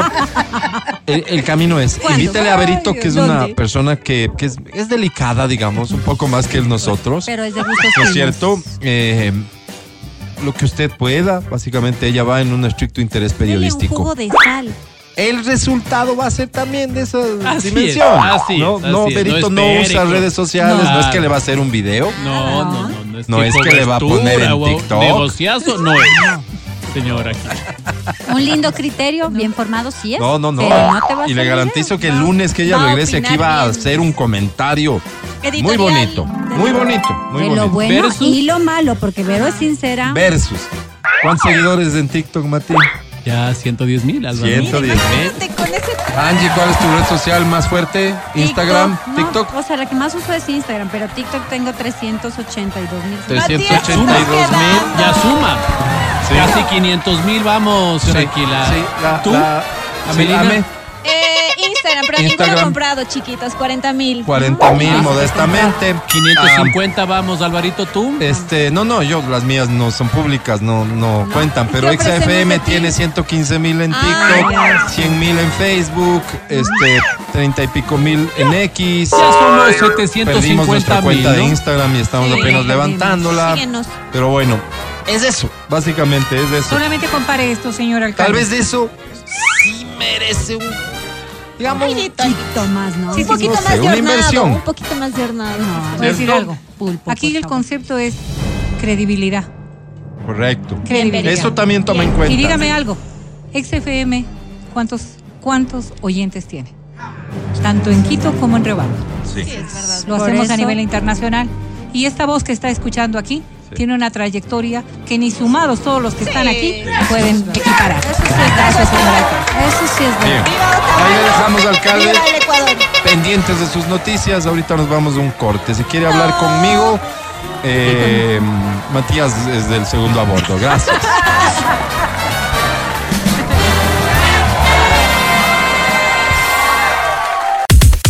el, el camino es, ¿Cuándo? invítale a Berito, que es ¿dónde? una persona que, que es, es delicada, digamos, un poco más que nosotros. Pero es de gustos ¿No es cierto? Eh, lo que usted pueda, básicamente ella va en un estricto interés Dele un periodístico. jugo de sal. El resultado va a ser también de esa Así dimensión. es, así no, es, no, así es. Berito No usa redes sociales, no. es que le va a hacer un video. No, no, no. No es, No es que le va a poner en TikTok. Negociazo, no es. Señora. Un lindo criterio, bien formado, sí es. No, no, no. pero no te va a y le garantizo que el lunes que ella regrese aquí va a hacer un comentario muy bonito, muy bonito, muy de bonito. lo bueno Versus- y lo malo, porque Vero es sincera. Versus. ¿Cuántos seguidores en TikTok, Mati? Ya 110 mil, Álvaro. 110 mil. Angie, ¿cuál es tu red social más fuerte? Instagram, No, TikTok. o sea, la que más uso es Instagram, pero TikTok tengo 382 mil. 382 mil. Ya suma. Sí. Casi 500 mil, vamos, Sí, tranquila. sí, la- ¿Tú? la- sí, Amelina? Ame, Eh, Instagram, pero Instagram. he comprado, chiquitos, 40 mil. 40 mil Ah, modestamente. 550, vamos, Alvarito, tú. Ah, este, no, no, yo, las mías no son públicas, no, no, cuentan, pero ¿Qué ofrecemos XFM de ti? tiene 115 mil en Ah, TikTok, ya. 100 mil en Facebook, este, 30 y pico mil en X. Ya somos Perdimos 750 nuestra mil, cuenta de ¿no? Instagram y estamos Sí, apenas perdimos. levantándola. Síguenos. Pero bueno, es eso, básicamente es eso. Solamente compare esto, señor alcalde. Tal vez eso sí merece un, digamos, Un poquito más, ¿no? Sí, un poquito no más sé, de una hornado. inversión. Un poquito más de hornado. No, Voy a decir algo. Pulpo, Aquí el concepto es credibilidad. correcto. credibilidad. Eso también toma en cuenta. Y dígame algo. XFM, ¿cuántos, ¿cuántos oyentes tiene? Tanto en Quito como en Riobamba. Sí. Lo Por hacemos a nivel internacional. Y esta voz que está escuchando aquí tiene una trayectoria que ni sumados todos los que están aquí pueden equiparar. Eso sí es Gracias, verdad. Eso sí es verdad. Ahí le dejamos, alcalde. Pendientes de sus noticias. Ahorita nos vamos a un corte. Si quiere hablar conmigo. Eh, Matías es del segundo a bordo. Gracias.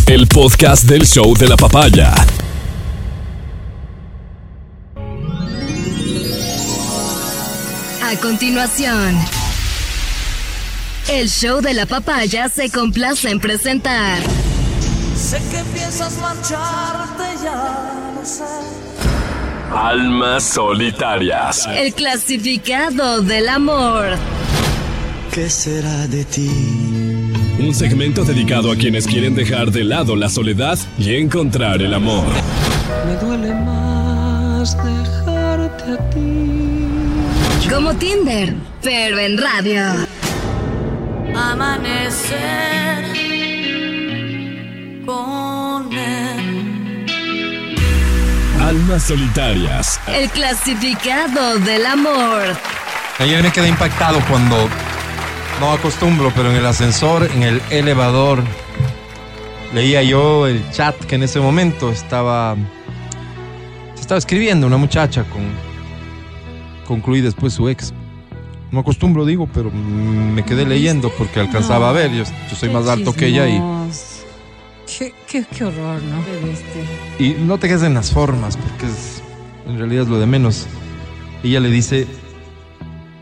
El podcast del show de la papaya A continuación, el show de la papaya se complace en presentar Sé que piensas marcharte, ya sé. Almas solitarias. el clasificado del amor. ¿Qué será de ti? Un segmento dedicado a quienes quieren dejar de lado la soledad y encontrar el amor. Me duele más dejarte a ti. Como Tinder, pero en radio. Amanecer con él. Almas solitarias. El clasificado del amor. Ayer me quedé impactado cuando no acostumbro, pero en el ascensor, en el elevador, leía yo el chat que en ese momento estaba se estaba escribiendo una muchacha con concluí después su ex. No acostumbro, digo, pero me quedé leyendo porque alcanzaba a ver. Yo, yo soy más alto que ella y, Qué, qué, qué horror, ¿no? y no te quedes en las formas porque es, en realidad es lo de menos. Ella le dice,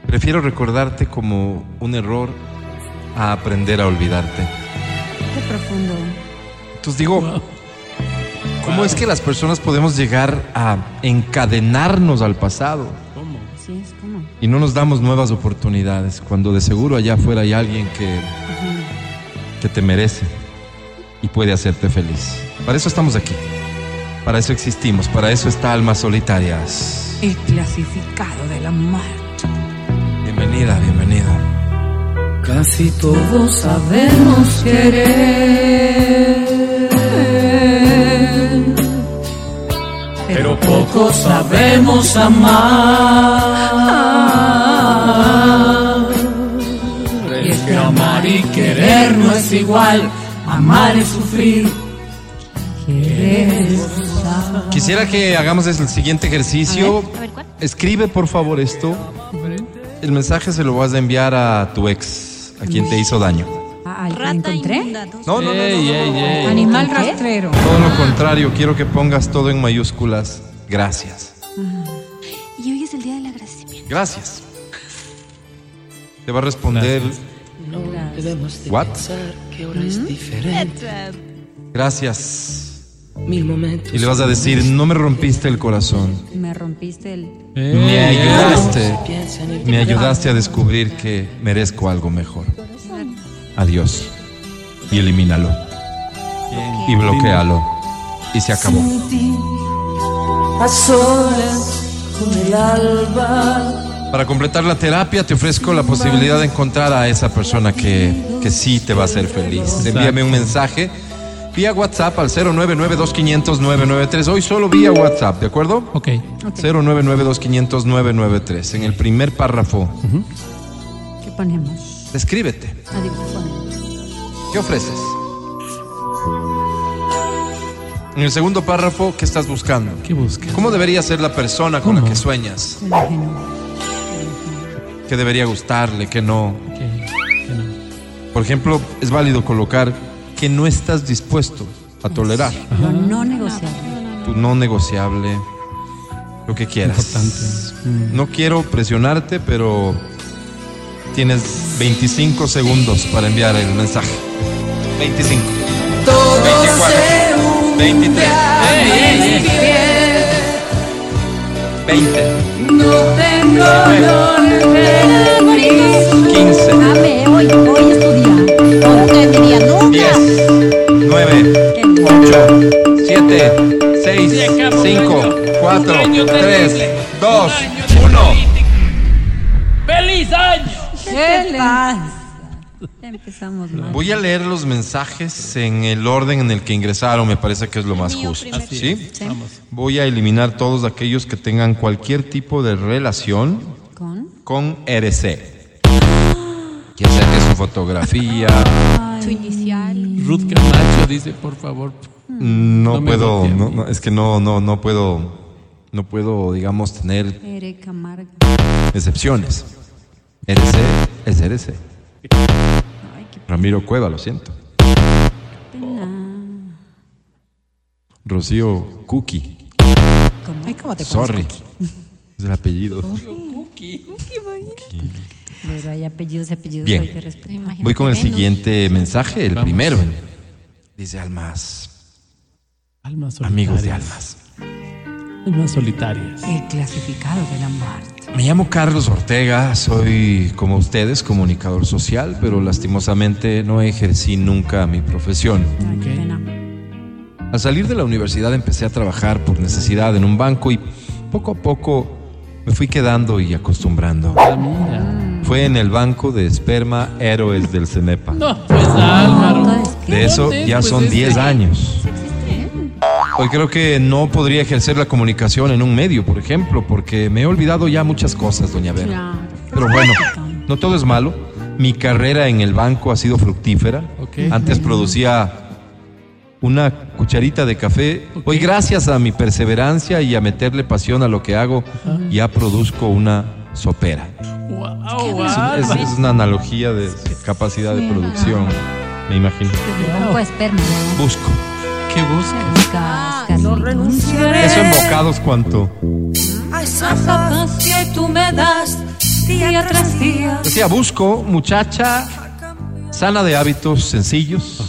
prefiero recordarte como un error a aprender a olvidarte. Qué profundo. Entonces digo, ¿cómo es que las personas podemos llegar a encadenarnos al pasado Es y no nos damos nuevas oportunidades cuando de seguro allá afuera hay alguien que, que te merece y puede hacerte feliz? Para eso estamos aquí. Para eso existimos, para eso está Almas Solitarias. El clasificado del amor. Bienvenida, bienvenida. Casi todos sabemos querer. Pero pocos sabemos amar. Y es que amar y querer no es igual. Amar es sufrir. Querer es gozar. Quisiera que hagamos el siguiente ejercicio. A ver, ¿cuál? Escribe por favor esto. El mensaje se lo vas a enviar a tu ex, a quien te hizo daño. ¿Al que Rata encontré? No, no, no, no, Ey, no, ey, no, ey. no. Animal ¿Qué? rastrero. Todo lo contrario, quiero que pongas todo en mayúsculas. Gracias. Y hoy es el día del agradecimiento. Gracias. Te va a responder, Debemos de What? pensar que ahora es diferente. gracias. Mil momentos. Y le vas a decir, no me rompiste el corazón. Me rompiste el. Me ayudaste. Me ayudaste a descubrir que merezco algo mejor. Adiós. Y elimínalo. Y bloquealo. Y se acabó. Sin ti, a solas con el alba. Para completar la terapia te ofrezco la posibilidad de encontrar a esa persona que, que sí te va a hacer feliz. Envíame un mensaje vía WhatsApp al 099-2500-993. Hoy solo vía WhatsApp, ¿de acuerdo? Ok. 099-2500-993. En el primer párrafo, ¿Qué ponemos? Descríbete. Ah, ¿qué ofreces? En el segundo párrafo, ¿qué estás buscando? ¿Qué buscas? ¿Cómo debería ser la persona con la que sueñas? Ajeno. ¿Qué debería gustarle? ¿Qué no? ¿Qué? ¿Qué no? Por ejemplo, es válido colocar que no estás dispuesto a tolerar. Lo no negociable. Tu no negociable, lo que quieras. Importante. No quiero presionarte, pero tienes 25 segundos para enviar el mensaje. 25. Todo 24, se hunde 23, a mis pies. 20, No tengo dolor en 15, Dame, hoy, hoy es tu. No tendría nunca. 10, 9, 8, 7, 6, 5, 4, 3, 2, ¿Qué pasa? Empezamos mal. Voy a leer los mensajes en el orden en el que ingresaron, me parece que es lo más justo. ¿Sí? Sí. Voy a eliminar todos aquellos que tengan cualquier tipo de relación ¿Con? con RC. Ya sea que su fotografía, Su inicial. Ruth Camacho dice, por favor. no, No puedo, no, no, es que no, no, no puedo, no puedo, digamos, tener excepciones. RC es RC. Ay, qué Ramiro Cueva, lo siento. pena. Rocío Cookie. Ay, ¿cómo te Sorry. cookie? Es el apellido. Pero hay apellidos y apellidos Bien. hay. Voy con el siguiente mensaje, el primero. Dice Almas. Almas Amigos de solitarias. Almas. Almas solitarias. El clasificado de la muerte. Me llamo Carlos Ortega, soy como ustedes comunicador social, pero lastimosamente no ejercí nunca mi profesión. Ay, qué pena. Al salir de la universidad empecé a trabajar por necesidad en un banco y poco a poco me fui quedando y acostumbrando. Ah, mira. Fue en el banco de esperma Héroes del Cenepa. No, pues Álvaro. De eso ya Pues son este- 10 años. Hoy creo que no podría ejercer la comunicación en un medio, por ejemplo, porque me he olvidado ya muchas cosas, doña Vera. Pero bueno, no todo es malo. Mi carrera en el banco ha sido fructífera. Ok. Antes producía una cucharita de café. Hoy gracias a mi perseverancia y a meterle pasión a lo que hago, ya produzco una sopera. Wow, Es, es- Álvaro. es una analogía de capacidad de producción, me imagino. ¿no? Busco. ¿Qué busca? Buscas No casi. renunciaré Eso en bocados cuanto. a esa paz que tú me das día tras día. Decía, busco muchacha sana de hábitos sencillos.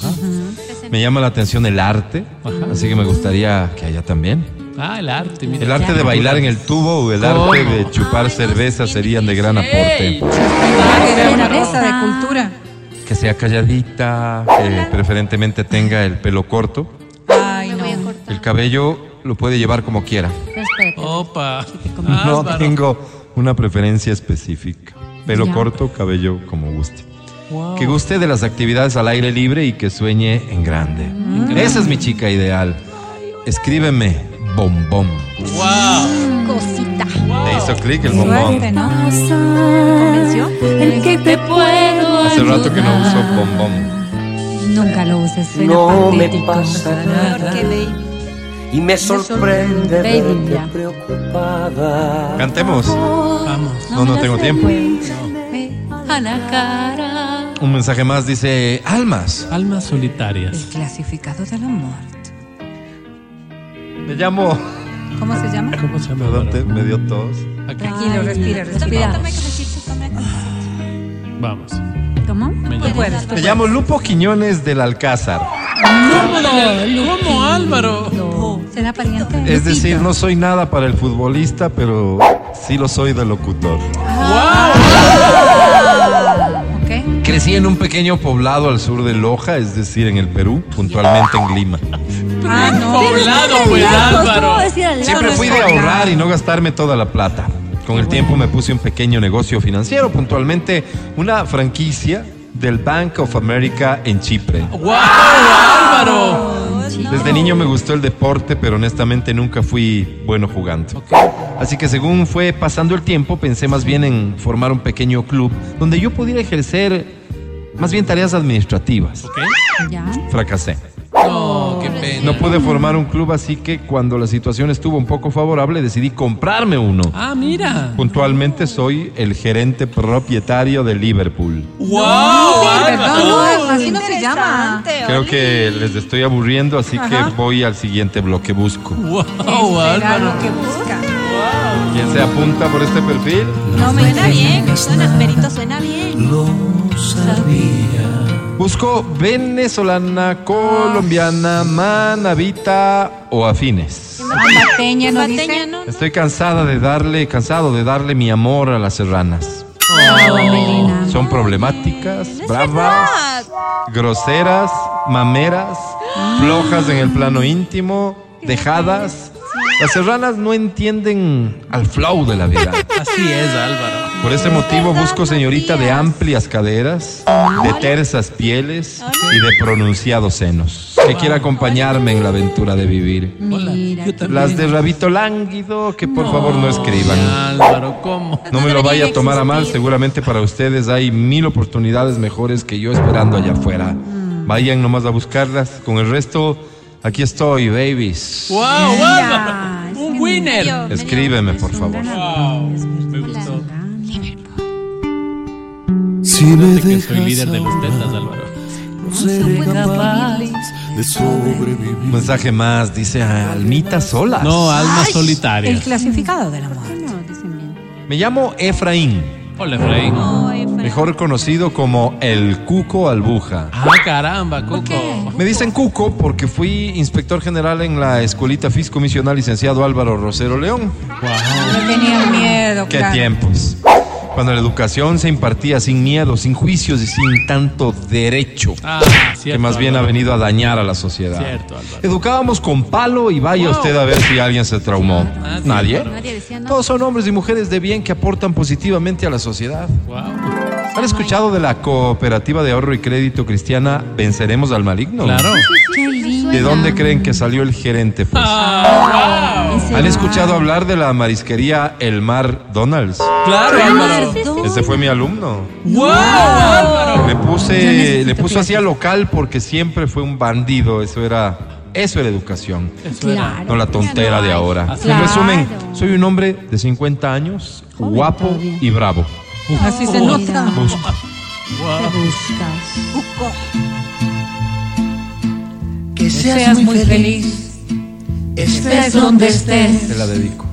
Me llama la atención el arte, así que me gustaría que haya también. Ah, el arte, mira. El arte de bailar en el tubo o el arte de chupar cerveza serían de gran aporte. Una mesa de cultura. Que sea calladita, que preferentemente tenga el pelo corto. No. El cabello lo puede llevar como quiera. Opa. No Álvaro. tengo una preferencia específica. Pelo Ya. corto, cabello como guste. Wow. Que guste de las actividades al aire libre y que sueñe en grande. Esa es mi chica ideal. Escríbeme bombón. Wow. Cosita. Te hizo clic el bombón. ¿no? Que te puedo Hace rato que no uso bombón. Nunca lo uses. Suena No me patético. pasa nada y me sorprende verte preocupada. Cantemos. Vamos. No, no tengo tiempo. A la cara. Un mensaje más dice, almas. Almas El solitarias. clasificado de la muerte. Me llamo... ¿Cómo se llama? ¿Cómo se llama? Perdón, te- me dio tos. Aquí. Tranquilo, respira, respira. Vamos. ¿Cómo? Me llamo. puedes, tú Me llamo Lupo Quiñones del Alcázar. ¿Cómo, Álvaro? Puedes. ¿Será pariente? Es decir, no soy nada para el futbolista, pero sí lo soy de locutor. Ok. Crecí en un pequeño poblado al sur de Loja, es decir, en el Perú, puntualmente en Lima. Ah, no. Poblado, pues, Álvaro. ¿cómo decir al Siempre fui de ahorrar y no gastarme toda la plata. Con el tiempo me puse un pequeño negocio financiero, puntualmente una franquicia del Bank of America en Chipre. ¡Wow, Álvaro! Desde niño me gustó el deporte, pero honestamente nunca fui bueno jugando. Así que según fue pasando el tiempo, pensé más bien en formar un pequeño club donde yo pudiera ejercer más bien tareas administrativas. ¿Ok? Ya. Fracasé. No, qué pena. No pude formar un club, así que cuando la situación estuvo un poco favorable, decidí comprarme uno. Ah, mira. Puntualmente soy el gerente propietario de Liverpool. ¡Wow, Perdón, no, así no se llama. Creo que les estoy aburriendo, así que voy al siguiente bloque. Busco. ¡Wow, Será Álvaro! lo que busca. ¿Quién se apunta por este perfil? No, suena bien, suena, Perito, suena bien. Busco venezolana, colombiana, manavita o afines. Ambateña, ¿no. Estoy cansada de darle, cansado de darle mi amor a las serranas. Son problemáticas, bravas, groseras, mameras, flojas en el plano íntimo, dejadas. Las serranas no entienden al flow de la vida. Así es, Álvaro. Por ese motivo busco señorita de amplias caderas, de tersas pieles y de pronunciados senos, que quiera acompañarme en la aventura de vivir. Mira. Yo también. Las de rabito lánguido, que por favor no escriban. Álvaro, ¿cómo? No me lo vaya a tomar a mal, seguramente para ustedes hay mil oportunidades mejores que yo esperando allá afuera. Vayan nomás a buscarlas. Con el resto, aquí estoy, babies. ¡Wow, Álvaro! ¡Un winner! Escríbeme, por favor. ¡Wow! Si me que soy líder de los tetas, Álvaro. seré capaz de sobrevivir. Un mensaje más, dice Almita Solas. No, alma El solitaria. clasificado del amor. Me llamo Efraín, Hola, Efraín. mejor conocido como el Cuco Albuja. Ah, caramba, Coco. Me dicen Cuco porque fui inspector general en la escuelita fiscomisional licenciado Álvaro Rosero León. Me tenían miedo, Qué claro. tiempos. Cuando la educación se impartía sin miedo, sin juicios y sin tanto derecho, Ah, que más bien ha venido a dañar a la sociedad. Cierto. Educábamos con palo y vaya usted a ver si alguien se traumó. Ah, Nadie. Nadie decía nada. Todos son hombres y mujeres de bien que aportan positivamente a la sociedad. Wow. ¿Han escuchado de la cooperativa de ahorro y crédito cristiana Venceremos al Maligno? Claro. Qué lindo. ¿De dónde creen que salió el gerente? Pues? Ah, wow. ¿Han escuchado hablar de la marisquería El Mar Donalds? Claro, Álvaro. Ese fue mi alumno. Wow, Álvaro. Le puse, le puso así a local porque siempre fue un bandido. Eso era, eso era educación. Eso era. Claro. No la tontera de ahora. En es. resumen, soy un hombre de 50 años, guapo todavía. y bravo. Así se Mira. nota. Wow. buscas. Que Seas muy feliz. estés donde estés. Te la dedico.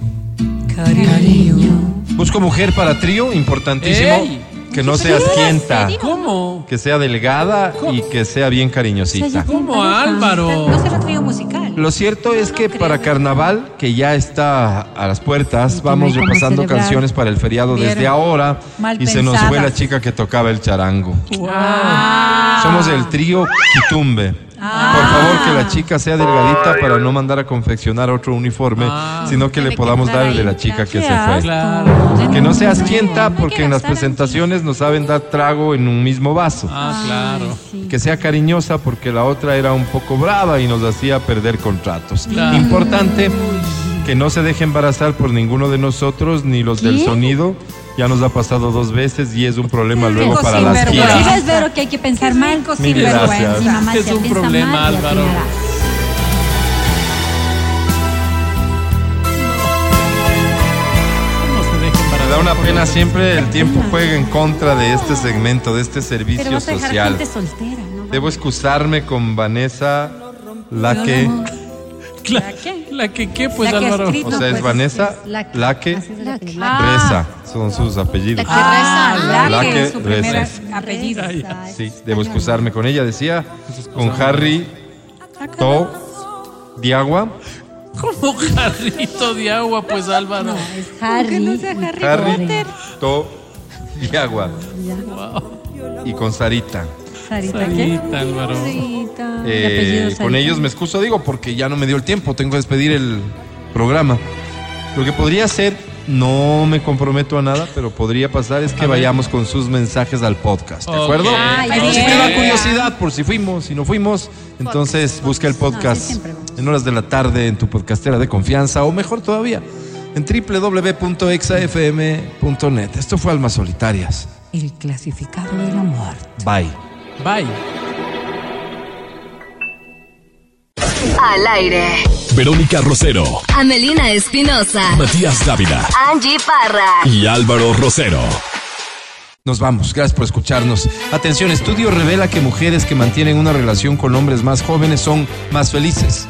Cariño. Busco mujer para trío, importantísimo. Ey. Que no sea asquienta, ¿Cómo? que sea delgada y que sea bien cariñosita. ¿Cómo, Álvaro? No será trío musical. Lo cierto es que para carnaval, que ya está a las puertas, vamos cómo repasando canciones para el feriado Vieron. desde ahora. Mal y se nos fue la chica que tocaba el charango. Ah. Somos el trío Quitumbe. Por favor, que la chica sea delgadita para no mandar a confeccionar otro uniforme, Ah. sino que le podamos dar el de la chica que se fue. Claro. Que no seas quienta, porque que en las presentaciones nos saben dar trago en un mismo vaso. Ah, claro. Que sea cariñosa porque la otra era un poco brava y nos hacía perder contratos. Claro. Importante que no se deje embarazar por ninguno de nosotros ni los del sonido. Ya nos ha pasado dos veces y es un problema luego para las giras. ¿Sí ves, Vero, que hay que pensar mal? sinvergüenza. gracias. Mi mamá Es un problema, mal y Álvaro. atinarás. No se dejen Me da una pena siempre el tiempo juega en contra de este segmento, de este Pero servicio vas a dejar social. gente soltera, ¿no? Debo excusarme con Vanessa, la que, La, la que qué, pues, La que Álvaro. escrito. o sea, es pues, Vanessa, la que- la que Así es la que- Ah. reza, son sus apellidos. Ah, la, La que que es su primer reza. apellido. Sí, debo excusarme con ella. Decía, con Harry To Diagua. Como jarrito de agua, pues, Álvaro. Es Harry. Harry To Diagua. Y con Sarita. Sarita, ¿qué? Sarita, Álvaro. Sarita. Eh, con ellos me excuso, digo, porque ya no me dio el tiempo. Tengo que despedir el programa. Lo que podría ser, no me comprometo a nada, pero podría pasar es que vayamos con sus mensajes al podcast. ¿De Ok. acuerdo? Ay, da curiosidad por si fuimos, si no fuimos, entonces busca el No, sí, podcast en horas de la tarde en tu podcastera de confianza o mejor todavía en www.exafm.net. Esto fue Almas Solitarias. El clasificado del amor. Bye. Bye. Al aire. Verónica Rosero, Amelina Espinosa. Matías Dávila Angie Parra. y Álvaro Rosero. Nos vamos, gracias por escucharnos. Atención, estudio revela que mujeres que mantienen una relación con hombres más jóvenes son más felices.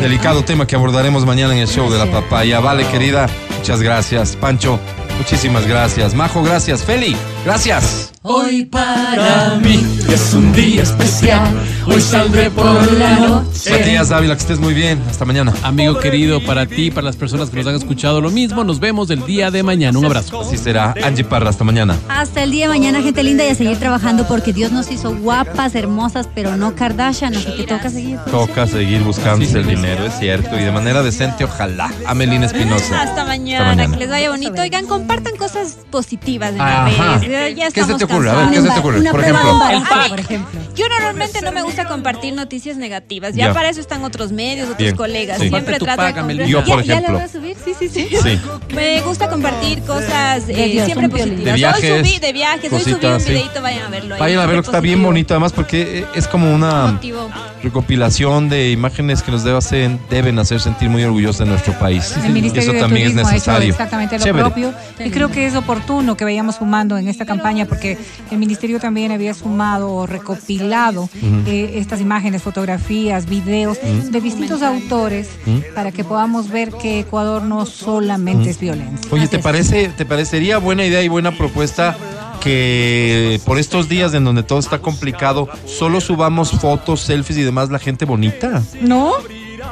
Delicado tema que abordaremos mañana en el show de la papaya. Vale, querida, muchas gracias. Pancho, muchísimas gracias. Majo, gracias. Feli, gracias. Hoy para mí es un día especial. Hoy saldré por la noche. Matías Dávila, que estés muy bien. Hasta mañana. Amigo querido, para ti, para las personas que nos han escuchado lo mismo, nos vemos el día de mañana. Un abrazo. Así será. Angie Parra, hasta mañana. Hasta el día de mañana, gente linda, y a seguir trabajando porque Dios nos hizo guapas, hermosas, pero no Kardashian, así que toca seguir. Toca seguir buscándose el dinero, es cierto. Y de manera decente, ojalá. Amelina Espinosa. Hasta mañana, Hasta mañana. que les vaya bonito. Oigan, compartan cosas positivas en las redes. Ya ¿Qué se estamos te ocurre? A ver, ¿qué se te cansados. ocurre? Una Por prueba de ejemplo. embarazo, por ejemplo. Yo normalmente no me gusta compartir noticias negativas. Ya, Ya. para eso están otros medios, otros Bien. colegas. Sí. Siempre trato de paga, comprar- Yo, por Ya- ya la ejemplo. voy a subir, sí, sí, sí. Sí. Me gusta compartir cosas eh, Dios, siempre positivas. De viajes, hoy subí de viajes, hoy subí un cositas, sí. videito, vayan a verlo. ahí, Vayan a verlo, está bien bonito además porque eh, es como una Motivo. Recopilación de imágenes que nos debe hacer- deben hacer sentir muy orgullosos de nuestro país. El Ministerio Eso de también es Turismo ha hecho necesario. exactamente lo Chévere. propio. Y creo que es oportuno que vayamos sumando en esta esta campaña porque el ministerio también había sumado o recopilado eh, estas imágenes, fotografías, videos de distintos autores para que podamos ver que Ecuador no solamente es violencia. Oye, ¿te parece, te parecería buena idea y buena propuesta que por estos días en donde todo está complicado, solo subamos fotos, selfies y demás la gente bonita? ¿No?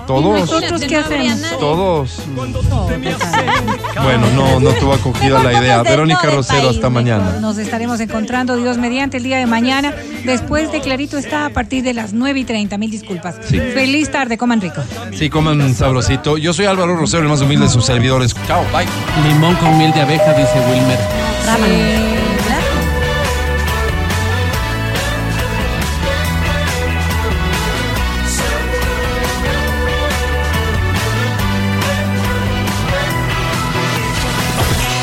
Todos. ¿Nosotros qué hacemos? Todos. Bueno, no, no tuvo acogida la idea. Verónica Rosero, hasta mañana. Nos estaremos encontrando, Dios mediante, el día de mañana. Después de Clarito está a partir de las 9 y 30. Mil disculpas. Sí. Feliz tarde, coman rico. Sí, coman sabrosito. Yo soy Álvaro Rosero, el más humilde de sus servidores. Chao, bye. Limón con miel de abeja, dice Wilmer.